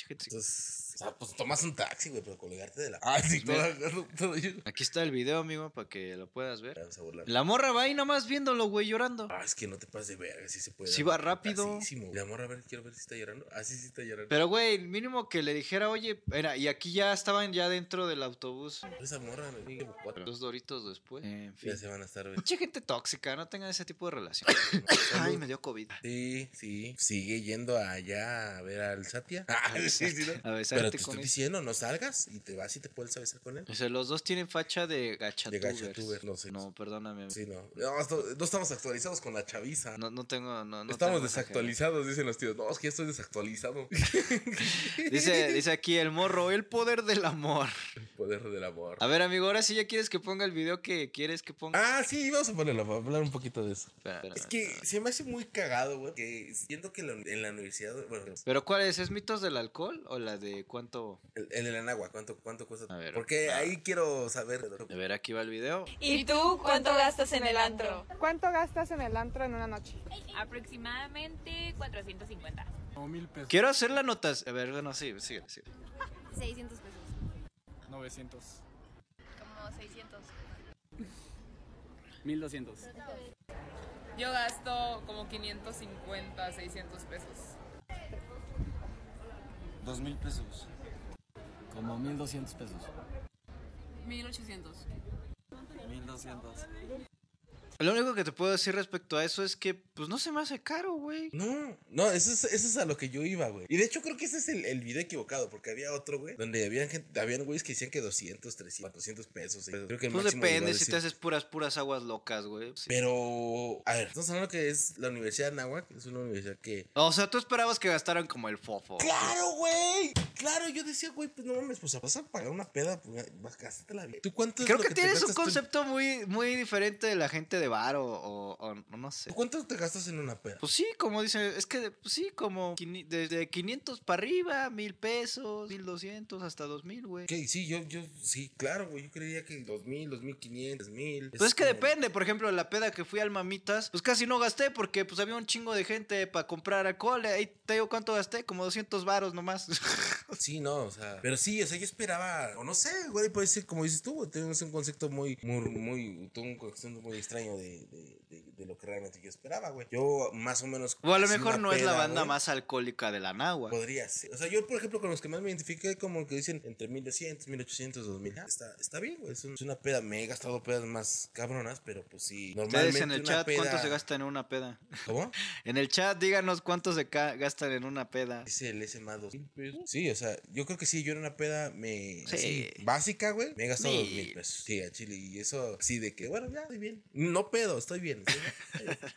O sea, pues tomas un taxi, güey, pero colgarte de la. Ah, sí, todo, todo yo. Aquí está el video, amigo, para que lo puedas ver. Vamos a burlar. La morra va ahí nomás viéndolo, güey, llorando. Ah, es que no te pases de verga, sí se puede. Sí dar va rápido. La morra, a ver, quiero ver si está llorando. Ah, sí, sí está llorando. Pero, güey, mínimo que le dijera, oye, era, y aquí ya estaban ya dentro del autobús. Esa morra, me cuatro. Dos doritos después. En fin. Ya se van a estar, güey. Mucha gente tóxica, no tengan ese tipo de relación. Ay, me dio COVID. Sí, sí. Sigue yendo allá a ver al Satia. Ah, sí, sí, ¿no? A Pero te con estoy él. diciendo, no salgas y te vas y te puedes besar con él. O sea, los dos tienen facha de De gachatubers. gachatuber, no sé. No, perdóname. Sí, no. No, esto- no estamos actualizados con la chaviza. No, no tengo, no, no estamos tengo desactualizados, dicen los tíos. No, es que ya estoy desactualizado. Dice, dice aquí el morro, el poder del amor. El poder del amor. A ver, amigo, ahora sí ya quieres que ponga el video que quieres que ponga. Ah, sí, vamos a ponerlo para hablar un poquito de eso. Espera, espera, Es que espera. se me hace muy cagado, güey. Que siento que en la universidad, bueno, ¿Pero cuál es? ¿Es mitos del alcohol o la de cuánto? el, el de la Nagua, ¿cuánto, cuánto cuesta? A ver, Porque va. ahí quiero saber. A ver, aquí va el video. ¿Y tú cuánto gastas en el antro? ¿Cuánto gastas en el antro en una noche? Aproximadamente 450. Quiero hacer la nota. A ver, bueno, sí, sigue, sigue. 600 pesos. 900. Como 600. 1200. Yo gasto como 550, 600 pesos. Dos mil pesos. Como mil doscientos pesos. 1800. Mil doscientos. Lo único que te puedo decir respecto a eso es que, pues no se me hace caro, güey. No, no, eso es, eso es a lo que yo iba, güey. Y de hecho creo que ese es el, el video equivocado, porque había otro, güey, donde habían gente, habían güeyes que decían que 200, 300, 400 pesos. Creo que el Pues depende si te haces puras, puras aguas locas, güey. Sí. Pero, a ver, estamos hablando que es la Universidad de Anáhuac, es una universidad que... O sea, tú esperabas que gastaran como el fofo. ¡Claro, güey! Claro, yo decía, güey, pues no mames, pues vas a pagar una peda, pues vas a la vida. ¿Tú cuánto es Creo que, tienes un tú concepto muy, muy diferente de la gente de bar o, o- o no sé. ¿Tú cuánto te gastas en una peda? Pues sí, como dice, es que pues sí, como desde 500 para arriba, mil pesos, 1200 hasta 2000, güey. Ok, sí, yo, yo, sí, claro, güey, yo creía que 2000, 2500, 1000. Pues es que depende, por ejemplo, la peda que fui al Mamitas, pues casi no gasté porque pues había un chingo de gente para comprar alcohol. Ahí te digo cuánto gasté, como 200 varos nomás. Sí, no, o sea, pero sí, o sea, yo esperaba, o no sé, güey, puede ser como dices tú, güey, tienes un concepto muy, muy, muy, un concepto muy extraño de, de, de, de lo que realmente yo esperaba, güey. Yo más o menos... o a lo mejor no es la banda güey, más alcohólica de la nagua. Podría ser. O sea, yo, por ejemplo, con los que más me identifiqué, como que dicen entre 1200, 1800, 2000. Ah, está, está bien, güey. Es, un- es una peda. Me he gastado pedas más cabronas, pero pues sí. Normalmente. En el chat, ¿cuánto se gasta en una peda? ¿Cómo? En el chat, díganos cuánto se gastan en una peda. Dice el SMA 2000 pesos. Sí, o sea, yo creo que sí, yo en una peda me. Sí. así, básica, güey. Me he gastado Sí. dos mil pesos. Sí, a Chile. Y eso, sí, de que, bueno, ya estoy bien. No pedo, estoy bien.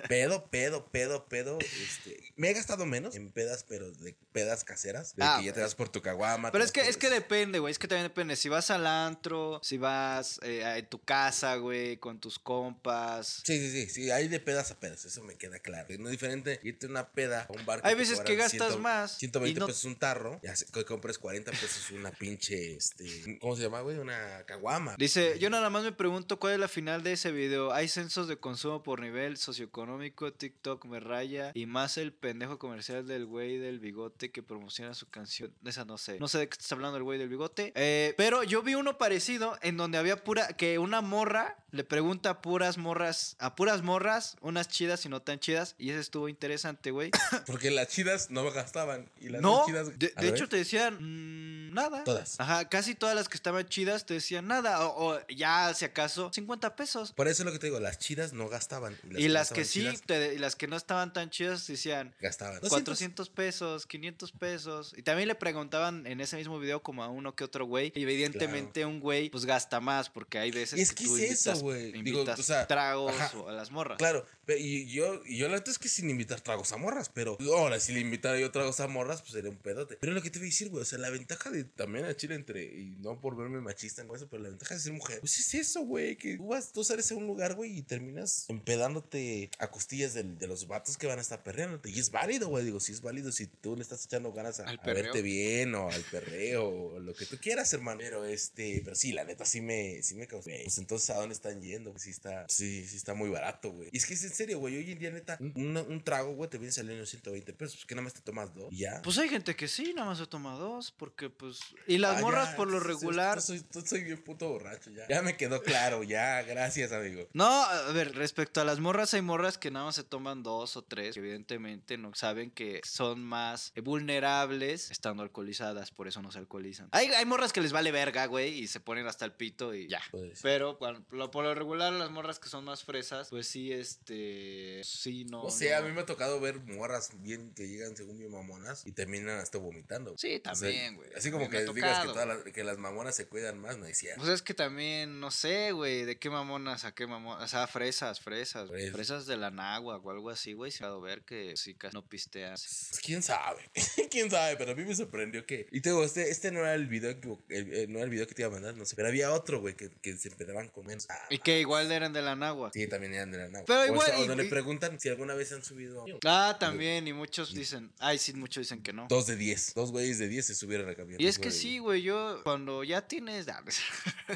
pedo, pedo, pedo, pedo. Este, me he gastado menos en pedas, pero de pedas caseras. De Ah, que ya te das por tu caguama. Pero es que, es que depende, güey. Es que también depende. Si vas al antro, si vas eh, a tu casa, güey, con tus compas. Sí, sí, sí, sí, hay de pedas a pedas, eso me queda claro. No es diferente irte a una peda a un bar. Hay veces que gastas más 120 y no- pesos un tarro, ya sé, que compres 40 pesos una pinche, este, ¿cómo se llama, güey? Una caguama. Dice, yo nada más me pregunto cuál es la final de ese video. Hay de consumo por nivel socioeconómico, TikTok me raya y más el pendejo comercial del güey del bigote que promociona su canción. Esa no sé. No sé de qué estás hablando el güey del bigote. Eh, pero yo vi uno parecido en donde había pura que una morra le pregunta a puras morras, a puras morras, unas chidas y no tan chidas y ese estuvo interesante, güey. Porque las chidas no gastaban y las No, no chidas. de, hecho te decían mm, nada. Todas. Ajá, casi todas las que estaban chidas te decían nada. O, o ya, si acaso, 50 pesos. Por eso es lo que te digo, las chidas no gastaban. Y las que sí, te- y las que no estaban tan chidas decían gastaban. 400 pesos, 500 pesos. Y también le preguntaban en ese mismo video como a uno que otro güey. Y evidentemente un güey pues gasta más porque hay veces es que que tú es eso, güey. Digo, o sea, tragos ajá. o a las morras. Claro, y yo, y yo la neta es que sin invitar tragos a morras, pero ahora si le invitara yo tragos a morras, pues sería un pedote. Pero lo que te voy a decir, güey, o sea, la ventaja de también a Chile entre, y no por verme machista en eso, pero la ventaja de ser mujer, pues es eso, güey, que tú vas, tú sales a un lugar, güey, y terminas empedándote a costillas del- de los vatos que van a estar perreándote. Y es válido, güey, digo, sí es válido si tú le estás echando ganas a, verte bien o al perreo o lo que tú quieras, hermano. Pero este, pero sí, la neta sí me, sí me causó. Pues entonces, ¿a dónde están yendo? Sí está, sí, sí está muy barato, güey. Y es que es en serio, güey, hoy en día, neta, un, una- un trago, güey, te viene saliendo 120 pesos, pues que nada más te tomas dos y ya. Pues hay gente que sí, nada más se toma dos, porque pues... Y las Ah, morras ya, por lo regular... Yo soy, yo soy bien puto borracho, ya. Ya me quedó claro, ya, gracias, amigo. No, a ver, respecto a las morras, hay morras que nada más se toman dos o tres, que evidentemente no saben que son más vulnerables estando alcoholizadas, por eso no se alcoholizan. Hay, hay morras que les vale verga, güey, y se ponen hasta el pito y ya. Pues, Pero cuan- lo- por lo regular, las morras que son más fresas, pues sí, este. Sí, no. sé, no. a mí me ha tocado ver morras bien que llegan según bien mamonas y terminan hasta vomitando. Sí, O sea, también, güey. Así como Me que digas que, todas las, que las mamonas se cuidan más, es cierto. Pues es que también, no sé, güey, de qué mamonas a qué mamonas. O sea, fresas, fresas. Fresas. Fresas de la nagua o algo así, güey. Se ha dado ver que sí, casi no pistean. Pues, quién sabe, quién sabe, pero a mí me sorprendió que. Y te digo, este, este no era el video que el- el- no era el video que te iba a mandar, no sé. Pero había otro, güey, que, que se empedaban con menos. Ah, Y que igual eran de la nagua. sí, también eran de la nave. Pero O igual, sea, y- le preguntan si alguna vez han subido. a- Ah, también, y muchos dicen, ay, sí, muchos dicen que no. Dos de diez. Dos güeyes de diez se subieron a camión. Y es que sí, güey, yo cuando ya tienes... ah,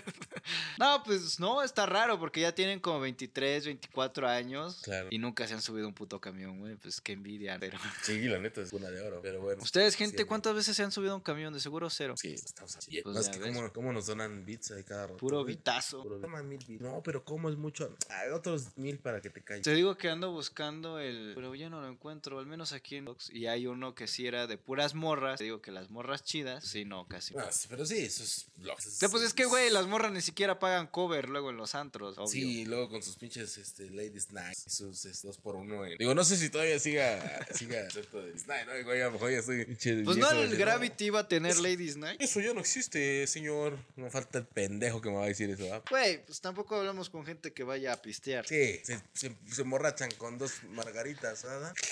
No, pues no, está raro porque ya tienen como 23, 24 años Claro. y nunca se han subido un puto camión, güey, pues qué envidia, pero... Sí, la neta es una de oro, pero bueno. Ustedes, gente, ¿cuántas veces se han subido a un camión? De seguro cero. Sí, estamos así. Pues cómo, cómo nos donan bits ahí cada rato. Puro güey? vitazo. Puro bit. No, pero ¿cómo es mucho? Hay otros mil para que te calles. Te digo que ando buscando el... Pero ya no lo encuentro, al menos aquí en Box. Y hay uno que sí era de puras morras. Te digo que las morras chidas, sí, no, casi. Ah, sí, pero sí, eso es. Sí, pues es que, güey, las morras ni siquiera pagan cover luego en los antros, obvio. Sí, y luego con sus pinches este, Ladies Night sus este, dos por uno. en- Digo, no sé si todavía siga, siga de Night, ¿no? Güey, a lo mejor ya estoy pinche Pues no, el. Gravity iba a tener Ladies Night. Eso ya no existe, señor. No falta el pendejo que me va a decir eso, ¿ah? Güey, pues tampoco hablamos con gente que vaya a pistear. Sí, se, se, se emborrachan con dos margaritas, ¿verdad?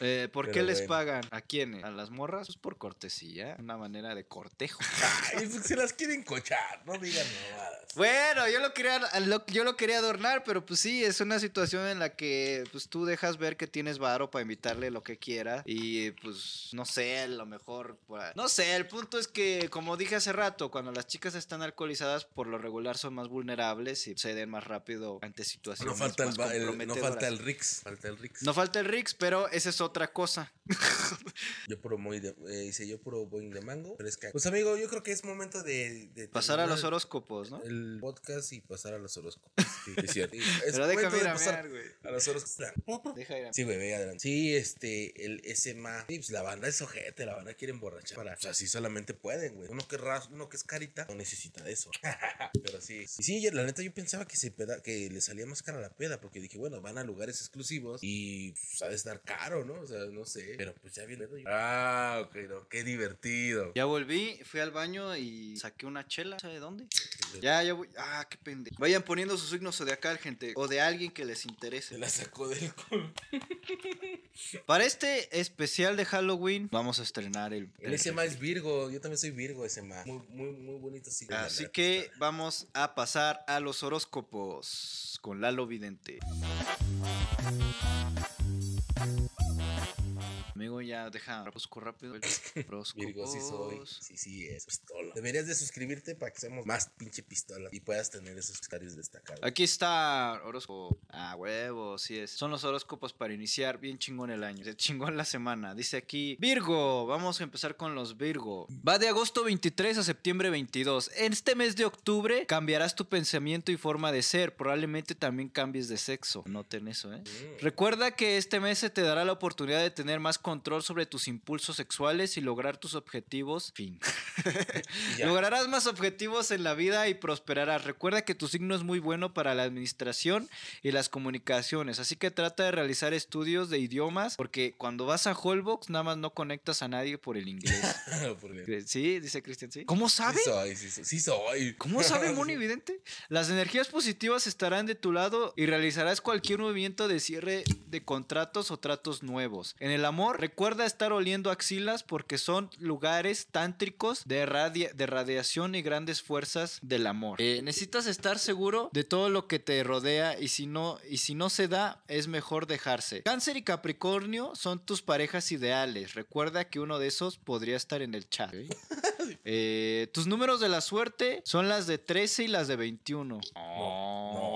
Eh, ¿Por qué les bueno. pagan? ¿A quiénes? ¿A las morras? Pues por cortesía, una manera de cortejo. Ay, pues se las quieren cochar, no digan mamadas. Bueno, yo lo quería, lo- yo lo quería adornar, pero pues sí, es una situación en la que pues tú dejas ver que tienes varo para invitarle lo que quiera y pues no sé, a lo mejor, pues, no sé, el punto es que como dije hace rato, cuando las chicas están alcoholizadas por lo regular son más vulnerables y ceden más rápido ante situaciones No falta el, más ba- el- no falta el Rix, falta el Rix. No falta el Rix, pero esa es otra cosa. Yo puro muy de, eh, hice yo puro boing de mango, fresca. Pues amigo, yo creo que es momento de, de Pasar a los horóscopos, ¿no? El podcast y pasar a los horóscopos. Sí, es cierto. Es Pero déjame ir de a pasar güey. a los horóscopos. Deja ir a- Sí, güey, ve adelante. Sí, este, el SMA. Sí, pues la banda es ojete, la banda quiere emborrachar. Para, o sea, así solamente pueden, güey. Uno que, es uno que es carita no necesita de eso. Pero sí. Sí, yo- la neta, yo pensaba que, se peda, que le salía más cara la peda, porque dije, bueno, van a lugares exclusivos y pues, ha de estar caro, ¿no? O sea, no sé. Pero pues ya viene. Ah, ok, no, qué divertido. Ya volví, fui al baño y saqué una chela. ¿Sabe dónde? Ya, ya voy. Ah, qué pendejo. Vayan poniendo su signo zodiacal, gente. O de alguien que les interese. Se la sacó del culo. Para este especial de Halloween, vamos a estrenar el. El SMA es Virgo, yo también soy Virgo SMA. Muy, muy, muy bonito, sí. Así que vamos a pasar a los horóscopos con Lalo Vidente. Amigo, ya deja, busco rápido el. Virgo sí soy. Sí, sí, es pistola. Deberías de suscribirte para que seamos más pinche pistola y puedas tener esos comentarios destacados. Aquí está horóscopo. Ah, huevo, sí es. Son los horóscopos para iniciar bien chingón el año. De chingón la semana. Dice aquí, Virgo. Vamos a empezar con los Virgo. Va de agosto 23 a septiembre 22. En este mes de octubre cambiarás tu pensamiento y forma de ser. Probablemente también cambies de sexo. Noten eso, ¿eh? Recuerda que este mes se te dará la oportunidad de tener más control sobre tus impulsos sexuales y lograr tus objetivos. Fin. Lograrás más objetivos en la vida y prosperarás. Recuerda que tu signo es muy bueno para la administración y las comunicaciones, así que trata de realizar estudios de idiomas porque cuando vas a Holbox nada más no conectas a nadie por el inglés. Sí, dice Cristian, sí. ¿Cómo sabe? Sí soy, sí soy. Sí soy. ¿Cómo sabe Moni Vidente? Las energías positivas estarán de tu lado y realizarás cualquier movimiento de cierre de contratos o tratos nuevos. En el amor, recuerda estar oliendo axilas porque son lugares tántricos de, radia- de radiación y grandes fuerzas del amor. Eh, necesitas estar seguro de todo lo que te rodea y si no y si no se da es mejor dejarse. Cáncer y Capricornio son tus parejas ideales. Recuerda que uno de esos podría estar en el chat. Eh, tus números de la suerte son las de 13 y las de 21. No,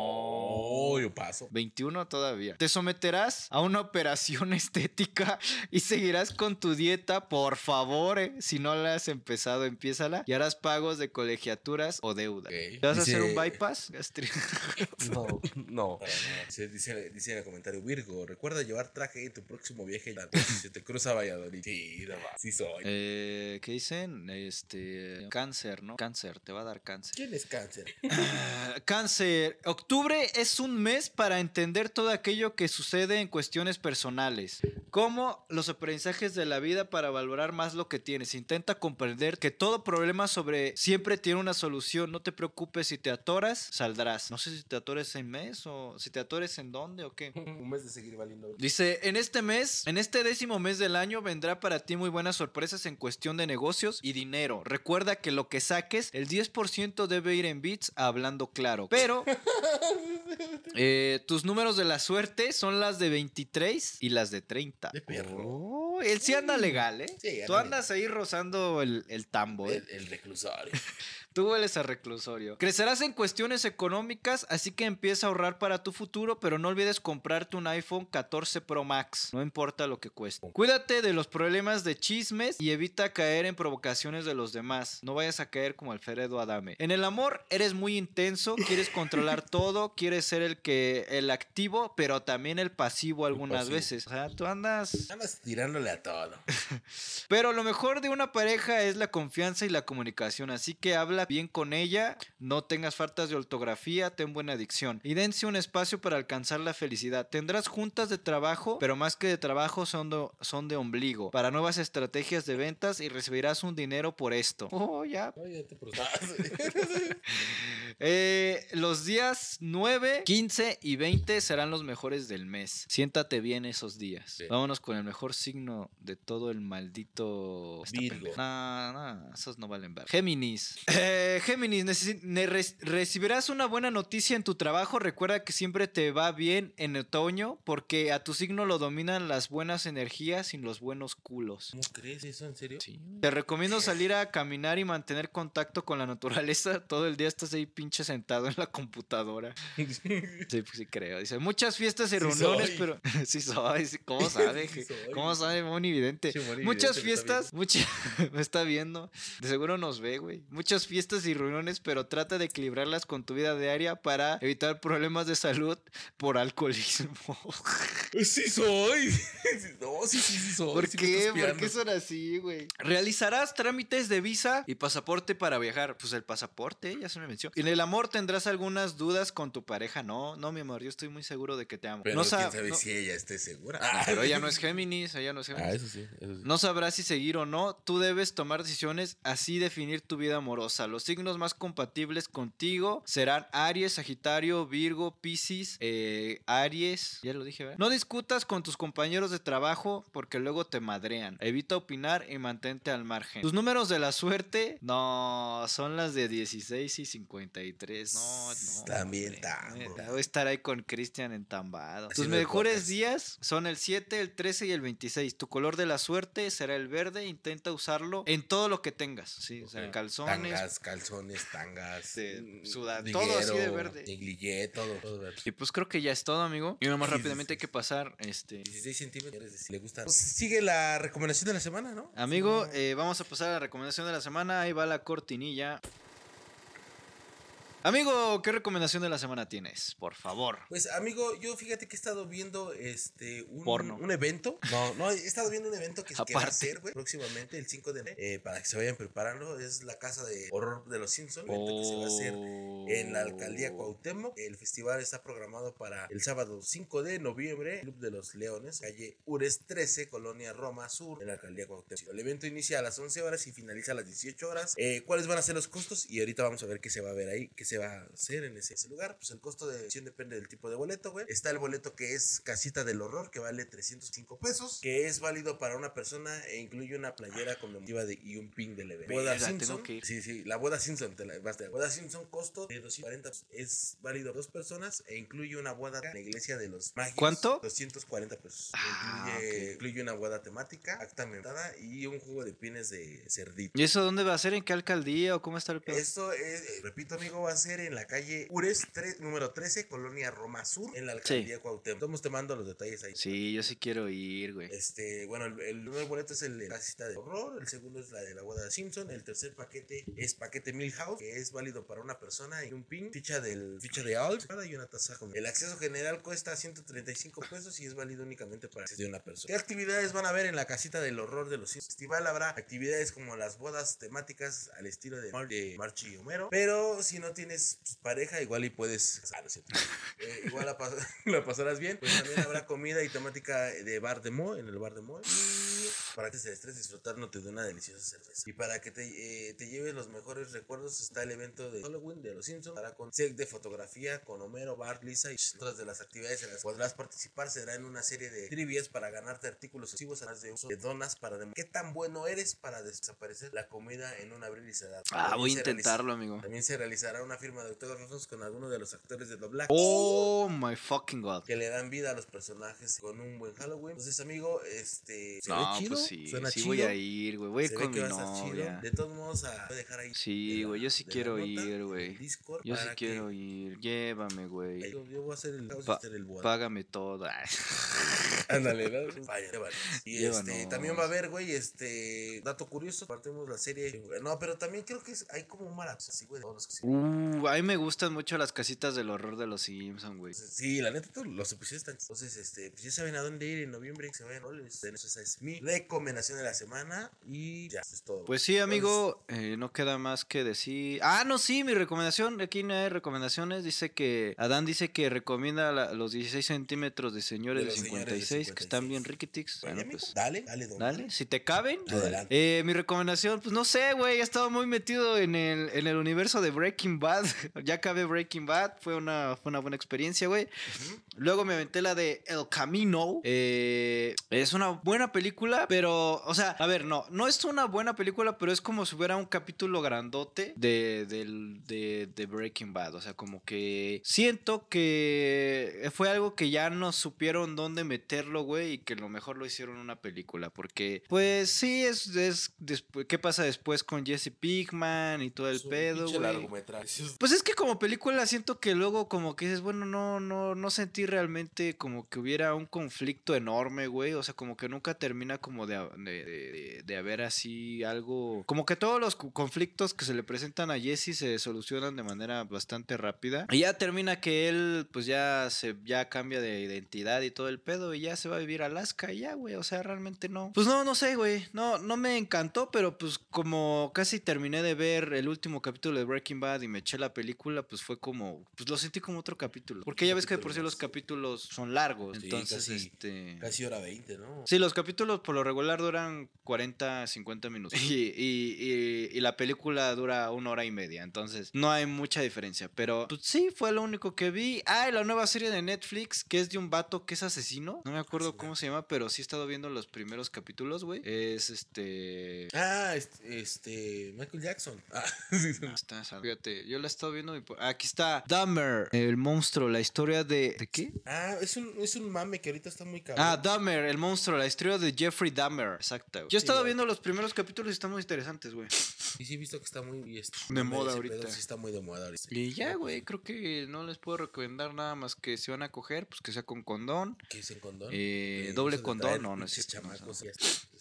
yo paso. 21 todavía. Te someterás a una operación estética y seguirás con tu dieta, por favor. eh. Si no la has empezado, empiézala. Y harás pagos de colegiaturas o deuda. ¿Te vas a hacer un bypass? No, no. Dice, dice, dice en el comentario, Virgo, recuerda llevar traje en tu próximo viaje. Si se te cruza Valladolid. Sí, no va. Sí soy. Eh, ¿Qué dicen? Este. Cáncer, ¿no? Cáncer, te va a dar cáncer. ¿Quién es cáncer? Ah, Cáncer, octubre es un mes para entender todo aquello que sucede en cuestiones personales, como los aprendizajes de la vida para valorar más lo que tienes. Intenta comprender que todo problema sobre siempre tiene una solución. No te preocupes si te atoras, saldrás. No sé si te atores en mes o si te atores en dónde o qué. Un mes de seguir valiendo. Dice, en este mes, en este décimo mes del año vendrá para ti muy buenas sorpresas en cuestión de negocios y dinero. Recuerda que lo que saques, el 10% debe ir en bits hablando claro. Pero eh, tus números de la suerte son las de 23 y las de 30. De perro. Oh, él sí anda legal, ¿eh? Sí, Tú andas ahí rozando el, el tambo, ¿eh? El, el reclusorio. Tú hueles a reclusorio. Crecerás en cuestiones económicas, así que empieza a ahorrar para tu futuro, pero no olvides comprarte un iPhone 14 Pro Max. No importa lo que cueste. Cuídate de los problemas de chismes y evita caer en provocaciones de los demás. No vayas a caer como Alfredo Adame. En el amor eres muy intenso, quieres controlar todo, quieres ser el que el activo, pero también el pasivo algunas pasivo. veces. O sea, tú andas Andas tirándole a todo. pero lo mejor de una pareja es la confianza y la comunicación, así que habla bien con ella, no tengas faltas de ortografía, ten buena adicción y dense un espacio para alcanzar la felicidad. Tendrás juntas de trabajo, pero más que de trabajo son de, son de ombligo, para nuevas estrategias de ventas y recibirás un dinero por esto. Oh, ya. Te. Eh, los días 9, 15 y 20 serán los mejores del mes. Siéntate bien esos días. Sí. Vámonos con el mejor signo de todo el maldito... Virgo. esos no valen ver. Géminis. Eh, Géminis, ne- res- recibirás una buena noticia en tu trabajo. Recuerda que siempre te va bien en otoño porque a tu signo lo dominan las buenas energías y los buenos culos. ¿Cómo crees eso? ¿En serio? Sí. Te recomiendo salir a caminar y mantener contacto con la naturaleza. Todo el día estás ahí pinche sentado en la computadora. Sí, pues sí creo. Dice, muchas fiestas y reuniones, pero... sí soy, ¿cómo sabe? Sí soy. ¿Cómo sabe Moni Vidente? Sí, Moni muchas fiestas, muchas... me está viendo. De seguro nos ve, güey. Muchas fiestas y reuniones, pero trata de equilibrarlas con tu vida diaria para evitar problemas de salud por alcoholismo. Sí soy. No, sí, sí, sí soy. ¿Por Sí qué? ¿Por qué son así, güey? Realizarás trámites de visa y pasaporte para viajar. Pues el pasaporte, ya se me mencionó. En el amor tendrás algunas dudas con tu pareja. No, no, mi amor, yo estoy muy seguro de que te amo. Pero no quién sa- sabe no- si ella esté segura. No, pero ella no es Géminis, ella no es Géminis. Ah, eso sí, eso sí. No sabrás si seguir o no. Tú debes tomar decisiones, así definir tu vida amorosa. Los signos más compatibles contigo serán Aries, Sagitario, Virgo, Piscis, eh, Aries. Ya lo dije, ¿verdad? No discutas con tus compañeros de trabajo porque luego te madrean. Evita opinar y mantente al margen. Tus números de la suerte, no, son las de 16 y 53. No, no. También. Voy a estar ahí con Cristian entambado. Tus Haciendo el mejores días son el 7, el 13 y el 26. Tu color de la suerte será el verde. Intenta usarlo en todo lo que tengas. Sí, o sea, calzones. Tangas, calzones, tangas. de mm, sudar, todo así de verde. negligé, todo. todo verde. Y pues creo que ya es todo, amigo. Y nomás Sí, sí, rápidamente hay que pasar, este... 16 centímetros. Si le gusta. Pues sigue la recomendación de la semana, ¿no? Amigo, eh, vamos a pasar a la recomendación de la semana. Ahí va la cortinilla. Amigo, ¿qué recomendación de la semana tienes? Por favor. Pues amigo, yo fíjate que he estado viendo este un, Porno. un evento. No, no, he estado viendo un evento que, que va a ser, güey, próximamente, el 5 de enero, eh, para que se vayan preparando. Es la casa de horror de los Simpsons, que se va a hacer en la alcaldía Cuauhtémoc. El festival está programado para el sábado 5 de noviembre, Club de los Leones, calle Ures 13, Colonia Roma Sur, en la alcaldía Cuauhtémoc. El evento inicia a las 11 horas y finaliza a las 18 horas. Eh, ¿Cuáles van a ser los costos? Y ahorita vamos a ver qué se va a ver ahí, qué se va a hacer en ese, ese lugar. Pues el costo de admisión depende del tipo de boleto, güey. Está el boleto que es Casita del Horror, que vale 305 pesos, que es válido para una persona e incluye una playera conmemorativa de, y un pin del evento. Boda tengo Simpson. que ir. Sí, sí, la boda Simpson, te la, basta. Boda Simpson, costo de 240 pesos. es válido para dos personas e incluye una boda en la iglesia de los magios. ¿Cuánto? 240 pesos. Ah, incluye, incluye una boda temática, acta mentada y un juego de pines de cerdito. ¿Y eso dónde va a ser? ¿En qué alcaldía o cómo está el pedo? Esto es, repito amigo, va a ser en la calle Ures número 13, Colonia Roma Sur, en la alcaldía Cuauhtémoc. Estamos te mando los detalles ahí. Sí, yo sí quiero ir, güey. Este, bueno, el, el primer boleto es el de la cita de horror, el segundo es la de la boda de Simpson, el tercer paquete es paquete Milhouse, que es válido para una persona y un pin, ficha del ficha de Alt y una taza El acceso general cuesta 135 pesos y es válido únicamente para de una persona. ¿Qué actividades van a haber en la casita del horror de los Simpsons? Festival habrá actividades como las bodas temáticas al estilo de, Mar- de Marchi y Homero, pero si no pues, pareja igual y puedes ah. Eh, igual la, pas- la pasarás bien. Pues también habrá comida y temática de bar de Mo, en el bar de Mo. Para que se estrés disfrutándote de una deliciosa cerveza. Y para que te, eh, te lleves los mejores recuerdos está el evento de Halloween de los Simpsons. Hará con set de fotografía con Homero, Bart, Lisa y otras de las actividades en las que podrás participar. Será en una serie de trivias para ganarte artículos exclusivos, además de uso de donas para demostrar qué tan bueno eres para desaparecer la comida en un abrir y cerrar. Ah, También voy a intentarlo, amigo. También se realizará una firma de autógrafos con algunos de los actores de doblaje. Oh my fucking god. Que le dan vida a los personajes con un buen Halloween. Entonces, amigo, este. ¿se No, chido? pues sí, ¿Suena sí chido? voy a ir, güey. Voy a ir con mi novia. De todos modos, a voy a dejar ahí. Sí, güey, yo sí quiero ir, güey. Yo sí quiero ir. Llévame, güey. Yo, yo voy a hacer el Pa- usted el boda. Págame todo. Ay. Ándale, ¿no? Vaya, llévanos. Y este, también va a haber, güey, este. Dato curioso. Partimos la serie. No, pero también creo que es- hay como un maratón así, güey. de todos los que se- Uh, a mí me gustan mucho las casitas del horror de los Simpsons, güey. Sí, la neta, todos los episodios están. Entonces, este, pues ya saben a dónde ir en noviembre. Que se vayan roles. Esa es mi recomendación de la semana. Y ya, eso es todo. Pues sí, amigo, eh, no queda más que decir. Ah, no, sí, mi recomendación. Aquí no hay recomendaciones. Dice que. Adán dice que recomienda la- los 16 centímetros de señores De de, los señores de 56, que están bien 56. Oye, Bueno, pues. Dale, dale, don. Dale, si te caben. Adelante. Eh, mi recomendación, pues no sé, güey. He estado muy metido en el, en el universo de Breaking Bad. ya acabé Breaking Bad. Fue una, fue una buena experiencia, güey. Luego me aventé la de El Camino. Eh, es una buena película, pero, o sea, a ver, no, no es una buena película, pero es como si hubiera un capítulo grandote de, del- de, de Breaking Bad. O sea, como que siento que fue algo que ya no supieron dónde meterlo, güey, y que lo mejor lo hicieron una película. Porque, pues sí, es, es despu- ¿qué pasa después con Jesse Pinkman y todo el Es pedo, güey? largometraje. Pues es que como película siento que luego como que dices, bueno, no, no, no sentí realmente como que hubiera un conflicto enorme, güey. O sea, como que nunca termina como de, de, de- de haber así algo. Como que todos los conflictos que se le presentan a Jesse se solucionan de manera bastante rápida. Y ya termina que él, pues ya se, ya cambia de identidad y todo el pedo. Y ya se va a vivir a Alaska y ya, güey. O sea, realmente no. Pues no, no sé, güey. No, no me encantó, pero pues como casi terminé de ver el último capítulo de Breaking Bad y me eché la película, pues fue como, pues lo sentí como otro capítulo. Porque ya ves que de por sí los capítulos son largos. Sí, entonces, casi- este... Casi hora 20, ¿no? Sí, los capítulos por lo regular duran 40, 50 minutos. Y, y- y- y la película dura una hora y media. Entonces, no hay mucha diferencia. Pero pues, sí, fue lo único que vi. Ah, y la nueva serie de Netflix, que es de un vato que es asesino. No me acuerdo cómo se llama, pero sí he estado viendo los primeros capítulos, güey. Es este. Ah, este, este, Michael Jackson. Ah, sí, sí. Ah, Está, fíjate, yo la he estado viendo. y por- Aquí está Dahmer, el monstruo, la historia de. ¿De qué? Ah, es un, es un mame que ahorita está muy cabrón. Ah, Dahmer, el monstruo, la historia de Jeffrey Dahmer. Exacto. Yo he estado viendo los primeros capítulos y están muy interesantes, güey. Sí, sí, he visto que está muy este, De moda ahorita. pedo, sí, está muy de moda ahorita. Y ya, güey, creo que no les puedo recomendar nada más que si van a coger, pues que sea con condón. ¿Qué es en condón? Eh, Eh, doble condón, no, no es cierto, no, chamacos, no.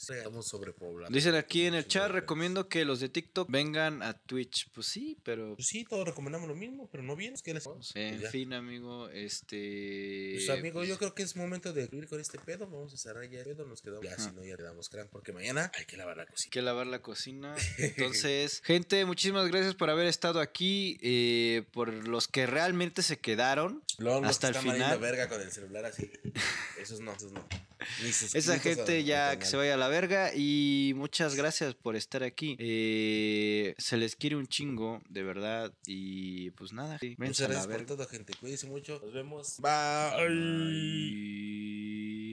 Estamos sobrepoblados. Dicen aquí en el chat, recomiendo que los de TikTok vengan a Twitch. Pues sí, pero... Pues sí, todos recomendamos lo mismo, pero no vienes. ¿Qué les Pues En ya. fin, amigo, este... Pues amigo, yo creo que es momento de ir con este pedo. Vamos a cerrar ya el pedo. Nos quedamos. Ya, si no, ya le damos crán. Porque mañana hay que lavar la cocina. que lavar la cocina. Entonces, gente, muchísimas gracias por haber estado aquí. eh, por los que realmente se quedaron hasta que el final. verga con el celular así. Esos no, esos no. Esa gente ya que se vaya a la verga. Y muchas gracias por estar aquí. Eh, se les quiere un chingo, de verdad. Y pues nada, sí, Muchas a la gracias por todo, gente. Cuídense mucho. Nos vemos. Bye. Bye.